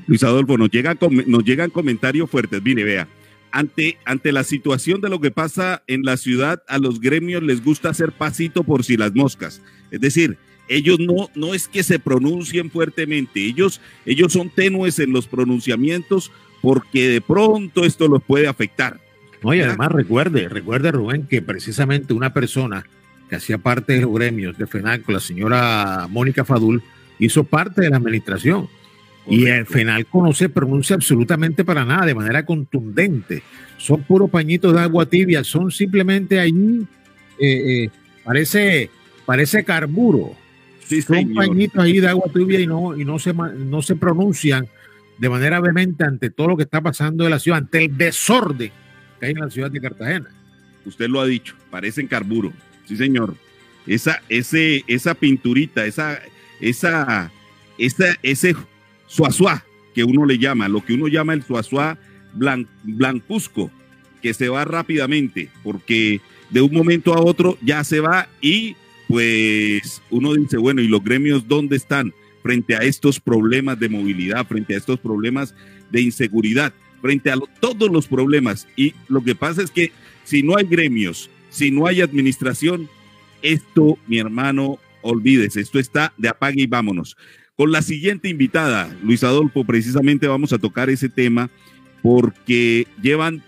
[SPEAKER 2] Luis Adolfo, nos llegan, nos llegan comentarios fuertes. Mire, vea, ante, ante la situación de lo que pasa en la ciudad, a los gremios les gusta hacer pasito por si las moscas. Es decir, ellos no, no es que se pronuncien fuertemente, ellos, ellos son tenues en los pronunciamientos porque de pronto esto los puede afectar.
[SPEAKER 3] No, y además recuerde, recuerde Rubén, que precisamente una persona que hacía parte de los gremios de FENALCO, la señora Mónica Fadul, hizo parte de la administración. Y el FENALCO no se pronuncia absolutamente para nada, de manera contundente. Son puros pañitos de agua tibia, son simplemente allí, eh, eh, parece, parece carburo. son pañitos ahí de agua tibia y no, y no se, no se pronuncian de manera vehemente ante todo lo que está pasando en la ciudad, ante el desorden en la ciudad de Cartagena.
[SPEAKER 2] Usted lo ha dicho, parecen carburo. Sí, señor. Esa, ese, esa pinturita, esa, esa, esa, ese suazuá que uno le llama, lo que uno llama el suazuá blancuzco, que se va rápidamente, porque de un momento a otro ya se va y pues uno dice, bueno, ¿y los gremios dónde están frente a estos problemas de movilidad, frente a estos problemas de inseguridad, frente a todos los problemas? Y lo que pasa es que si no hay gremios, si no hay administración, esto, mi hermano, olvídese, esto está de apague y vámonos. Con la siguiente invitada, Luis Adolfo, precisamente vamos a tocar ese tema porque llevan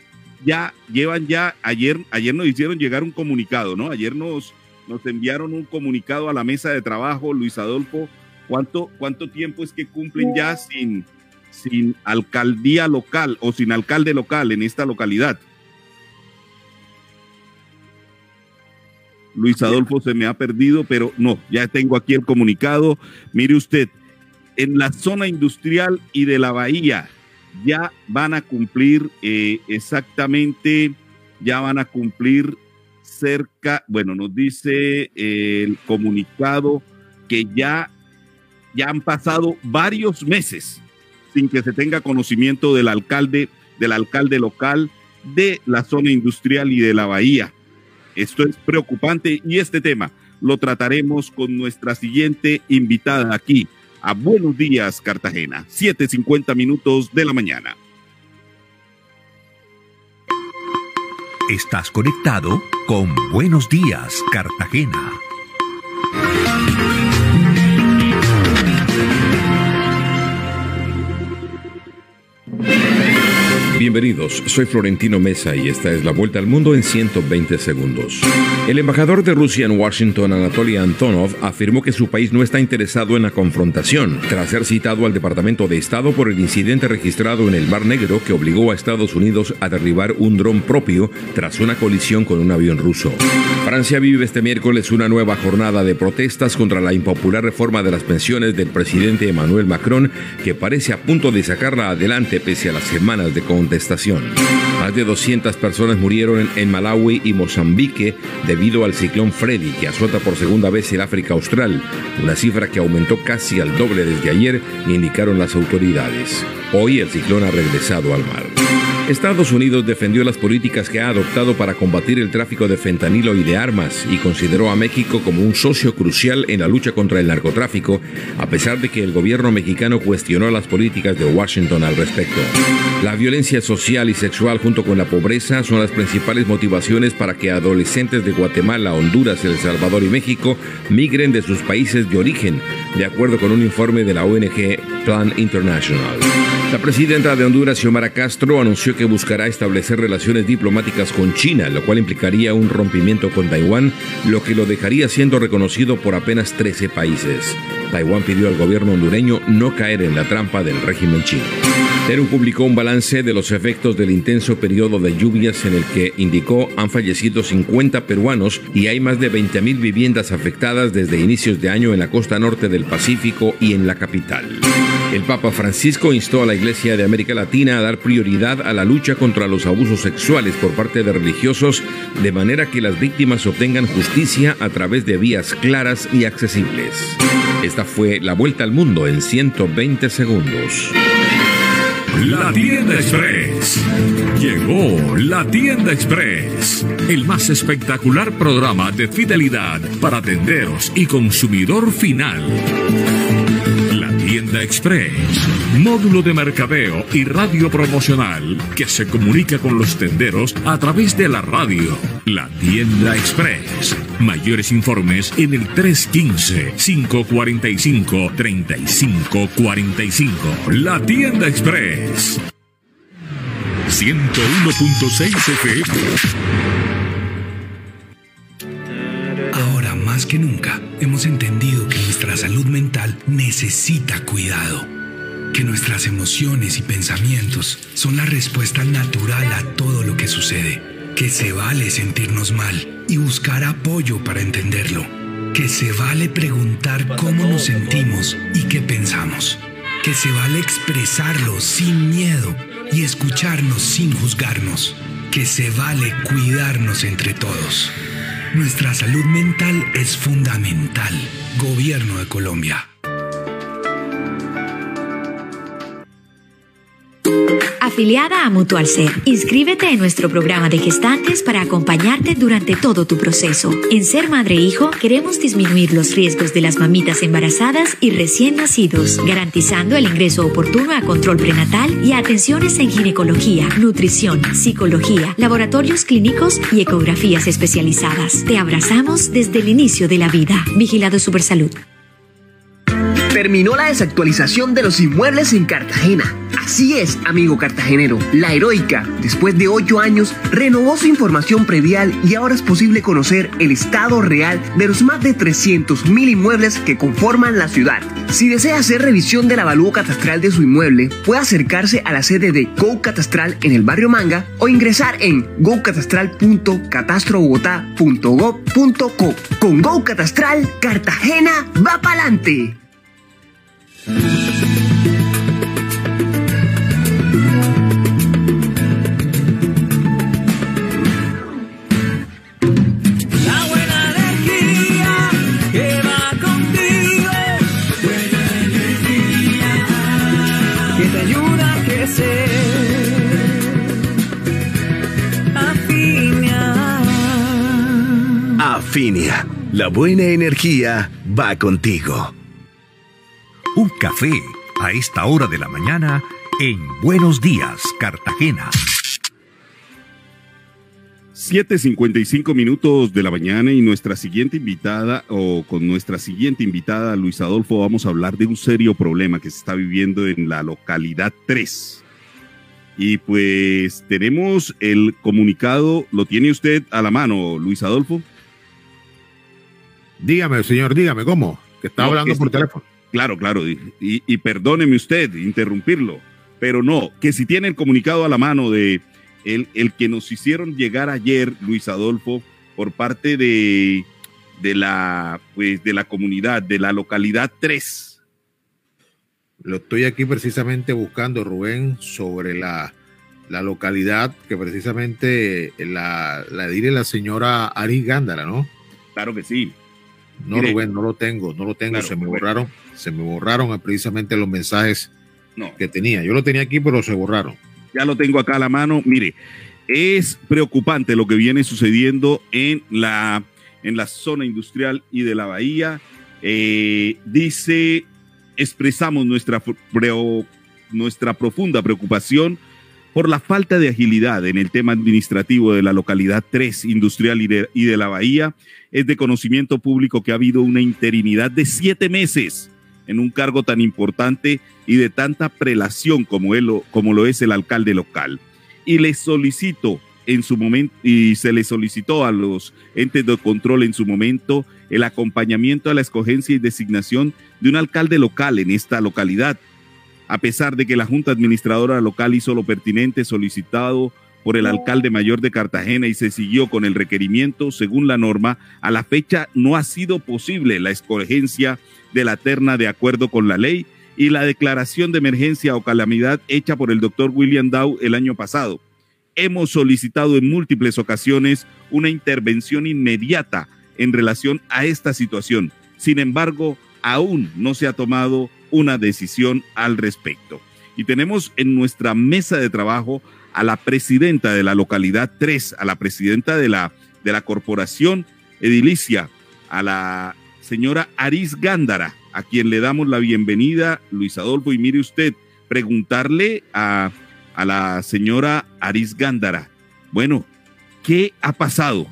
[SPEAKER 2] ya, llevan ya, ayer, ayer nos hicieron llegar un comunicado, ¿no? Ayer nos, nos enviaron un comunicado a la mesa de trabajo, Luis Adolfo, ¿cuánto, cuánto tiempo es que cumplen ya sin, sin alcaldía local o sin alcalde local en esta localidad? Luis Adolfo se me ha perdido, pero no, ya tengo aquí el comunicado. Mire usted, en la zona industrial y de la bahía ya van a cumplir eh, exactamente, ya van a cumplir cerca, bueno, nos dice eh, el comunicado que ya, ya han pasado varios meses sin que se tenga conocimiento del alcalde, del alcalde local de la zona industrial y de la bahía. Esto es preocupante y este tema lo trataremos con nuestra siguiente invitada aquí a Buenos Días Cartagena, 7.50 minutos de la mañana.
[SPEAKER 1] Estás conectado con Buenos Días Cartagena.
[SPEAKER 17] Bienvenidos, soy Florentino Mesa y esta es la vuelta al mundo en 120 segundos. El embajador de Rusia en Washington, Anatoly Antonov, afirmó que su país no está interesado en la confrontación, tras ser citado al Departamento de Estado por el incidente registrado en el Mar Negro que obligó a Estados Unidos a derribar un dron propio tras una colisión con un avión ruso. Francia vive este miércoles una nueva jornada de protestas contra la impopular reforma de las pensiones del presidente Emmanuel Macron, que parece a punto de sacarla adelante pese a las semanas de contestación. Más de 200 personas murieron en Malawi y Mozambique debido al ciclón Freddy que azota por segunda vez el África Austral, una cifra que aumentó casi al doble desde ayer, indicaron las autoridades. Hoy el ciclón ha regresado al mar. Estados Unidos defendió las políticas que ha adoptado para combatir el tráfico de fentanilo y de armas y consideró a México como un socio crucial en la lucha contra el narcotráfico, a pesar de que el gobierno mexicano cuestionó las políticas de Washington al respecto. La violencia social y sexual junto con la pobreza son las principales motivaciones para que adolescentes de Guatemala, Honduras, El Salvador y México migren de sus países de origen, de acuerdo con un informe de la ONG Plan International. La presidenta de Honduras, Xiomara Castro, anunció que buscará establecer relaciones diplomáticas con China, lo cual implicaría un rompimiento con Taiwán, lo que lo dejaría siendo reconocido por apenas 13 países. Taiwán pidió al gobierno hondureño no caer en la trampa del régimen chino. Perú publicó un balance de los efectos del intenso periodo de lluvias en el que indicó han fallecido 50 peruanos y hay más de 20.000 viviendas afectadas desde inicios de año en la costa norte del Pacífico y en la capital. El Papa Francisco instó a la Iglesia de América Latina a dar prioridad a la lucha contra los abusos sexuales por parte de religiosos, de manera que las víctimas obtengan justicia a través de vías claras y accesibles. Esta fue la vuelta al mundo en 120 segundos.
[SPEAKER 1] La Tienda Express. Llegó la Tienda Express, el más espectacular programa de fidelidad para tenderos y consumidor final. Tienda Express, módulo de mercadeo y radio promocional que se comunica con los tenderos a través de la radio. La Tienda Express. Mayores informes en el 315-545-3545. La Tienda Express. 101.6 FM.
[SPEAKER 9] Ahora más que nunca hemos entendido que nuestra salud mental necesita cuidado, que nuestras emociones y pensamientos son la respuesta natural a todo lo que sucede, que se vale sentirnos mal y buscar apoyo para entenderlo, que se vale preguntar cómo nos sentimos y qué pensamos, que se vale expresarlo sin miedo y escucharnos sin juzgarnos, que se vale cuidarnos entre todos. Nuestra salud mental es fundamental. Gobierno de Colombia.
[SPEAKER 10] Afiliada a Mutual Ser, inscríbete en nuestro programa de gestantes para acompañarte durante todo tu proceso. En Ser Madre e Hijo queremos disminuir los riesgos de las mamitas embarazadas y recién nacidos, garantizando el ingreso oportuno a control prenatal y atenciones en ginecología, nutrición, psicología, laboratorios clínicos y ecografías especializadas. Te abrazamos desde el inicio de la vida. Vigilado Supersalud.
[SPEAKER 11] Terminó la desactualización de los inmuebles en Cartagena. Así es, amigo cartagenero. La Heroica, después de ocho años, renovó su información previal y ahora es posible conocer el estado real de los más de 300.000 inmuebles que conforman la ciudad. Si desea hacer revisión del avalúo catastral de su inmueble, puede acercarse a la sede de Go Catastral en el barrio Manga o ingresar en gocatastral.catastrobogotá.gov.co. Con Go Catastral, Cartagena va pa'lante.
[SPEAKER 13] Afinia.
[SPEAKER 14] Afinia, la buena energía va contigo.
[SPEAKER 1] Un café a esta hora de la mañana en Buenos Días, Cartagena.
[SPEAKER 2] 7.55 minutos de la mañana y nuestra siguiente invitada, o con nuestra siguiente invitada, Luis Adolfo, vamos a hablar de un serio problema que se está viviendo en la localidad 3. Y pues tenemos el comunicado, ¿lo tiene usted a la mano, Luis Adolfo?
[SPEAKER 3] Dígame, señor, dígame, ¿cómo? Que está
[SPEAKER 2] No,
[SPEAKER 3] hablando
[SPEAKER 2] que
[SPEAKER 3] por teléfono.
[SPEAKER 2] Claro, claro, y, y- y perdóneme usted interrumpirlo, pero no, que si tiene el comunicado a la mano de el, el que nos hicieron llegar ayer, Luis Adolfo, por parte de, de la pues de la comunidad, de la localidad 3.
[SPEAKER 3] Lo estoy aquí precisamente buscando, Rubén, sobre la la localidad que precisamente la, la diré la señora Ari Gándara, ¿no?
[SPEAKER 2] Claro que sí.
[SPEAKER 3] No, Rubén, no lo tengo, no lo tengo, se me borraron, se me borraron precisamente los mensajes que tenía. Yo lo tenía aquí, pero se borraron.
[SPEAKER 2] Ya lo tengo acá a la mano. Mire, es preocupante lo que viene sucediendo en la, en la zona industrial y de la bahía. Eh, dice, expresamos nuestra, nuestra profunda preocupación por la falta de agilidad en el tema administrativo de la localidad 3 industrial y de, la bahía. Es de conocimiento público que ha habido una interinidad de siete meses en un cargo tan importante y de tanta prelación como, él, como lo es el alcalde local. Y le solicito en su momento, y se le solicitó a los entes de control en su momento el acompañamiento a la escogencia y designación de un alcalde local en esta localidad. A pesar de que la Junta Administradora Local hizo lo pertinente solicitado por el alcalde mayor de Cartagena y se siguió con el requerimiento según la norma, a la fecha no ha sido posible la escogencia de la terna de acuerdo con la ley y la declaración de emergencia o calamidad hecha por el doctor William Dow el año pasado. Hemos solicitado en múltiples ocasiones una intervención inmediata en relación a esta situación. Sin embargo, aún no se ha tomado una decisión al respecto. Y tenemos en nuestra mesa de trabajo a la presidenta de la localidad 3, a la presidenta de la, de la corporación edilicia, a la señora Aris Gándara, a quien le damos la bienvenida, Luis Adolfo, y mire usted, preguntarle a, a la señora Aris Gándara, bueno, ¿qué ha pasado?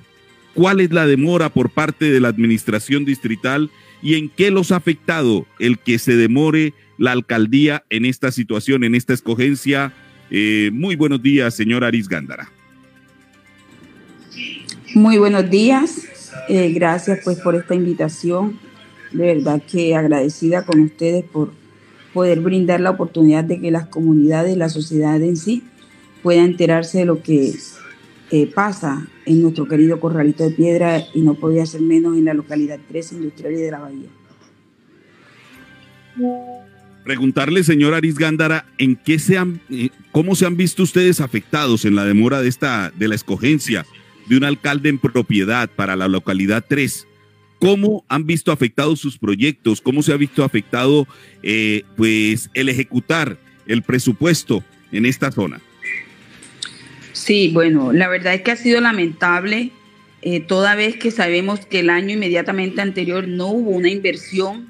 [SPEAKER 2] ¿Cuál es la demora por parte de la administración distrital y en qué los ha afectado el que se demore la alcaldía en esta situación, en esta escogencia? Eh, muy buenos días, señora Aris Gándara.
[SPEAKER 18] Muy buenos días. Eh, gracias pues por esta invitación. De verdad que agradecida con ustedes por poder brindar la oportunidad de que las comunidades, la sociedad en sí, pueda enterarse de lo que pasa en nuestro querido Corralito de Piedra y no podía ser menos en la localidad 3 industrial y de la Bahía.
[SPEAKER 2] Preguntarle, señor Aris Gándara, ¿en qué se han, eh, cómo se han visto ustedes afectados en la demora de esta, de la escogencia de un alcalde en propiedad para la localidad 3. ¿Cómo han visto afectados sus proyectos? ¿Cómo se ha visto afectado eh, pues, el ejecutar el presupuesto en esta zona?
[SPEAKER 18] Sí, bueno, la verdad es que ha sido lamentable, eh, toda vez que sabemos que el año inmediatamente anterior no hubo una inversión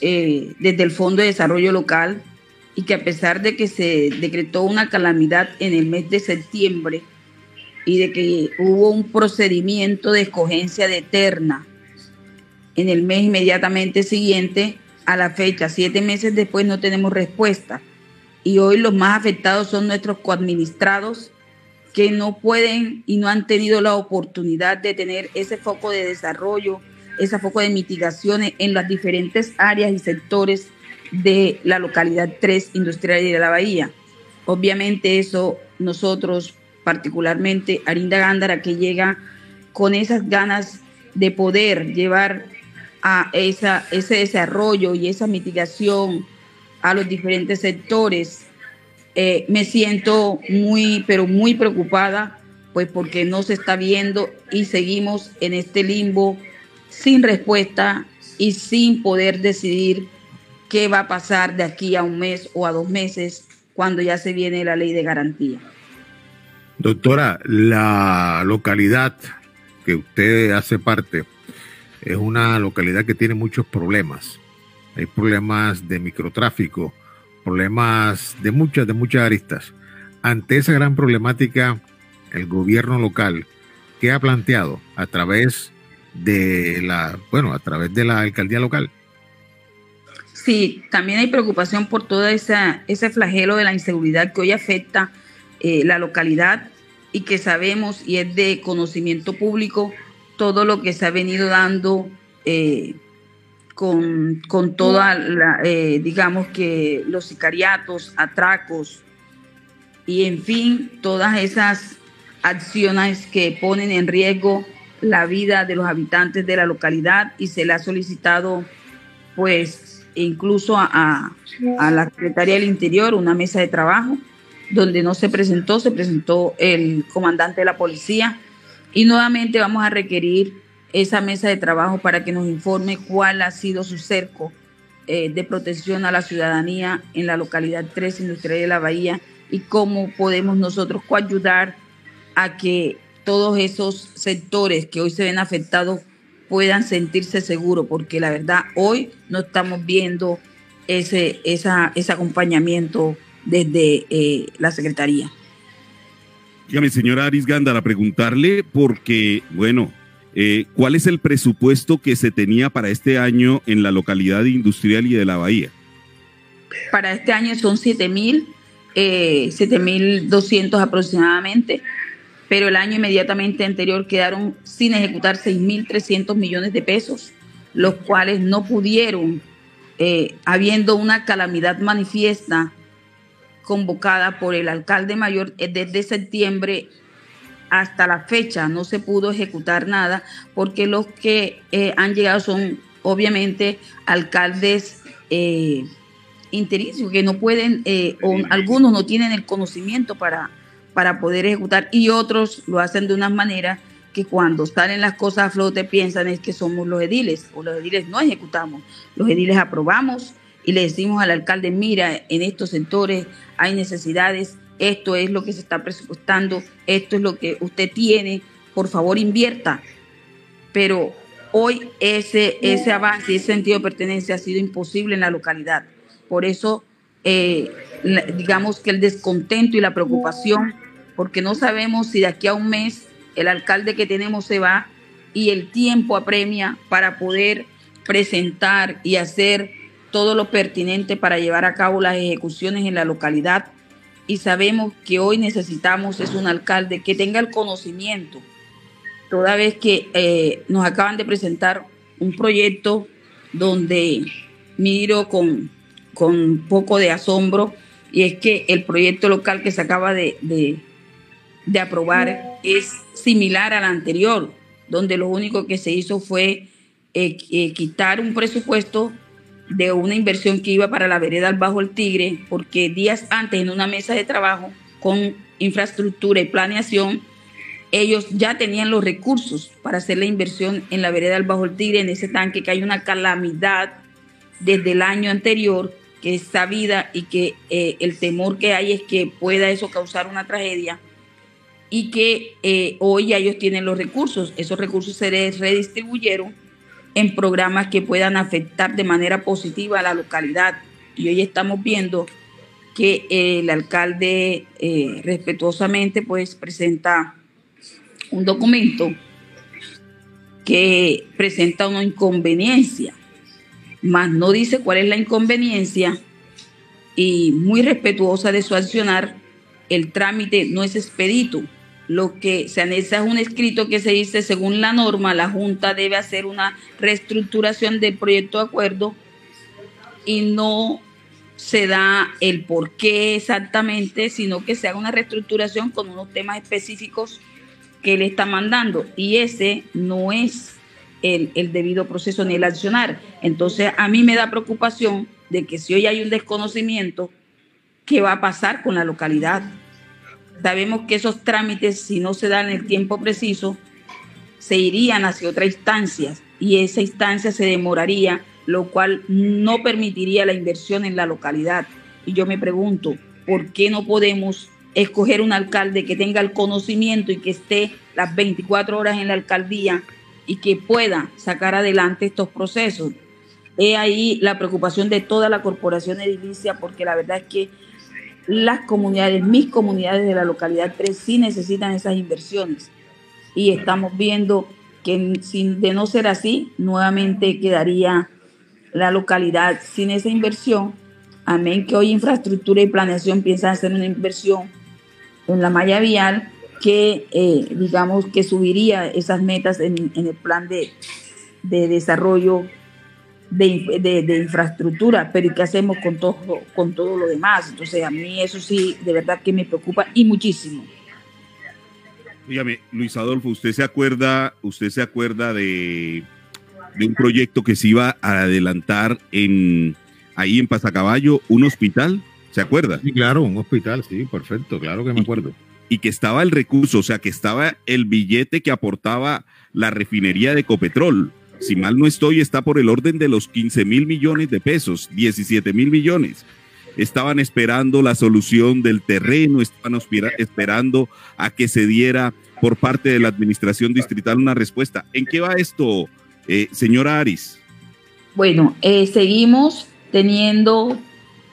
[SPEAKER 18] eh, desde el Fondo de Desarrollo Local y que a pesar de que se decretó una calamidad en el mes de septiembre, y de que hubo un procedimiento de escogencia de eterna en el mes inmediatamente siguiente a la fecha. Siete meses después no tenemos respuesta. Y hoy los más afectados son nuestros coadministrados que no pueden y no han tenido la oportunidad de tener ese foco de desarrollo, ese foco de mitigaciones en las diferentes áreas y sectores de la localidad 3 industrial y de la Bahía. Obviamente eso nosotros particularmente Arinda Gándara, que llega con esas ganas de poder llevar a esa, ese desarrollo y esa mitigación a los diferentes sectores. Eh, me siento muy, pero muy preocupada, pues porque no se está viendo y seguimos en este limbo sin respuesta y sin poder decidir qué va a pasar de aquí a un mes o a dos meses cuando ya se viene la ley de garantía.
[SPEAKER 3] Doctora, la localidad que usted hace parte es una localidad que tiene muchos problemas. Hay problemas de microtráfico, problemas de muchas, de muchas aristas. Ante esa gran problemática, el gobierno local, ¿qué ha planteado a través de la, bueno, a través de la alcaldía local?
[SPEAKER 18] Sí, también hay preocupación por todo esa, ese flagelo de la inseguridad que hoy afecta eh, la localidad y que sabemos y es de conocimiento público todo lo que se ha venido dando eh, con, con, toda la, eh, digamos que los sicariatos, atracos y en fin, todas esas acciones que ponen en riesgo la vida de los habitantes de la localidad y se le ha solicitado pues incluso a, a la Secretaría del Interior una mesa de trabajo donde no se presentó, se presentó el comandante de la policía y nuevamente vamos a requerir esa mesa de trabajo para que nos informe cuál ha sido su cerco eh, de protección a la ciudadanía en la localidad 3 industrial de la Bahía y cómo podemos nosotros coayudar a que todos esos sectores que hoy se ven afectados puedan sentirse seguros, porque la verdad hoy no estamos viendo ese, ese acompañamiento desde eh, la Secretaría.
[SPEAKER 2] Dígame, señora Aris Gándara, preguntarle porque, bueno, eh, ¿cuál es el presupuesto que se tenía para este año en la localidad industrial y de la Bahía?
[SPEAKER 18] Para este año son 7 mil, eh, 7.200 aproximadamente, pero el año inmediatamente anterior quedaron sin ejecutar 6.300 millones de pesos, los cuales no pudieron, eh, habiendo una calamidad manifiesta convocada por el alcalde mayor eh, desde septiembre hasta la fecha no se pudo ejecutar nada porque los que eh, han llegado son obviamente alcaldes eh, que no pueden, eh, o algunos no tienen el conocimiento para, para poder ejecutar y otros lo hacen de una manera que cuando salen las cosas a flote piensan es que somos los ediles o los ediles no ejecutamos, los ediles aprobamos y le decimos al alcalde, mira, en estos sectores hay necesidades, esto es lo que se está presupuestando, esto es lo que usted tiene, por favor invierta. Pero hoy ese, ese avance, ese sentido de pertenencia ha sido imposible en la localidad. Por eso, eh, digamos que el descontento y la preocupación, porque no sabemos si de aquí a un mes el alcalde que tenemos se va y el tiempo apremia para poder presentar y hacer todo lo pertinente para llevar a cabo las ejecuciones en la localidad y sabemos que hoy necesitamos es un alcalde que tenga el conocimiento, toda vez que eh, nos acaban de presentar un proyecto donde miro con, con poco de asombro y es que el proyecto local que se acaba de, de, aprobar es similar al anterior, donde lo único que se hizo fue eh, eh, quitar un presupuesto de una inversión que iba para la vereda al Bajo el Tigre, porque días antes en una mesa de trabajo con infraestructura y planeación, ellos ya tenían los recursos para hacer la inversión en la vereda al Bajo el Tigre, en ese tanque, que hay una calamidad desde el año anterior que es sabida y que eh, el temor que hay es que pueda eso causar una tragedia y que eh, hoy ellos tienen los recursos. Esos recursos se redistribuyeron en programas que puedan afectar de manera positiva a la localidad. Y hoy estamos viendo que el alcalde eh, respetuosamente pues presenta un documento que presenta una inconveniencia, más no dice cuál es la inconveniencia y muy respetuosa de su accionar, el trámite no es expedito, lo que se anexa es un escrito que se dice, según la norma, la Junta debe hacer una reestructuración del proyecto de acuerdo y no se da el por qué exactamente, sino que se haga una reestructuración con unos temas específicos que él está mandando. Y ese no es el, el debido proceso ni el accionar. Entonces, a mí me da preocupación de que si hoy hay un desconocimiento, ¿qué va a pasar con la localidad? Sabemos que esos trámites, si no se dan en el tiempo preciso, se irían hacia otra instancia y esa instancia se demoraría, lo cual no permitiría la inversión en la localidad. Y yo me pregunto, ¿por qué no podemos escoger un alcalde que tenga el conocimiento y que esté las 24 horas en la alcaldía y que pueda sacar adelante estos procesos? He ahí la preocupación de toda la corporación edilicia porque la verdad es que las comunidades, mis comunidades de la localidad 3 sí necesitan esas inversiones. Y estamos viendo que sin, de no ser así, nuevamente quedaría la localidad sin esa inversión. Amén que hoy infraestructura y planeación piensan hacer una inversión en la malla vial que, eh, digamos, que subiría esas metas en, el plan de, de desarrollo de, infraestructura, pero ¿y qué hacemos con todo, con todo lo demás? Entonces a mí eso sí, de verdad que me preocupa y muchísimo.
[SPEAKER 2] Dígame, Luis Adolfo, ¿usted se acuerda, usted se acuerda de, de un proyecto que se iba a adelantar en ahí en Pasacaballo, un hospital ¿Se acuerda?
[SPEAKER 3] Sí, claro, un hospital, sí, perfecto, claro que me acuerdo.
[SPEAKER 2] Y que estaba el recurso, o sea, que estaba el billete que aportaba la refinería de Ecopetrol. Si mal no estoy, está por el orden de los 15 mil millones de pesos, 17 mil millones. Estaban esperando la solución del terreno, estaban esperando a que se diera por parte de la administración distrital una respuesta. ¿En qué va esto, eh, señora Aris?
[SPEAKER 18] Bueno, eh, seguimos teniendo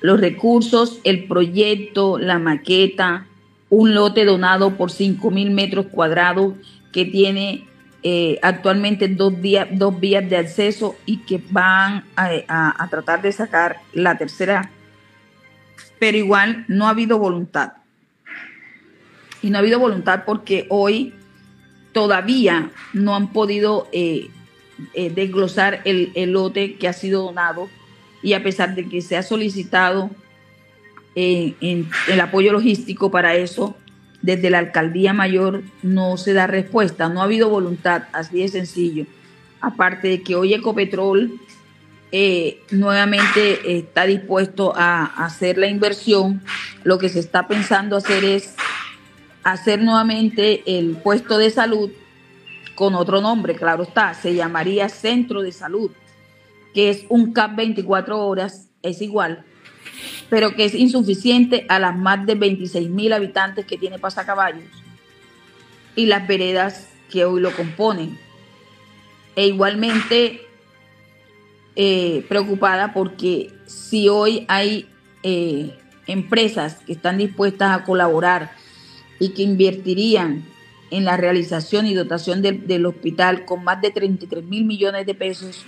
[SPEAKER 18] los recursos, el proyecto, la maqueta, un lote donado por 5 mil metros cuadrados que tiene eh, actualmente dos, dos vías de acceso y que van a, tratar de sacar la tercera, pero igual no ha habido voluntad. Y no ha habido voluntad porque hoy todavía no han podido eh, eh, desglosar el, lote que ha sido donado y a pesar de que se ha solicitado eh, el apoyo logístico para eso, desde la alcaldía mayor no se da respuesta, no ha habido voluntad, así de sencillo. Aparte de que hoy Ecopetrol eh, nuevamente está dispuesto a, hacer la inversión, lo que se está pensando hacer es hacer nuevamente el puesto de salud con otro nombre, claro está, se llamaría Centro de Salud que es un CAP 24 horas, es igual, pero que es insuficiente a las más de 26 mil habitantes que tiene Pasacaballos y las veredas que hoy lo componen. E igualmente eh, preocupada porque si hoy hay eh, empresas que están dispuestas a colaborar y que invertirían en la realización y dotación del hospital con más de 33 mil millones de pesos,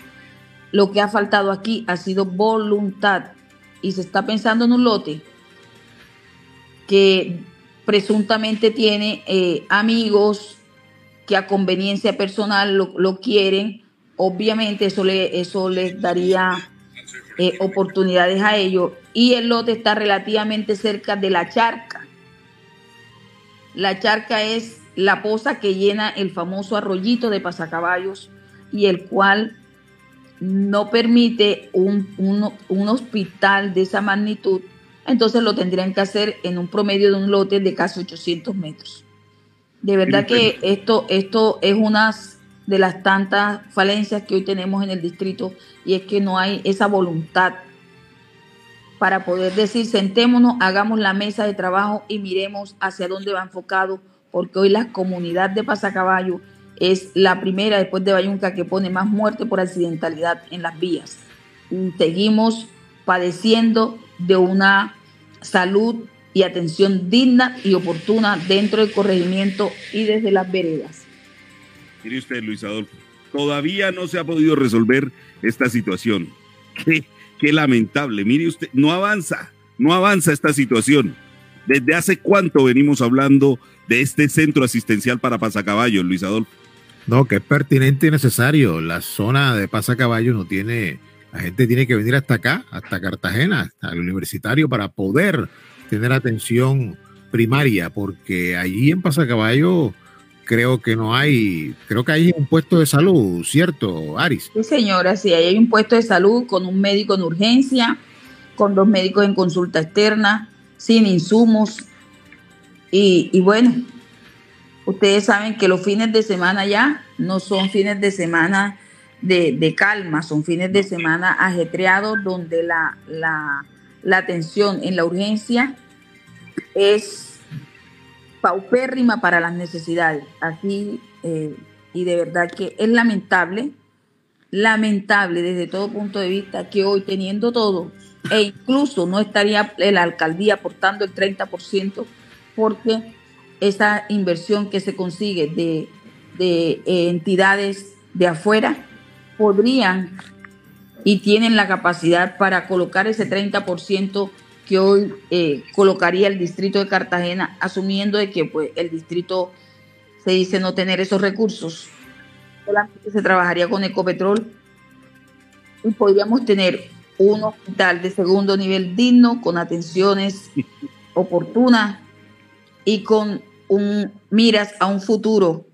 [SPEAKER 18] lo que ha faltado aquí ha sido voluntad y se está pensando en un lote que presuntamente tiene eh, amigos que a conveniencia personal lo, quieren. Obviamente eso, le, eso les daría eh, oportunidades a ellos. Y el lote está relativamente cerca de la charca. La charca es la poza que llena el famoso arroyito de pasacaballos y el cual no permite un, hospital de esa magnitud, entonces lo tendrían que hacer en un promedio de un lote de casi 800 metros. De verdad que esto, esto es una de las tantas falencias que hoy tenemos en el distrito y es que no hay esa voluntad para poder decir, sentémonos, hagamos la mesa de trabajo y miremos hacia dónde va enfocado, porque hoy la comunidad de Pasacaballo es la primera después de Bayunca que pone más muerte por accidentalidad en las vías. Seguimos padeciendo de una salud y atención digna y oportuna dentro del corregimiento y desde las veredas.
[SPEAKER 2] Mire usted, Luis Adolfo, todavía no se ha podido resolver esta situación. (laughs) Qué, lamentable. Mire usted, no avanza, no avanza esta situación. ¿Desde hace cuánto venimos hablando de este centro asistencial para pasacaballos, Luis Adolfo?
[SPEAKER 3] No, que es pertinente y necesario. La zona de Pasacaballo no tiene, la gente tiene que venir hasta acá, hasta Cartagena, el universitario, para poder tener atención primaria, porque allí en Pasacaballo creo que no hay, creo que hay un puesto de salud, ¿cierto, Aris?
[SPEAKER 18] Sí, señora, sí, hay un puesto de salud con un médico en urgencia, con dos médicos en consulta externa, sin insumos. Y, y bueno, Ustedes saben que los fines de semana ya no son fines de semana de, calma, son fines de semana ajetreados donde la, la, atención en la urgencia es paupérrima para las necesidades. Así, eh, y de verdad que es lamentable, lamentable desde todo punto de vista que hoy teniendo todo, e incluso no estaría la alcaldía aportando el 30% porque esa inversión que se consigue de, eh, entidades de afuera podrían y tienen la capacidad para colocar ese 30% que hoy eh, colocaría el distrito de Cartagena, asumiendo de que pues, el distrito se dice no tener esos recursos. Solamente se trabajaría con Ecopetrol y podríamos tener un hospital de segundo nivel digno, con atenciones oportunas y con un, miras a un futuro,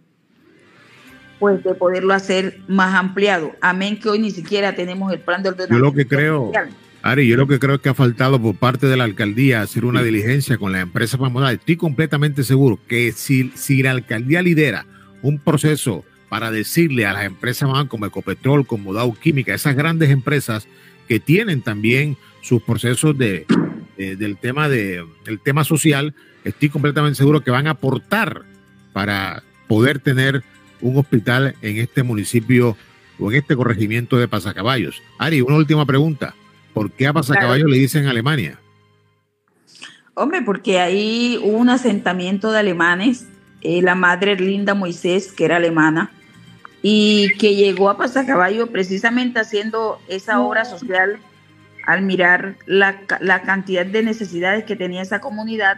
[SPEAKER 18] pues de poderlo hacer más ampliado. Amén que hoy ni siquiera tenemos el plan de ordenamiento.
[SPEAKER 3] Yo lo que creo, Ari, yo lo que creo que ha faltado por parte de la alcaldía hacer una diligencia con la empresa famosa. Estoy completamente seguro que si, si la alcaldía lidera un proceso para decirle a las empresas como Ecopetrol, como Dow Química, esas grandes empresas que tienen también sus procesos de, del tema de, del tema social, estoy completamente seguro que van a aportar para poder tener un hospital en este municipio o en este corregimiento de Pasacaballos. Ari, una última pregunta. ¿Por qué a Pasacaballos le dicen Alemania?
[SPEAKER 18] Hombre, porque ahí hubo un asentamiento de alemanes. Eh, la madre Linda Moisés, que era alemana, y que llegó a Pasacaballo precisamente haciendo esa obra social al mirar la, la, cantidad de necesidades que tenía esa comunidad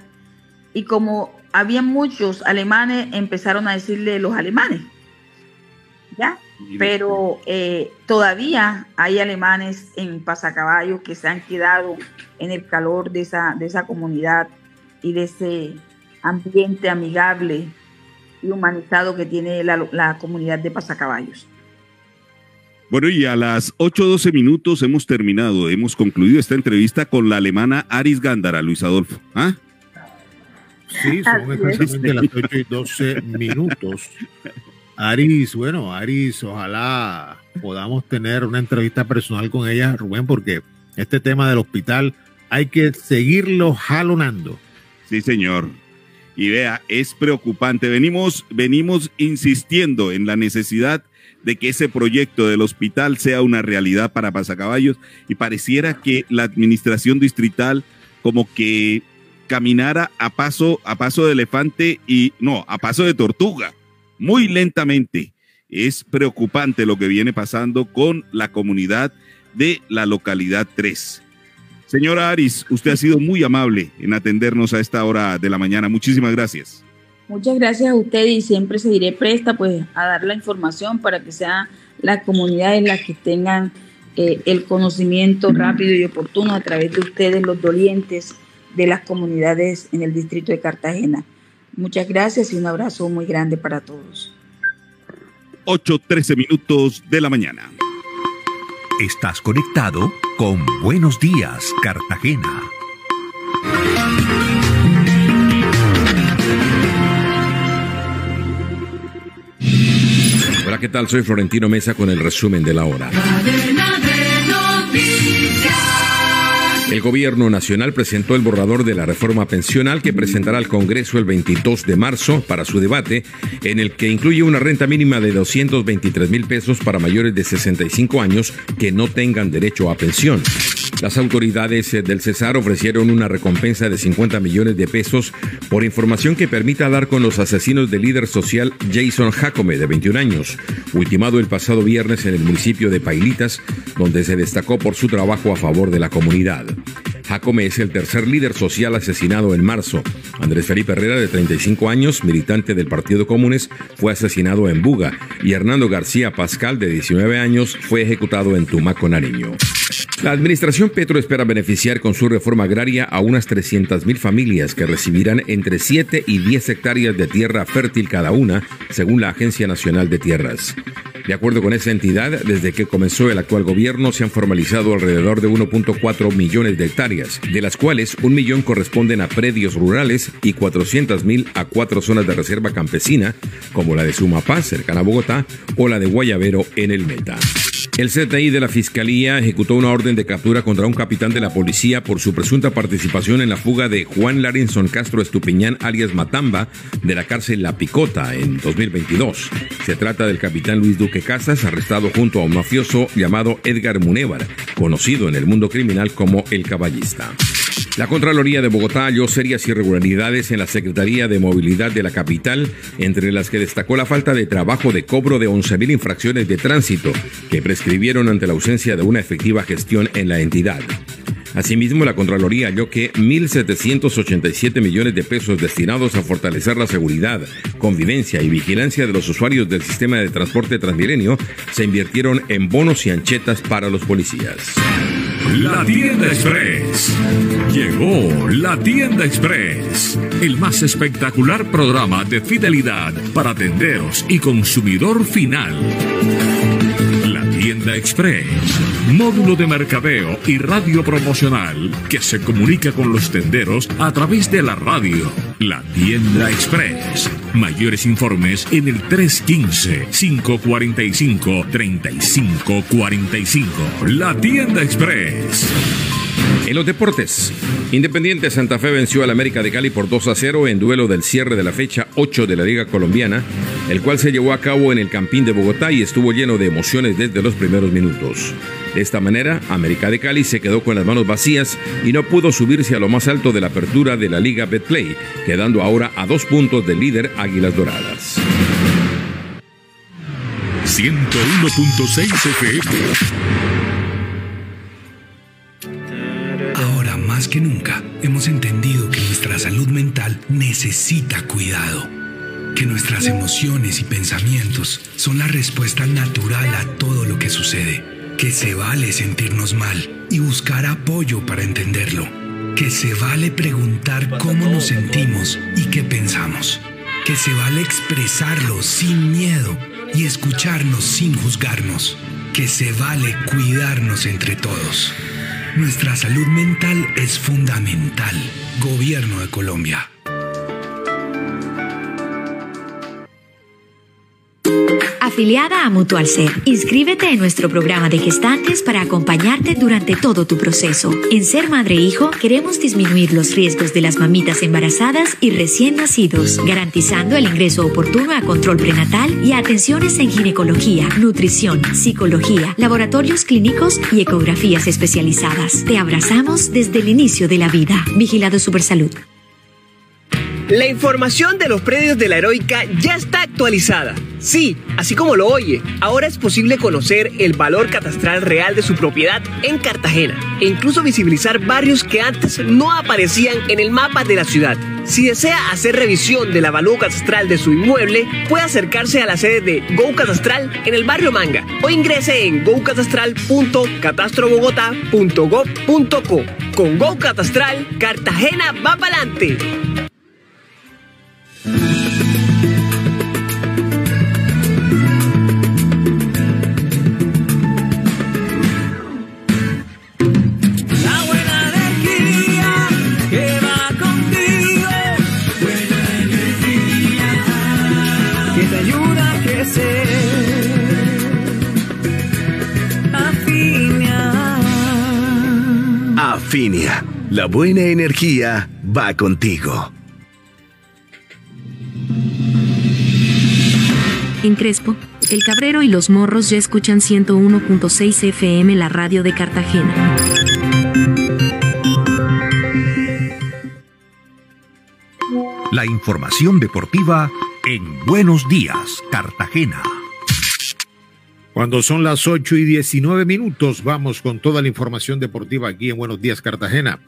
[SPEAKER 18] y como había muchos alemanes, empezaron a decirle los alemanes, ¿ya? Pero eh, todavía hay alemanes en Pasacaballo que se han quedado en el calor de esa, de esa comunidad y de ese ambiente amigable y humanizado que tiene la, la comunidad de Pasacaballos.
[SPEAKER 2] Bueno, y a las 8.12 minutos hemos terminado, hemos concluido esta entrevista con la alemana Aris Gándara, Luis Adolfo. ¿Ah?
[SPEAKER 3] Sí, son exactamente las 8 y 12 minutos. Aris, bueno, Aris, ojalá podamos tener una entrevista personal con ella, Rubén, porque este tema del hospital hay que seguirlo jalonando.
[SPEAKER 2] Sí, señor. Y vea, es preocupante. Venimos, venimos insistiendo en la necesidad de que ese proyecto del hospital sea una realidad para Pasacaballos y pareciera que la administración distrital como que caminara a paso a paso de elefante y no, a paso de tortuga, muy lentamente. Es preocupante lo que viene pasando con la comunidad de la localidad 3. Señora Aris, usted ha sido muy amable en atendernos a esta hora de la mañana. Muchísimas gracias.
[SPEAKER 18] Muchas gracias a usted y siempre seguiré presta pues a dar la información para que sea las comunidades las que tengan eh, el conocimiento rápido y oportuno a través de ustedes, los dolientes de las comunidades en el distrito de Cartagena. Muchas gracias y un abrazo muy grande para todos.
[SPEAKER 2] 8.13 minutos de la mañana.
[SPEAKER 19] Estás conectado con Buenos Días, Cartagena.
[SPEAKER 17] Hola, ¿qué tal? Soy Florentino Mesa con el resumen de la hora. El gobierno nacional presentó el borrador de la reforma pensional que presentará al Congreso el 22 de marzo para su debate, en el que incluye una renta mínima de 223 mil pesos para mayores de 65 años que no tengan derecho a pensión. Las autoridades del Cesar ofrecieron una recompensa de 50 millones de pesos por información que permita dar con los asesinos del líder social Jason Jacome, de 21 años, ultimado el pasado viernes en el municipio de Pailitas, donde se destacó por su trabajo a favor de la comunidad. Jacome es el tercer líder social asesinado en marzo. Andrés Felipe Herrera, de 35 años, militante del Partido Comunes, fue asesinado en Buga y Hernando García Pascal, de 19 años, fue ejecutado en Tumaco, Nariño. La administración Petro espera beneficiar con su reforma agraria a unas 300.000 familias que recibirán entre 7 y 10 hectáreas de tierra fértil cada una, según la Agencia Nacional de Tierras. De acuerdo con esa entidad, desde que comenzó el actual gobierno se han formalizado alrededor de 1.4 millones de hectáreas, de las cuales un millón corresponden a predios rurales y 400 mil a cuatro zonas de reserva campesina, como la de Sumapaz, cercana a Bogotá, o la de Guayavero en el Meta. El CTI de la Fiscalía ejecutó una orden de captura contra un capitán de la policía por su presunta participación en la fuga de Juan Larinson Castro Estupiñán, alias Matamba, de la cárcel La Picota en 2022. Se trata del capitán Luis Duque Casas, arrestado junto a un mafioso llamado Edgar Munévar, conocido en el mundo criminal como El Caballista. La Contraloría de Bogotá halló serias irregularidades en la Secretaría de Movilidad de la capital, entre las que destacó la falta de trabajo de cobro de 11.000 infracciones de tránsito que prescribieron ante la ausencia de una efectiva gestión en la entidad. Asimismo, la Contraloría halló que 1.787 millones de pesos destinados a fortalecer la seguridad, convivencia y vigilancia de los usuarios del sistema de transporte Transmilenio se invirtieron en bonos y anchetas para los policías.
[SPEAKER 1] La tienda express. Llegó la tienda express. El más espectacular programa de fidelidad para tenderos y consumidor final. Tienda Express, módulo de mercadeo y radio promocional que se comunica con los tenderos a través de la radio. La Tienda Express. Mayores informes en el 315-545-3545. La Tienda Express.
[SPEAKER 17] En los deportes, Independiente Santa Fe venció al América de Cali por 2 a 0 en duelo del cierre de la fecha 8 de la Liga Colombiana, el cual se llevó a cabo en el Campín de Bogotá y estuvo lleno de emociones desde los primeros minutos. De esta manera, América de Cali se quedó con las manos vacías y no pudo subirse a lo más alto de la apertura de la Liga Betplay, quedando ahora a dos puntos del líder Águilas Doradas.
[SPEAKER 1] 101.6 FM.
[SPEAKER 9] Ahora más que nunca hemos entendido que nuestra salud mental necesita cuidado, que nuestras emociones y pensamientos son la respuesta natural a todo lo que sucede, que se vale sentirnos mal y buscar apoyo para entenderlo, que se vale preguntar cómo nos sentimos y qué pensamos, que se vale expresarlo sin miedo y escucharnos sin juzgarnos, que se vale cuidarnos entre todos. Nuestra salud mental es fundamental. Gobierno de Colombia.
[SPEAKER 10] Afiliada a Mutual Ser, inscríbete en nuestro programa de gestantes para acompañarte durante todo tu proceso. En Ser Madre e Hijo queremos disminuir los riesgos de las mamitas embarazadas y recién nacidos, garantizando el ingreso oportuno a control prenatal y a atenciones en ginecología, nutrición, psicología, laboratorios clínicos y ecografías especializadas. Te abrazamos desde el inicio de la vida. Vigilado Supersalud.
[SPEAKER 11] La información de los predios de la Heroica ya está actualizada. Sí, así como lo oye, ahora es posible conocer el valor catastral real de su propiedad en Cartagena e incluso visibilizar barrios que antes no aparecían en el mapa de la ciudad. Si desea hacer revisión del avalúo catastral de su inmueble, puede acercarse a la sede de Go Catastral en el barrio Manga o ingrese en gocatastral.catastrobogotá.gov.co. Con Go Catastral, Cartagena va para adelante.
[SPEAKER 13] Afinia.
[SPEAKER 14] Afinia, la buena energía va contigo.
[SPEAKER 15] En Crespo, El Cabrero y los Morros ya escuchan 101.6 FM la radio de Cartagena.
[SPEAKER 19] La información deportiva en Buenos Días, Cartagena.
[SPEAKER 3] Cuando son las 8 y 19 minutos, vamos con toda la información deportiva aquí en Buenos Días, Cartagena.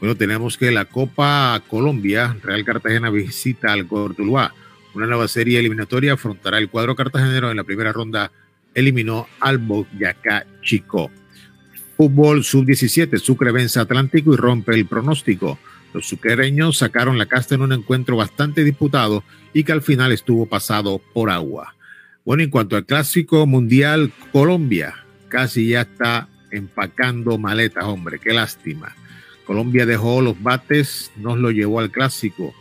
[SPEAKER 3] Bueno, tenemos que la Copa Colombia, Real Cartagena visita al Cortuluá. Una nueva serie eliminatoria afrontará el cuadro cartagenero en la primera ronda. Eliminó al Boyacá Chico. Fútbol sub-17, Sucre vence Atlántico y rompe el pronóstico. Los suquereños sacaron la casta en un encuentro bastante disputado y que al final estuvo pasado por agua. Bueno, en cuanto al clásico mundial, Colombia casi ya está empacando maletas, hombre, qué lástima. Colombia dejó los bates, nos lo llevó al clásico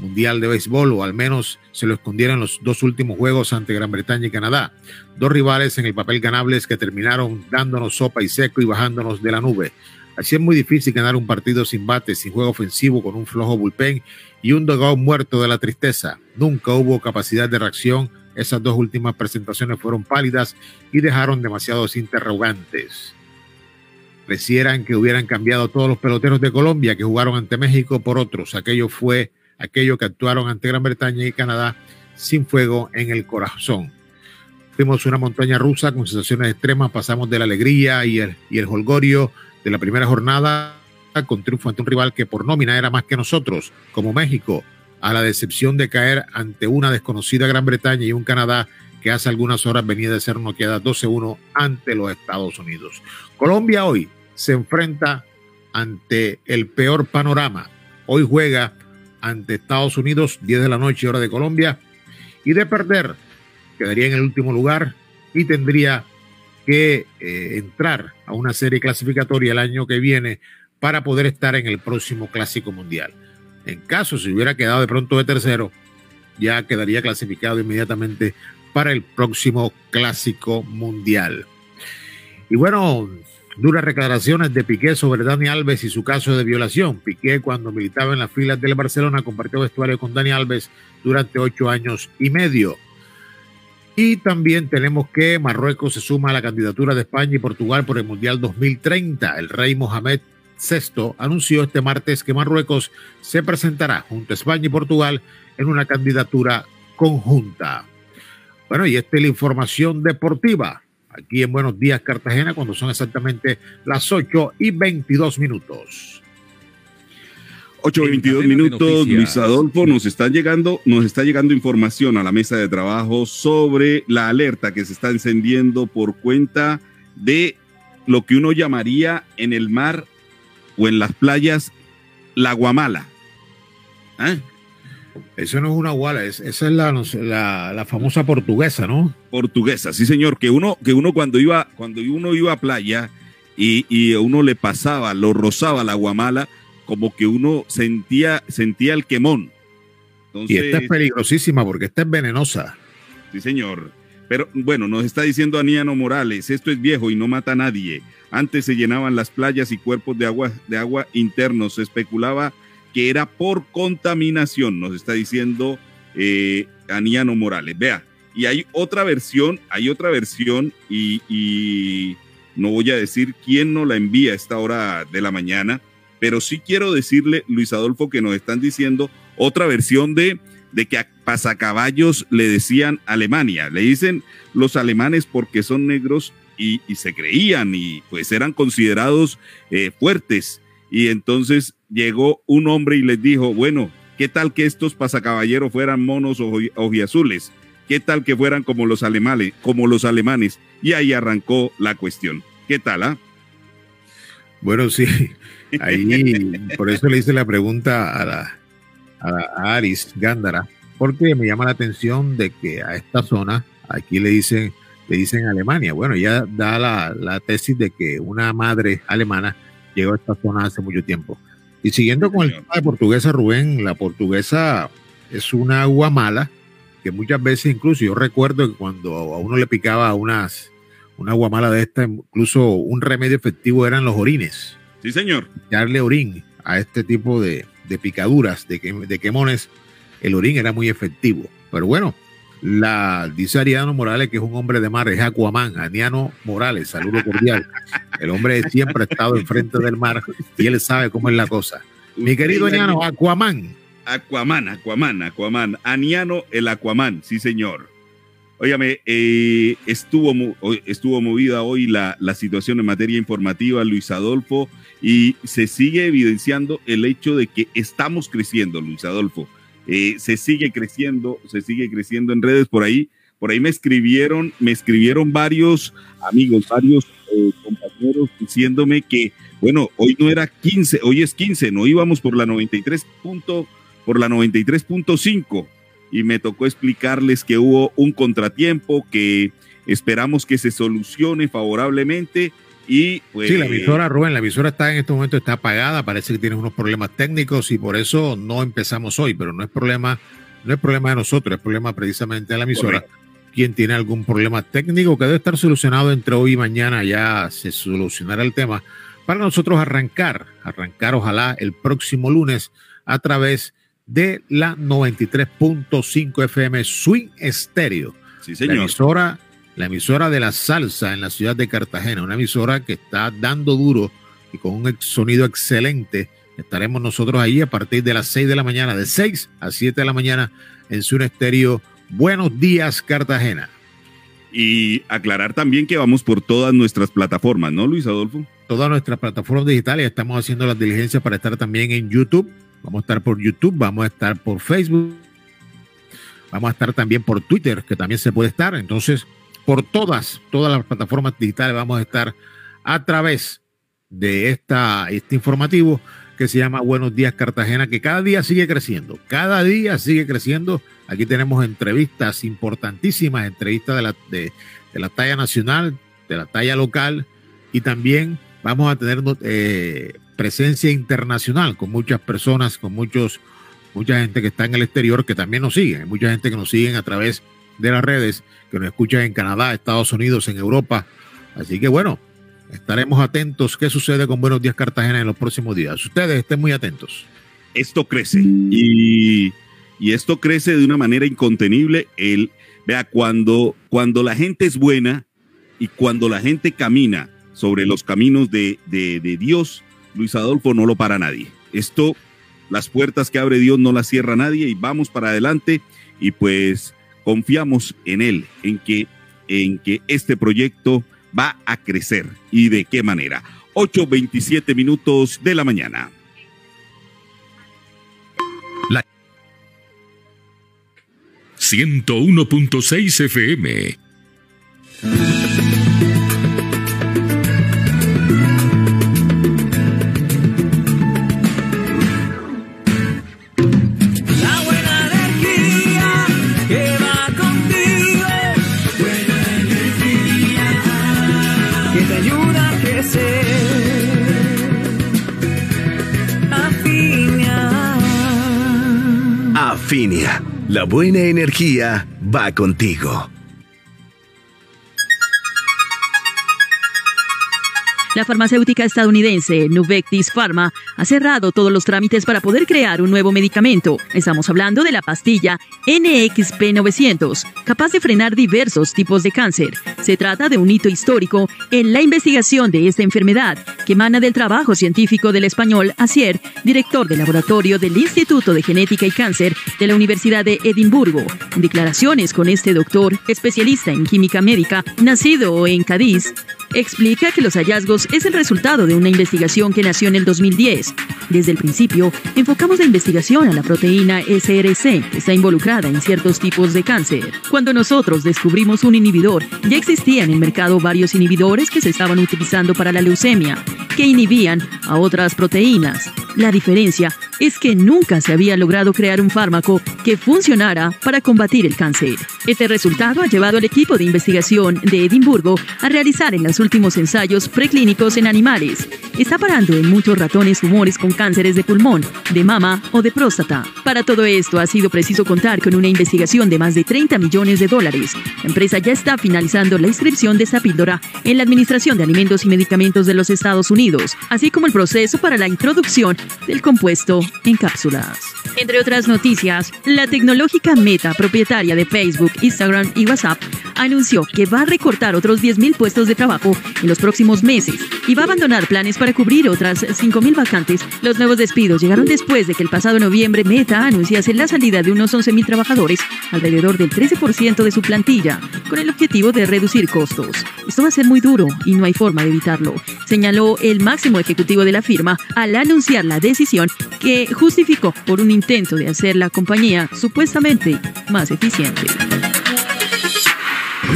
[SPEAKER 3] mundial de béisbol, o al menos se lo escondieron los dos últimos juegos ante Gran Bretaña y Canadá. Dos rivales en el papel ganables que terminaron dándonos sopa y seco y bajándonos de la nube. Así es muy difícil ganar un partido sin bate, sin juego ofensivo, con un flojo bullpen y un dugout muerto de la tristeza. Nunca hubo capacidad de reacción. Esas dos últimas presentaciones fueron pálidas y dejaron demasiados interrogantes. Parecieran que hubieran cambiado todos los peloteros de Colombia que jugaron ante México por otros. Aquello fue aquello que actuaron ante Gran Bretaña y Canadá sin fuego en el corazón. Fuimos una montaña rusa con sensaciones extremas, pasamos de la alegría y el, y el holgorio de la primera jornada con triunfo ante un rival que por nómina era más que nosotros, como México, a la decepción de caer ante una desconocida Gran Bretaña y un Canadá que hace algunas horas venía de ser noqueada 12-1 ante los Estados Unidos. Colombia hoy se enfrenta ante el peor panorama. Hoy juega ante Estados Unidos, 10 de la noche, hora de Colombia, y de perder, quedaría en el último lugar y tendría que eh, entrar a una serie clasificatoria el año que viene para poder estar en el próximo Clásico Mundial. En caso si hubiera quedado de pronto de tercero, ya quedaría clasificado inmediatamente para el próximo Clásico Mundial. Y bueno, duras declaraciones de Piqué sobre Dani Alves y su caso de violación. Piqué, cuando militaba en las filas del Barcelona, compartió vestuario con Dani Alves durante ocho años y medio. Y también tenemos que Marruecos se suma a la candidatura de España y Portugal por el Mundial 2030. El rey Mohamed VI anunció este martes que Marruecos se presentará junto a España y Portugal en una candidatura conjunta. Bueno, y esta es la información deportiva aquí en Buenos Días Cartagena cuando son exactamente las 8 y 22 minutos.
[SPEAKER 2] 8 y 22 minutos, Luis Adolfo, nos está llegando, nos está llegando información a la mesa de trabajo sobre la alerta que se está encendiendo por cuenta de lo que uno llamaría en el mar o en las playas la guamala.
[SPEAKER 3] ¿Eh? Eso no es una guala, esa es la, la, famosa portuguesa, ¿no?
[SPEAKER 2] Portuguesa, sí, señor. Que uno, que uno cuando iba, cuando uno iba a playa y, y uno le pasaba, lo rozaba la guamala, como que uno sentía, sentía el quemón.
[SPEAKER 3] y esta es peligrosísima porque esta es venenosa.
[SPEAKER 2] Sí, señor. Pero bueno, nos está diciendo Aníano Morales, esto es viejo y no mata a nadie. Antes se llenaban las playas y cuerpos de agua, de agua internos. Se especulaba que era por contaminación, nos está diciendo eh, Aniano Morales. Vea, y hay otra versión, hay otra versión y, no voy a decir quién nos la envía a esta hora de la mañana, pero sí quiero decirle, Luis Adolfo, que nos están diciendo otra versión de, de que a pasacaballos le decían Alemania. Le dicen los alemanes porque son negros y, se creían y pues eran considerados eh, fuertes. Y entonces llegó un hombre y les dijo, bueno, ¿qué tal que estos pasacaballeros fueran monos ojiazules? ¿Qué tal que fueran como los alemanes, como los alemanes? Y ahí arrancó la cuestión. ¿Qué tal, ah?
[SPEAKER 3] Bueno, sí, ahí por eso le hice la pregunta a la, a, Aris Gándara, porque me llama la atención de que a esta zona, aquí le dicen, le dicen Alemania. Bueno, ya da la, la tesis de que una madre alemana llegó a esta zona hace mucho tiempo. Y siguiendo con el tema de portuguesa, Rubén, la portuguesa es una agua mala que muchas veces incluso yo recuerdo que cuando a uno le picaba unas, una agua mala de esta, incluso un remedio efectivo eran los orines.
[SPEAKER 2] Sí, señor.
[SPEAKER 3] Darle orín a este tipo de, de picaduras, de, de quemones, el orín era muy efectivo. Pero bueno, la, dice Ariano Morales, que es un hombre de mar, es Aquaman. Ariano Morales, saludo cordial. El hombre siempre ha estado enfrente del mar y él sabe cómo es la cosa. Mi querido Aniano, Aquaman.
[SPEAKER 2] Aquaman, Aquaman, Aquaman. Aniano el Aquaman, sí, señor. Óyame, eh, estuvo, estuvo movida hoy la, la situación en materia informativa, Luis Adolfo, y se sigue evidenciando el hecho de que estamos creciendo, Luis Adolfo eh, se sigue creciendo, se sigue creciendo en redes por ahí. Por ahí me escribieron, me escribieron varios amigos, varios eh, compañeros diciéndome que, bueno, hoy no era 15, hoy es 15, no íbamos por la 93 punto, por la 93.5 y me tocó explicarles que hubo un contratiempo que esperamos que se solucione favorablemente y pues,
[SPEAKER 3] sí, la emisora, Rubén, la emisora está en este momento está apagada, parece que tiene unos problemas técnicos y por eso no empezamos hoy, pero no es problema, no es problema de nosotros, es problema precisamente de la emisora. Quien tiene algún problema técnico que debe estar solucionado entre hoy y mañana, ya se solucionará el tema para nosotros arrancar, arrancar ojalá el próximo lunes a través de la 93.5 FM Swing Stereo.
[SPEAKER 2] Sí, señor.
[SPEAKER 3] La emisora la emisora de la salsa en la ciudad de Cartagena, una emisora que está dando duro y con un sonido excelente. Estaremos nosotros ahí a partir de las 6 de la mañana, de 6 a 7 de la mañana en su Estéreo. Buenos días, Cartagena.
[SPEAKER 2] Y aclarar también que vamos por todas nuestras plataformas, ¿no, Luis Adolfo?
[SPEAKER 3] Todas nuestras plataformas digitales. Estamos haciendo las diligencias para estar también en YouTube. Vamos a estar por YouTube, vamos a estar por Facebook, vamos a estar también por Twitter, que también se puede estar. Entonces, por todas, todas las plataformas digitales vamos a estar a través de esta, este informativo que se llama Buenos Días Cartagena, que cada día sigue creciendo, cada día sigue creciendo. Aquí tenemos entrevistas importantísimas, entrevistas de la, de, la talla nacional, de la talla local y también vamos a tener eh, presencia internacional con muchas personas, con muchos, mucha gente que está en el exterior que también nos sigue, mucha gente que nos sigue a través de las redes, que nos escuchan en Canadá, Estados Unidos, en Europa. Así que bueno, estaremos atentos qué sucede con Buenos Días Cartagena en los próximos días. Ustedes estén muy atentos.
[SPEAKER 2] Esto crece y, y esto crece de una manera incontenible. El, vea, cuando, cuando la gente es buena y cuando la gente camina sobre los caminos de, de, de Dios, Luis Adolfo no lo para nadie. Esto, las puertas que abre Dios no las cierra nadie y vamos para adelante y pues confiamos en Él, en que, en que este proyecto va a crecer y de qué manera. 8.27 minutos de la mañana.
[SPEAKER 1] La 101.6 FM.
[SPEAKER 13] Afinia,
[SPEAKER 14] la buena energía va contigo.
[SPEAKER 20] La farmacéutica estadounidense Nuvectis Pharma ha cerrado todos los trámites para poder crear un nuevo medicamento. Estamos hablando de la pastilla NXP900, capaz de frenar diversos tipos de cáncer. Se trata de un hito histórico en la investigación de esta enfermedad, que emana del trabajo científico del español Asier, director del laboratorio del Instituto de Genética y Cáncer de la Universidad de Edimburgo. En declaraciones con este doctor, especialista en química médica, nacido en Cádiz, explica que los hallazgos es el resultado de una investigación que nació en el 2010. Desde el principio, enfocamos la investigación a la proteína SRC, que está involucrada en ciertos tipos de cáncer. Cuando nosotros descubrimos un inhibidor, ya existían en el mercado varios inhibidores que se estaban utilizando para la leucemia, que inhibían a otras proteínas. La diferencia es que nunca se había logrado crear un fármaco que funcionara para combatir el cáncer. Este resultado ha llevado al equipo de investigación de Edimburgo a realizar en últimos ensayos preclínicos en animales. Está parando en muchos ratones tumores con cánceres de pulmón, de mama o de próstata. Para todo esto ha sido preciso contar con una investigación de más de 30 millones de dólares. La empresa ya está finalizando la inscripción de esta píldora en la Administración de Alimentos y Medicamentos de los Estados Unidos, así como el proceso para la introducción del compuesto en cápsulas. Entre otras noticias, la tecnológica Meta, propietaria de Facebook, Instagram y WhatsApp, anunció que va a recortar otros 10.000 puestos de trabajo en los próximos meses y va a abandonar planes para cubrir otras 5.000 vacantes. Los nuevos despidos llegaron después de que el pasado noviembre Meta anunciase la salida de unos 11.000 trabajadores, alrededor del 13% de su plantilla, con el objetivo de reducir costos. Esto va a ser muy duro y no hay forma de evitarlo, señaló el máximo ejecutivo de la firma al anunciar la decisión que justificó por un intento de hacer la compañía supuestamente más eficiente.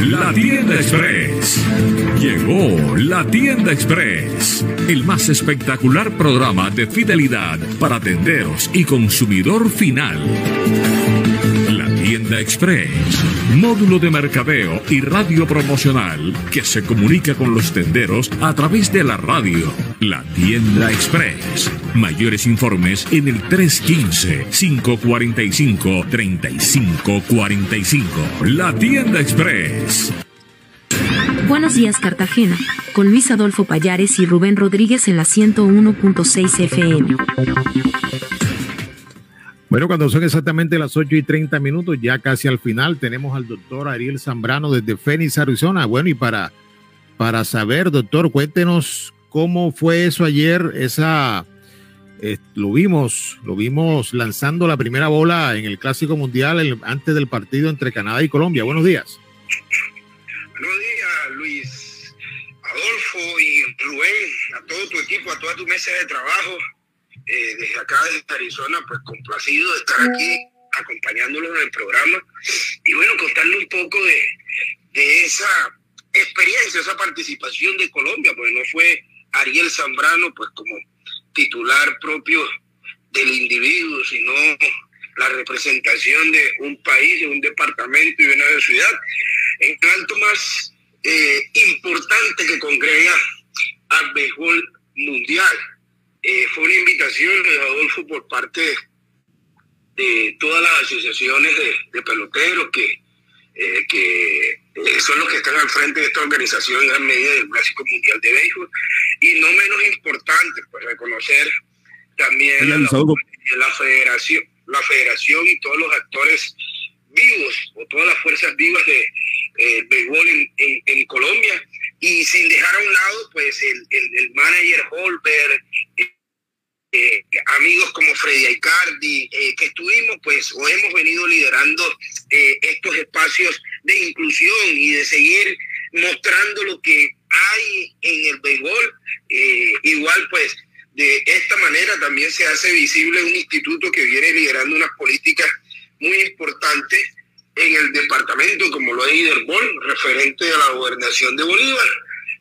[SPEAKER 1] La tienda express. Llegó la tienda express. El más espectacular programa de fidelidad para tenderos y consumidor final. Tienda express. Módulo de mercadeo y radio promocional que se comunica con los tenderos a través de la radio. La tienda express. Mayores informes en el 315-545-3545. La tienda express.
[SPEAKER 15] Buenos días Cartagena, con Luis Adolfo Payares y Rubén Rodríguez en la 101.6 FM.
[SPEAKER 3] Bueno, cuando son exactamente las 8 y 30 minutos, ya casi al final, tenemos al doctor Ariel Zambrano desde Phoenix, Arizona. Bueno, y para, para saber, doctor, cuéntenos cómo fue eso ayer, esa, eh, lo vimos, lo vimos lanzando la primera bola en el Clásico Mundial antes del partido entre Canadá y Colombia. Buenos días.
[SPEAKER 21] Buenos días, Luis Adolfo y Rubén, a todo tu equipo, a toda tu mesa de trabajo. Eh, desde acá, desde Arizona, pues complacido de estar aquí acompañándolos en el programa y bueno, contarle un poco de, esa experiencia, esa participación de Colombia, pues no fue Ariel Zambrano, pues como titular propio del individuo, sino la representación de un país, de un departamento y de una ciudad. En tanto más eh, importante que congrega al béisbol mundial. Eh, fue una invitación de Adolfo por parte de todas las asociaciones de, peloteros que, eh, que son los que están al frente de esta organización en medida del Clásico Mundial de Béisbol. Y no menos importante, pues reconocer también la, la, federación, la federación y todos los actores vivos o todas las fuerzas vivas de eh, béisbol en, en, Colombia y sin dejar a un lado pues el, el, manager Holberg, eh, eh, amigos como Freddy Aicardi, eh, que estuvimos pues o hemos venido liderando estos espacios de inclusión y de seguir mostrando lo que hay en el béisbol. igual pues de esta manera también se hace visible un instituto que viene liderando unas políticas muy importante en el departamento, como lo es Iderbol, referente a la gobernación de Bolívar,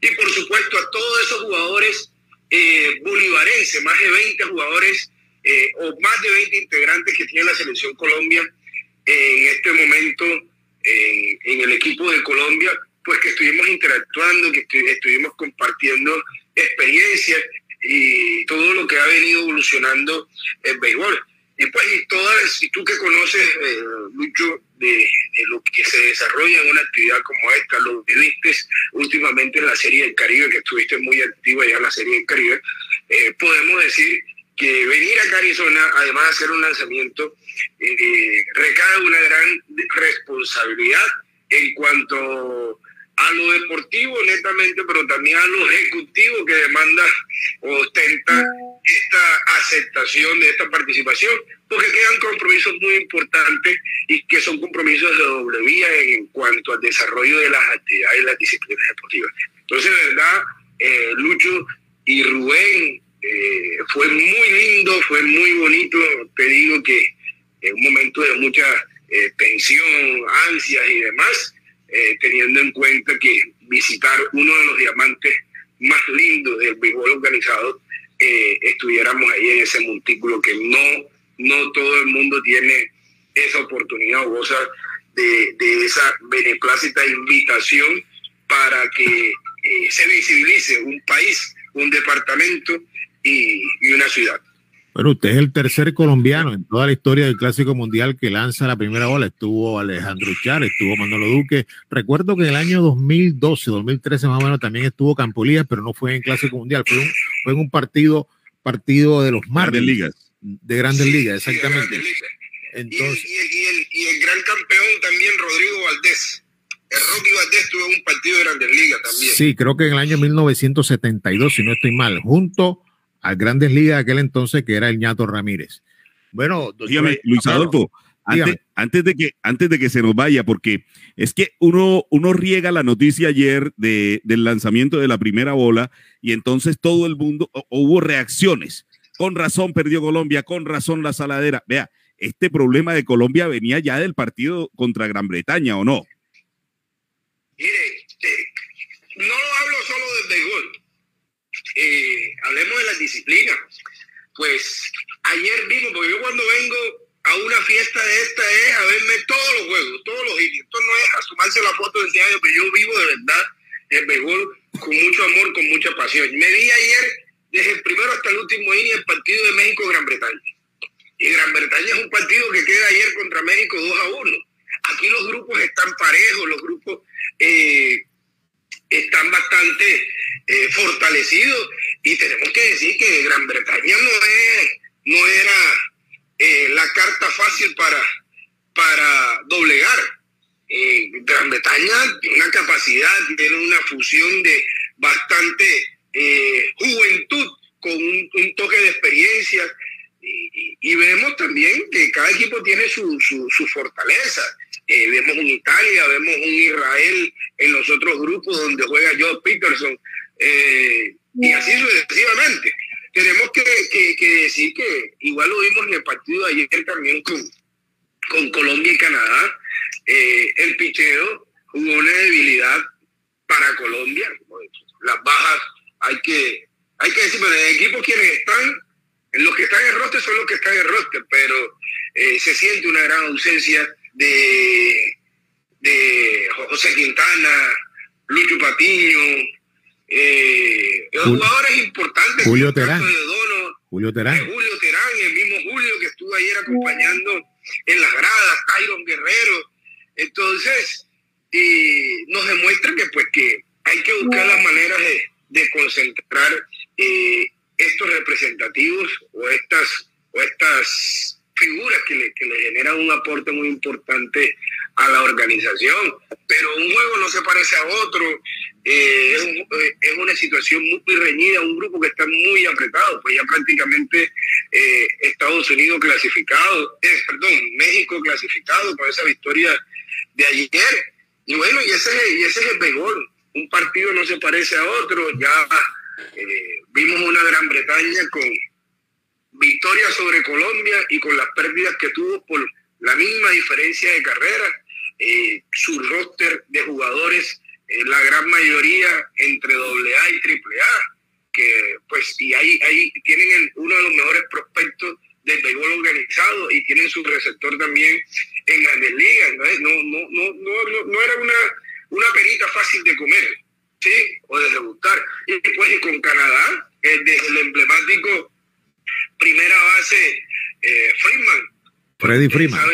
[SPEAKER 21] y por supuesto a todos esos jugadores eh, bolivarenses, más de 20 jugadores eh, o más de 20 integrantes que tiene la selección Colombia en este momento en el equipo de Colombia, pues que estuvimos interactuando, que estuvimos compartiendo experiencias y todo lo que ha venido evolucionando el béisbol. Y pues, y todas, y tú que conoces eh, mucho de, lo que se desarrolla en una actividad como esta, lo viviste últimamente en la Serie del Caribe, que estuviste muy activa ya en la Serie del Caribe, eh, podemos decir que venir a Arizona, además de hacer un lanzamiento, eh, recae una gran responsabilidad en cuanto a lo deportivo netamente, pero también a lo ejecutivo que demanda o ostenta esta aceptación de esta participación, porque quedan compromisos muy importantes y que son compromisos de doble vía en cuanto al desarrollo de las actividades y las disciplinas deportivas. Entonces, de verdad, eh, Lucho y Rubén, eh, fue muy lindo, fue muy bonito, te digo que en un momento de mucha eh, tensión, ansias y demás, teniendo en cuenta que visitar uno de los diamantes más lindos del béisbol organizado eh, estuviéramos ahí en ese montículo que no, no todo el mundo tiene esa oportunidad o goza de, esa beneplácita invitación para que eh, se visibilice un país, un departamento y, una ciudad.
[SPEAKER 3] Bueno, usted es el tercer colombiano en toda la historia del Clásico Mundial que lanza la primera bola. Estuvo Alejandro Char, estuvo Manolo Duque. Recuerdo que en el año 2012, 2013 más o menos también estuvo Campolías, pero no fue en Clásico Mundial, fue un, fue en un partido, partido de los Marlins.
[SPEAKER 2] De ligas.
[SPEAKER 3] De grandes ligas, exactamente.
[SPEAKER 21] Entonces, y, el, gran campeón también, Rodrigo Valdés. El Rocky Valdés tuvo un partido de grandes ligas también.
[SPEAKER 3] Sí, creo que en el año 1972, si no estoy mal, junto a grandes ligas de aquel entonces que era el ñato Ramírez. Bueno,
[SPEAKER 2] dígame, Luis Adolfo, antes, de que, antes de que se nos vaya, porque es que uno, uno riega la noticia ayer de, del lanzamiento de la primera bola y entonces todo el mundo, hubo reacciones. Con razón perdió Colombia, con razón la saladera. Vea, este problema de Colombia venía ya del partido contra Gran Bretaña, ¿o no?
[SPEAKER 21] Mire, eh, no hablo solo del béisbol. Eh, hablemos de las disciplinas. Pues ayer vimos, porque yo cuando vengo a una fiesta de esta es a verme todos los juegos, todos los hits. Esto no es a sumarse la foto de año, pero yo vivo de verdad el béisbol con mucho amor, con mucha pasión. Me vi ayer,
[SPEAKER 3] Julio Terán.
[SPEAKER 21] de ayer. Y bueno, y ese, y ese es el mejor Un partido no se parece a otro, ya prima.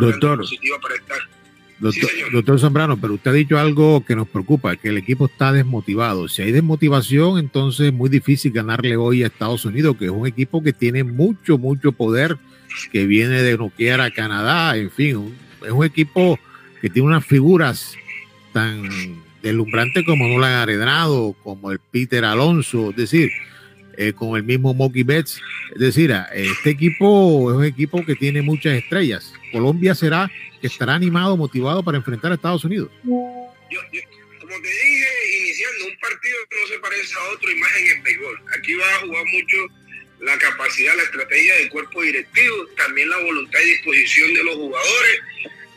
[SPEAKER 21] doctor, para estar.
[SPEAKER 3] Doctor, Zambrano, pero usted ha dicho algo que nos preocupa, que el equipo está desmotivado. Si hay desmotivación, entonces es muy difícil ganarle hoy a Estados Unidos, que es un equipo que tiene mucho, mucho poder, que viene de noquear a Canadá, en fin, un, es un equipo que tiene unas figuras tan deslumbrantes como Nolan Arenado, como el Peter Alonso, es decir, eh, con el mismo Monkey Betts. Es decir, ah, este equipo es un equipo que tiene muchas estrellas. Colombia será estará animado, motivado para enfrentar a Estados Unidos.
[SPEAKER 21] Yo, yo, como te dije, iniciando un partido que no se parece a otro, y más en béisbol. Aquí va a jugar mucho la capacidad, la estrategia del cuerpo directivo, también la voluntad y disposición de los jugadores,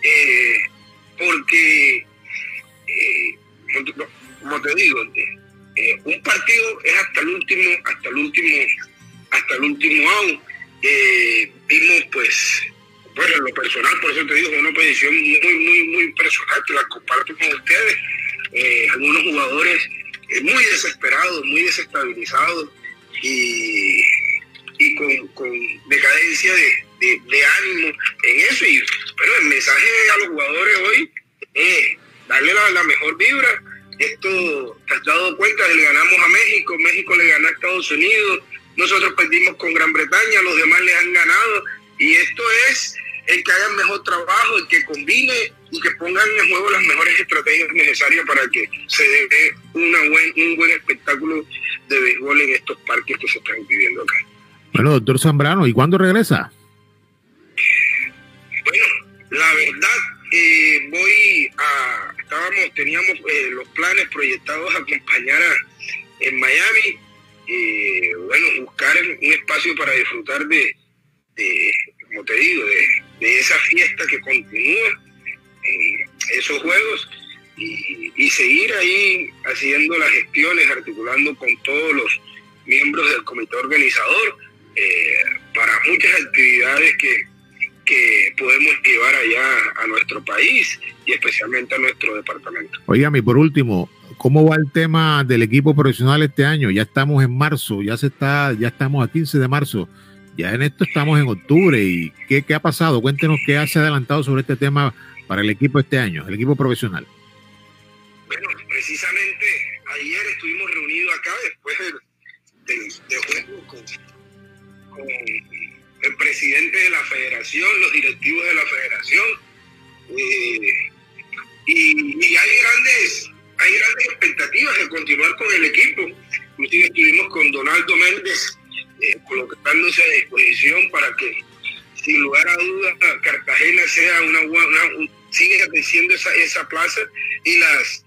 [SPEAKER 21] eh, porque, eh, como te digo, eh, eh, un partido es hasta el último, hasta el último, hasta el último out. Eh, vimos pues, bueno, en lo personal, por eso te digo, una posición muy, muy, muy personal, que la comparto con ustedes. Eh, algunos jugadores muy desesperados, muy desestabilizados y, con, decadencia de, ánimo en eso. Y, pero el mensaje a los jugadores hoy es darle la, la mejor vibra esto, te has dado cuenta, le ganamos a México, México le ganó a Estados Unidos, nosotros perdimos con Gran Bretaña, los demás les han ganado. Y esto es el que haga el mejor trabajo, el que combine y que pongan en juego las mejores estrategias necesarias para que se dé una buen, un buen espectáculo de béisbol en estos parques que se están viviendo acá.
[SPEAKER 3] Bueno, doctor Zambrano, ¿y cuándo regresa?
[SPEAKER 21] Bueno, la verdad, eh, voy a estábamos, teníamos eh, los planes proyectados a acompañar en Miami, eh, bueno, buscar un espacio para disfrutar de, como te digo, de, esa fiesta que continúa, esos juegos, y, seguir ahí haciendo las gestiones, articulando con todos los miembros del comité organizador para muchas actividades que, que podemos llevar allá a nuestro país y especialmente a nuestro departamento.
[SPEAKER 3] Oígame, por último, ¿cómo va el tema del equipo profesional este año? Ya estamos en marzo, ya se está, ya estamos a 15 de marzo, ya en esto estamos en octubre y ¿qué, qué ha pasado? Cuéntenos qué ha adelantado sobre este tema para el equipo este año, el equipo profesional.
[SPEAKER 21] Bueno, precisamente ayer estuvimos reunidos acá después del, juego con el presidente de la federación, los directivos de la federación. Eh, y, hay grandes hay grandes expectativas de continuar con el equipo. Inclusive estuvimos con Donaldo Méndez eh, colocándose a disposición para que, sin lugar a dudas, Cartagena sea una, buena, siga creciendo esa, esa plaza y las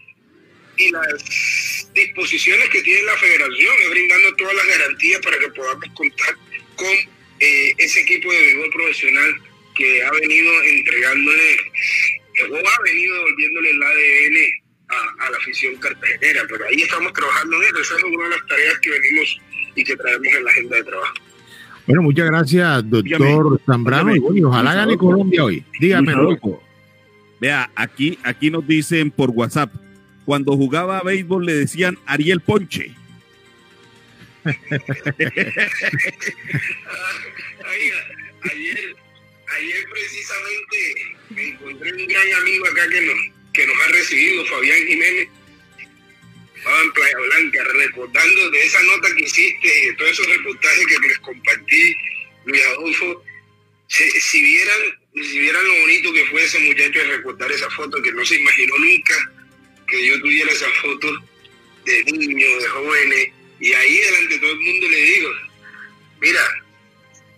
[SPEAKER 21] y las disposiciones que tiene la federación es brindando todas las garantías para que podamos contar con eh, ese equipo de béisbol profesional que ha venido entregándole o ha venido devolviéndole el ADN a, la afición cartagenera, pero ahí estamos trabajando en eso, esa es una de las tareas que venimos y que traemos en la agenda de trabajo.
[SPEAKER 3] Bueno, muchas gracias, doctor Zambrano, y ojalá gane Colombia hoy. Dígame, loco.
[SPEAKER 2] Vea, aquí, aquí nos dicen por WhatsApp, cuando jugaba béisbol le decían Ariel Ponche.
[SPEAKER 21] Ayer, ayer precisamente me encontré un gran amigo acá que nos, que nos ha recibido, Fabián Jiménez, estaba en Playa Blanca, recordando de esa nota que hiciste y de todos esos reportajes que les compartí, Luis Adolfo, si, vieran, si vieran lo bonito que fue ese muchacho de recordar esa foto, que no se imaginó nunca que yo tuviera esa foto de niños, de jóvenes, y ahí delante de todo el mundo le digo, mira,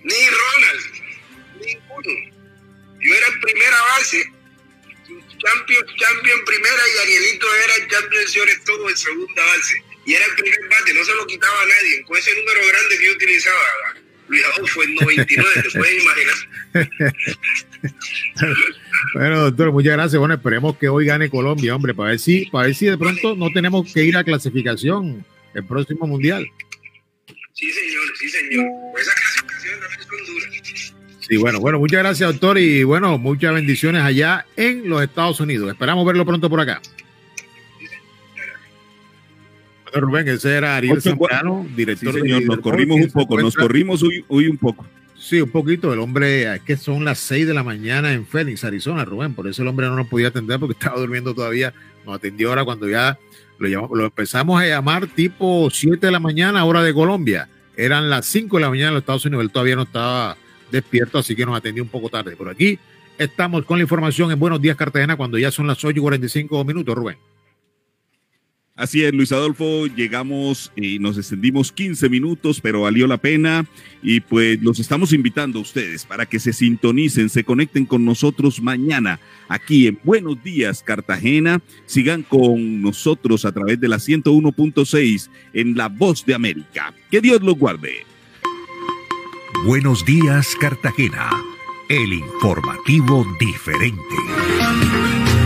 [SPEAKER 21] ni Ronald, ninguno. Yo era en primera base, champion, champion primera y Arielito era el champion señores todo en segunda base. Y era el primer bate, no se lo quitaba a nadie. Con ese número grande que yo utilizaba, Luis fue en 99, te puedes imaginar. (laughs)
[SPEAKER 3] bueno, doctor, muchas gracias. Bueno, esperemos que hoy gane Colombia, hombre, para ver si, para ver si de pronto no tenemos que ir a clasificación el próximo mundial.
[SPEAKER 21] Sí, señor, sí, señor. Pues esa clasificación también es dura.
[SPEAKER 3] Sí, bueno, bueno, muchas gracias, doctor, y bueno, muchas bendiciones allá en los Estados Unidos. Esperamos verlo pronto por acá. Bueno, Rubén, ese era Ariel Zambrano, director
[SPEAKER 2] sí, señor, nos corrimos un poco, nos corrimos hoy, hoy un poco.
[SPEAKER 3] Sí, un poquito. El hombre, es que son las 6 de la mañana en Phoenix, Arizona, Rubén. Por eso el hombre no nos podía atender porque estaba durmiendo todavía. Nos atendió ahora cuando ya lo, empezamos a llamar tipo 7 de la mañana, hora de Colombia. Eran las 5 de la mañana en los Estados Unidos. Él todavía no estaba despierto, así que nos atendió un poco tarde. Por aquí estamos con la información en Buenos Días Cartagena cuando ya son las 8 y 45 minutos, Rubén.
[SPEAKER 2] Así es, Luis Adolfo, llegamos y nos extendimos 15 minutos, pero valió la pena y pues los estamos invitando a ustedes para que se sintonicen, se conecten con nosotros mañana aquí en Buenos Días Cartagena, sigan con nosotros a través de la 101.6 en La Voz de América. Que Dios los guarde.
[SPEAKER 19] Buenos Días Cartagena, el informativo diferente.